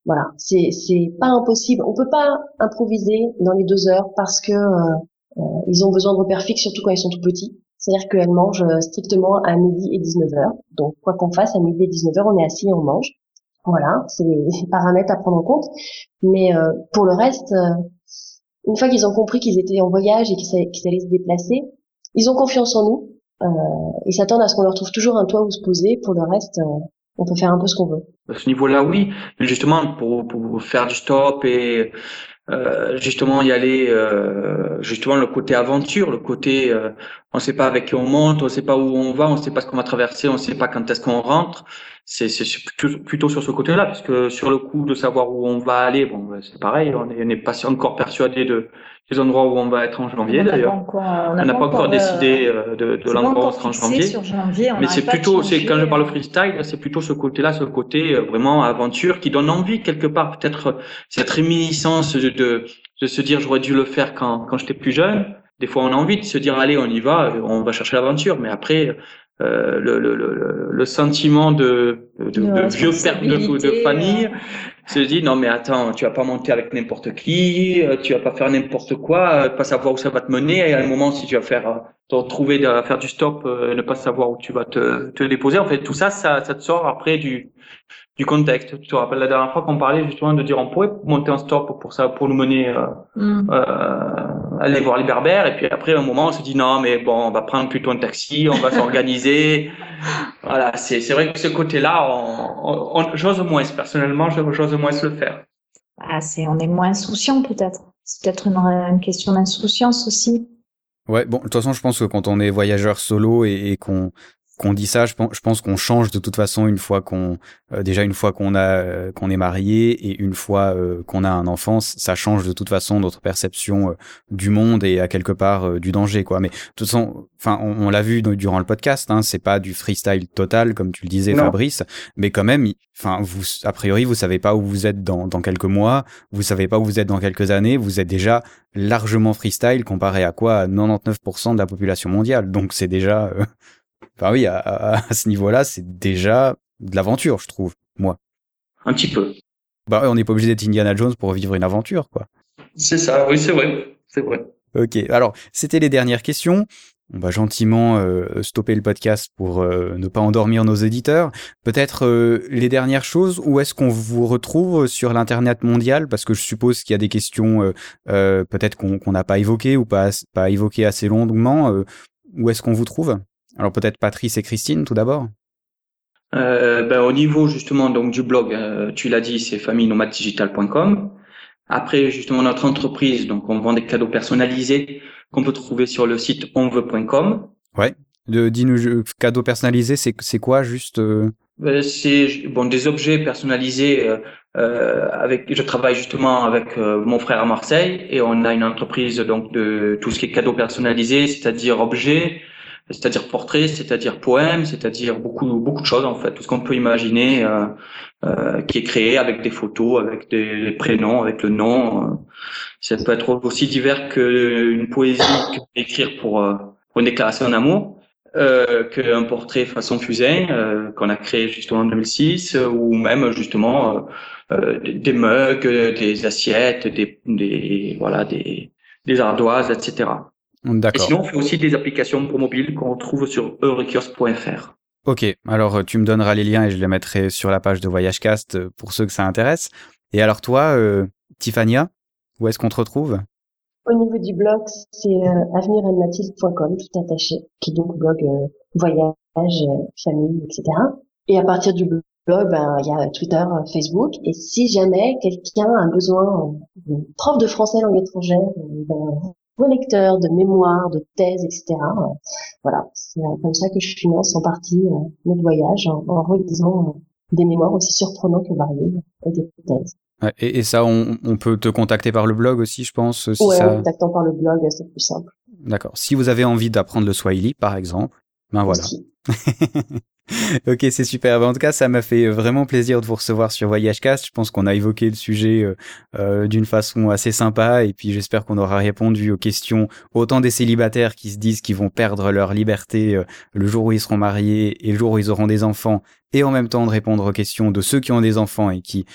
Voilà, c'est c'est pas impossible. On peut pas improviser dans les deux heures parce que euh, euh, ils ont besoin de repères fixes, surtout quand ils sont tout petits. C'est-à-dire qu'elles mangent strictement à midi et 19h. Donc quoi qu'on fasse, à midi et 19h, on est assis et on mange. Voilà, c'est des paramètres à prendre en compte. Mais euh, pour le reste, une fois qu'ils ont compris qu'ils étaient en voyage et qu'ils allaient se déplacer, ils ont confiance en nous. Euh, ils s'attendent à ce qu'on leur trouve toujours un toit où se poser. Pour le reste, on peut faire un peu ce qu'on veut. À ce niveau-là, oui. Mais justement, pour, pour faire du stop et euh, justement y aller, euh, justement le côté aventure, le côté euh, on ne sait pas avec qui on monte, on ne sait pas où on va, on ne sait pas ce qu'on va traverser, on ne sait pas quand est-ce qu'on rentre. C'est plutôt, sur ce côté-là, parce que sur le coup de savoir où on va aller, bon, c'est pareil, on n'est pas encore persuadé de les endroits où on va être en janvier d'ailleurs. On n'a pas, encore décidé euh, de, de l'endroit où on sera en janvier. Mais c'est plutôt, c'est quand je parle freestyle, c'est plutôt ce côté-là, ce côté euh, vraiment aventure qui donne envie quelque part, peut-être cette réminiscence de, de, se dire j'aurais dû le faire quand, quand j'étais plus jeune. Des fois, on a envie de se dire allez, on y va, on va chercher l'aventure. Mais après, euh, le, le, le, le, sentiment de, de, de vieux père de, famille se dit non mais attends tu vas pas monter avec n'importe qui euh, tu vas pas faire n'importe quoi euh, pas savoir où ça va te mener. Et à un moment si tu vas faire te retrouver à faire du stop ne pas savoir où tu vas te, te déposer en fait tout ça ça, ça te sort après du du contexte. Tu te rappelles la dernière fois qu'on parlait justement de dire on pourrait monter un stop pour ça, pour nous mener euh, mm. euh, aller voir les berbères et puis après un moment on se dit non mais bon on va prendre plutôt un taxi, on va s'organiser. voilà, c'est c'est vrai que ce côté-là, on, on, j'ose moins personnellement, j'ose moins le faire. Ah, c'est on est moins insouciant peut-être. C'est peut-être une, une question d'insouciance aussi. Ouais, bon, de toute façon, je pense que quand on est voyageur solo et, et qu'on qu'on dit ça, je pense, qu'on change de toute façon une fois qu'on euh, déjà une fois qu'on a euh, qu'on est marié et une fois euh, qu'on a un enfant, ça change de toute façon notre perception du monde et à quelque part du danger quoi. Mais de toute façon, enfin on, l'a vu durant le podcast, hein, c'est pas du freestyle total comme tu le disais Fabrice, mais quand même, enfin vous a priori vous savez pas où vous êtes dans dans quelques mois, vous savez pas où vous êtes dans quelques années, vous êtes déjà largement freestyle comparé à quoi à 99% de la population mondiale. Donc c'est déjà Enfin oui, à, ce niveau-là, c'est déjà de l'aventure, je trouve, moi. Un petit peu. Bah on n'est pas obligé d'être Indiana Jones pour vivre une aventure, quoi. C'est ça, oui, c'est vrai, c'est vrai. Ok, alors c'était les dernières questions. On va gentiment euh, stopper le podcast pour euh, ne pas endormir nos éditeurs. Peut-être euh, les dernières choses, où est-ce qu'on vous retrouve sur l'internet mondial? Parce que je suppose qu'il y a des questions peut-être qu'on n'a pas évoquées ou pas, pas évoquées assez longuement. où est-ce qu'on vous trouve? Alors peut-être Patrice et Christine tout d'abord. Euh, ben, au niveau justement donc du blog, euh, tu l'as dit, c'est famille-nomade-digital.com. Après justement notre entreprise, donc on vend des cadeaux personnalisés qu'on peut trouver sur le site onveut.com. Ouais. De dis-nous cadeaux personnalisés, c'est c'est quoi juste euh? ben, C'est bon des objets personnalisés. Euh, avec, je travaille justement avec mon frère à Marseille et on a une entreprise donc de tout ce qui est cadeaux personnalisés, c'est-à-dire objets, c'est-à-dire portrait, c'est-à-dire poème, c'est-à-dire beaucoup beaucoup de choses en fait, tout ce qu'on peut imaginer euh, euh, qui est créé avec des photos, avec des prénoms, avec le nom. Euh. Ça peut être aussi divers qu'une poésie que écrire pour, euh, pour une déclaration d'amour, euh, qu'un portrait façon fusain euh, qu'on a créé justement en 2006, ou même justement des mugs, des assiettes, des, des voilà des des ardoises, etc. Et sinon, on fait aussi des applications pour mobile qu'on retrouve sur eurekios.fr. Ok, alors euh, tu me donneras les liens et je les mettrai sur la page de VoyageCast euh, pour ceux que ça intéresse. Et alors toi, euh, Tiffania, où est-ce qu'on te retrouve? Au niveau du blog, c'est euh, tout attaché, qui est donc blog voyage, famille, etc. Et à partir du blog, ben, il y a Twitter, Facebook. Et si jamais quelqu'un a besoin d'une prof de français langue étrangère, ben, lecteurs de mémoires, de thèses, etc. Voilà, c'est comme ça que je finance en partie euh, notre voyage en, en relisant des mémoires aussi surprenantes et variées et des thèses. Et, et, ça, on, on, peut te contacter par le blog aussi, je pense. Si ouais, ça... en contactant par le blog, c'est plus simple. D'accord. Si vous avez envie d'apprendre le Swahili, par exemple, ben voilà. ok, c'est super. En tout cas, ça m'a fait vraiment plaisir de vous recevoir sur VoyageCast. Je pense qu'on a évoqué le sujet euh, euh, d'une façon assez sympa et puis j'espère qu'on aura répondu aux questions autant des célibataires qui se disent qu'ils vont perdre leur liberté euh, le jour où ils seront mariés et le jour où ils auront des enfants et en même temps de répondre aux questions de ceux qui ont des enfants et qui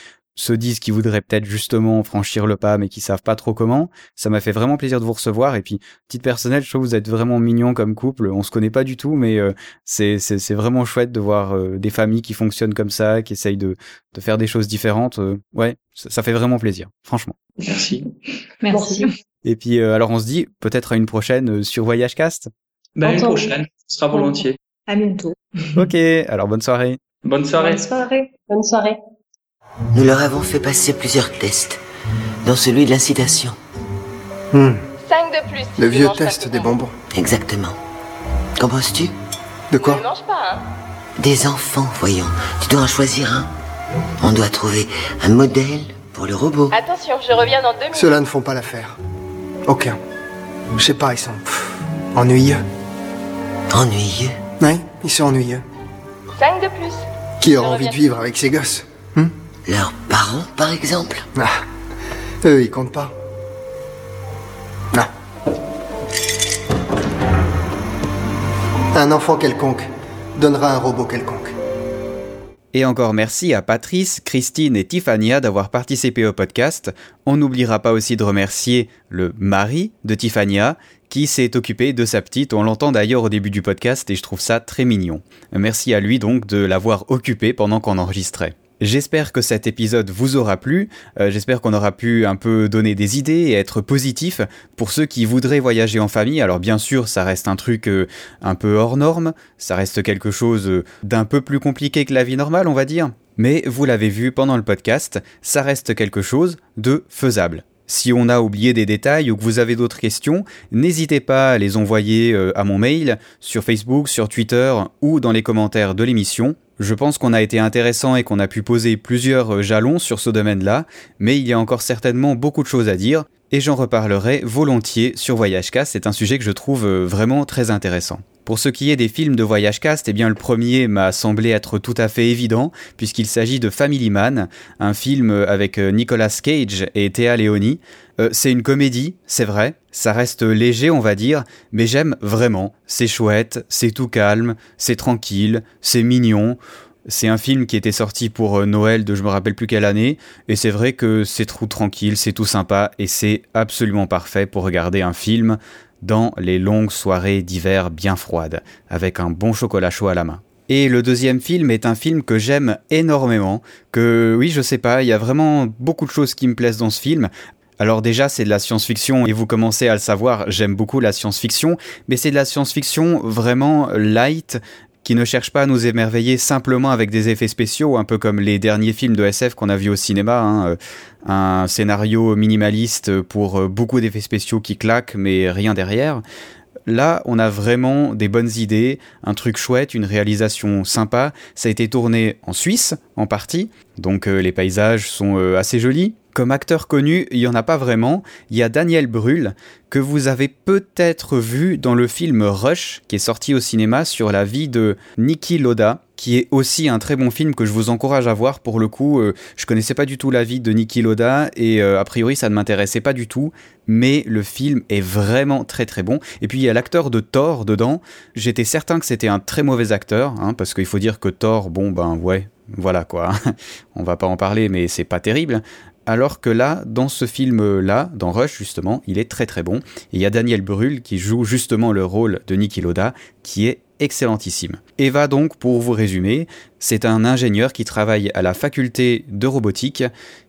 se disent qu'ils voudraient peut-être justement franchir le pas mais qui savent pas trop comment. Ça m'a fait vraiment plaisir de vous recevoir et puis petite personnelle, je trouve que vous êtes vraiment mignon comme couple. On se connaît pas du tout mais euh, c'est c'est vraiment chouette de voir euh, des familles qui fonctionnent comme ça, qui essayent de de faire des choses différentes. Euh, ouais, ça, ça, fait vraiment plaisir, franchement. Merci. Merci. Et puis alors on se dit peut-être à une prochaine sur Voyage Cast. Ben une prochaine, ce sera volontiers. À bientôt. ok, alors bonne soirée. Bonne soirée. Bonne soirée. Bonne soirée. Nous leur avons fait passer plusieurs tests, dont celui de l'incitation. Hmm. 5 de plus. Le vieux test des bonbons. Exactement. Qu'en penses-tu? De quoi? Ne mange pas, hein Des enfants, voyons. Tu dois en choisir un. On doit trouver un modèle pour le robot. Attention, je reviens dans deux minutes. Ceux-là ne font pas l'affaire. Aucun. Je sais pas, ils sont pff, ennuyeux. Ennuyeux? Oui, ils sont ennuyeux. 5 de plus. Qui aura envie de vivre avec ses gosses? Leurs parents, par exemple? Ah, eux, ils comptent pas. Non. Un enfant quelconque donnera un robot quelconque. Et encore merci à Patrice, Christine et Tiffania d'avoir participé au podcast. On n'oubliera pas aussi de remercier le mari de Tiffania qui s'est occupé de sa petite. On l'entend d'ailleurs au début du podcast et je trouve ça très mignon. Merci à lui donc de l'avoir occupé pendant qu'on enregistrait. J'espère que cet épisode vous aura plu, euh, j'espère qu'on aura pu un peu donner des idées et être positif pour ceux qui voudraient voyager en famille. Alors bien sûr, ça reste un truc euh, un peu hors norme, ça reste quelque chose euh, d'un peu plus compliqué que la vie normale, on va dire. Mais vous l'avez vu pendant le podcast, ça reste quelque chose de faisable. Si on a oublié des détails ou que vous avez d'autres questions, n'hésitez pas à les envoyer à mon mail, sur Facebook, sur Twitter ou dans les commentaires de l'émission. Je pense qu'on a été intéressant et qu'on a pu poser plusieurs euh, jalons sur ce domaine-là, mais il y a encore certainement beaucoup de choses à dire, et j'en reparlerai volontiers sur VoyageCast, c'est un sujet que je trouve euh, vraiment très intéressant. Pour ce qui est des films de Voyage Cast, eh bien le premier m'a semblé être tout à fait évident, puisqu'il s'agit de Family Man, un film avec euh, Nicolas Cage et Théa Leoni. Euh, c'est une comédie, c'est vrai, ça reste léger on va dire, mais j'aime vraiment. C'est chouette, c'est tout calme, c'est tranquille, c'est mignon. C'est un film qui était sorti pour euh, Noël de je me rappelle plus quelle année, et c'est vrai que c'est trop tranquille, c'est tout sympa, et c'est absolument parfait pour regarder un film dans les longues soirées d'hiver bien froides, avec un bon chocolat chaud à la main. Et le deuxième film est un film que j'aime énormément, que oui je sais pas, il y a vraiment beaucoup de choses qui me plaisent dans ce film. Alors déjà c'est de la science-fiction et vous commencez à le savoir, j'aime beaucoup la science-fiction, mais c'est de la science-fiction vraiment light, qui ne cherche pas à nous émerveiller simplement avec des effets spéciaux, un peu comme les derniers films de SF qu'on a vus au cinéma, hein, un scénario minimaliste pour beaucoup d'effets spéciaux qui claquent mais rien derrière. Là, on a vraiment des bonnes idées, un truc chouette, une réalisation sympa. Ça a été tourné en Suisse, en partie, donc euh, les paysages sont euh, assez jolis. Comme acteur connu, il n'y en a pas vraiment. Il y a Daniel Brühl, que vous avez peut-être vu dans le film Rush, qui est sorti au cinéma sur la vie de Niki Loda, qui est aussi un très bon film que je vous encourage à voir. Pour le coup, euh, je connaissais pas du tout la vie de Niki Loda et euh, a priori ça ne m'intéressait pas du tout, mais le film est vraiment très très bon. Et puis il y a l'acteur de Thor dedans. J'étais certain que c'était un très mauvais acteur, hein, parce qu'il faut dire que Thor, bon ben ouais, voilà quoi. On va pas en parler, mais c'est pas terrible. Alors que là, dans ce film-là, dans Rush justement, il est très très bon. Et il y a Daniel Brühl qui joue justement le rôle de Niki Loda, qui est excellentissime. Eva donc, pour vous résumer, c'est un ingénieur qui travaille à la faculté de robotique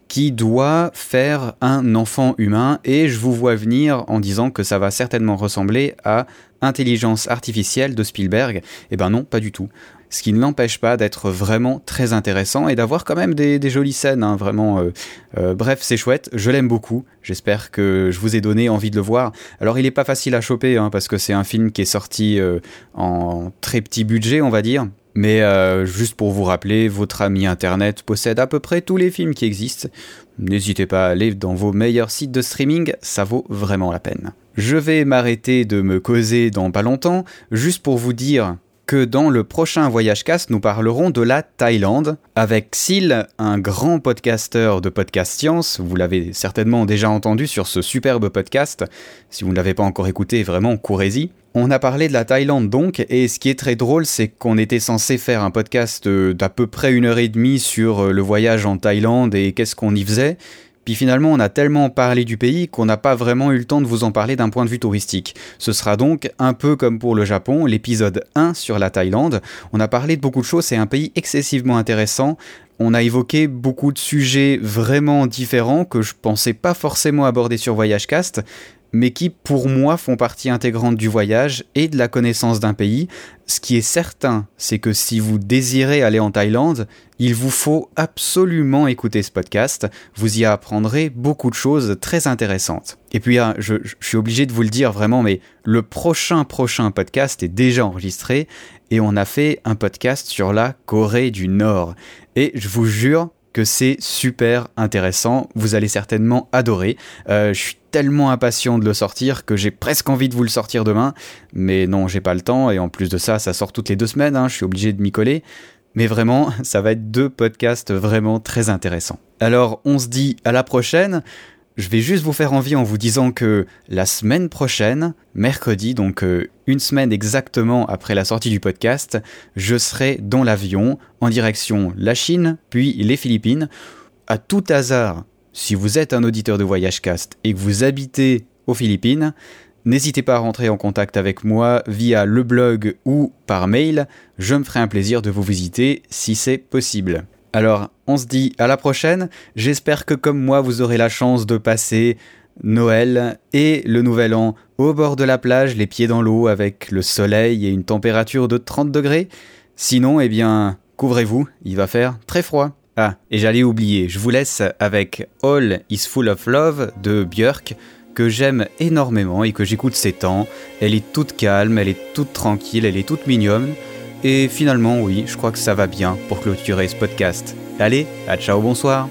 qui doit faire un enfant humain et je vous vois venir en disant que ça va certainement ressembler à Intelligence artificielle de Spielberg. Eh ben non, pas du tout ce qui ne l'empêche pas d'être vraiment très intéressant et d'avoir quand même des, jolies scènes, hein, vraiment. Euh, euh, bref, c'est chouette, je l'aime beaucoup. J'espère que je vous ai donné envie de le voir. Alors, il n'est pas facile à choper hein, parce que c'est un film qui est sorti euh, en très petit budget, on va dire. Mais juste pour vous rappeler, votre ami internet possède à peu près tous les films qui existent. N'hésitez pas à aller dans vos meilleurs sites de streaming, ça vaut vraiment la peine. Je vais m'arrêter de me causer dans pas longtemps, juste pour vous dire que dans le prochain Voyage Cast, nous parlerons de la Thaïlande avec Sil, un grand podcasteur de podcast science. Vous l'avez certainement déjà entendu sur ce superbe podcast. Si vous ne l'avez pas encore écouté, vraiment, courez-y. On a parlé de la Thaïlande donc, et ce qui est très drôle, c'est qu'on était censé faire un podcast d'à peu près une heure et demie sur le voyage en Thaïlande et qu'est-ce qu'on y faisait. Puis finalement, on a tellement parlé du pays qu'on n'a pas vraiment eu le temps de vous en parler d'un point de vue touristique. Ce sera donc un peu comme pour le Japon, l'épisode 1 sur la Thaïlande. On a parlé de beaucoup de choses, c'est un pays excessivement intéressant. On a évoqué beaucoup de sujets vraiment différents que je pensais pas forcément aborder sur Voyage Cast, mais qui pour moi font partie intégrante du voyage et de la connaissance d'un pays. Ce qui est certain, c'est que si vous désirez aller en Thaïlande, il vous faut absolument écouter ce podcast, vous y apprendrez beaucoup de choses très intéressantes. Et puis, je, je suis obligé de vous le dire vraiment, mais le prochain prochain podcast est déjà enregistré et on a fait un podcast sur la Corée du Nord. Et je vous jure, que c'est super intéressant. Vous allez certainement adorer. Euh, je suis tellement impatient de le sortir que j'ai presque envie de vous le sortir demain. Mais non, j'ai pas le temps. Et en plus de ça, ça sort toutes les deux semaines. Hein, je suis obligé de m'y coller. Mais vraiment, ça va être deux podcasts vraiment très intéressants. Alors, on se dit à la prochaine. Je vais juste vous faire envie en vous disant que la semaine prochaine, mercredi, donc euh, une semaine exactement après la sortie du podcast, je serai dans l'avion en direction la Chine, puis les Philippines. À tout hasard, si vous êtes un auditeur de Voyage Cast et que vous habitez aux Philippines, n'hésitez pas à rentrer en contact avec moi via le blog ou par mail. Je me ferai un plaisir de vous visiter si c'est possible. Alors, on se dit à la prochaine. J'espère que comme moi, vous aurez la chance de passer Noël et le Nouvel An au bord de la plage, les pieds dans l'eau, avec le soleil et une température de 30 degrés. Sinon, eh bien, couvrez-vous, il va faire très froid. Ah, et j'allais oublier, je vous laisse avec All is Full of Love de Björk, que j'aime énormément et que j'écoute ces temps. Elle est toute calme, elle est toute tranquille, elle est toute mignonne. Et finalement, oui, je crois que ça va bien pour clôturer ce podcast. Allez, à ciao, bonsoir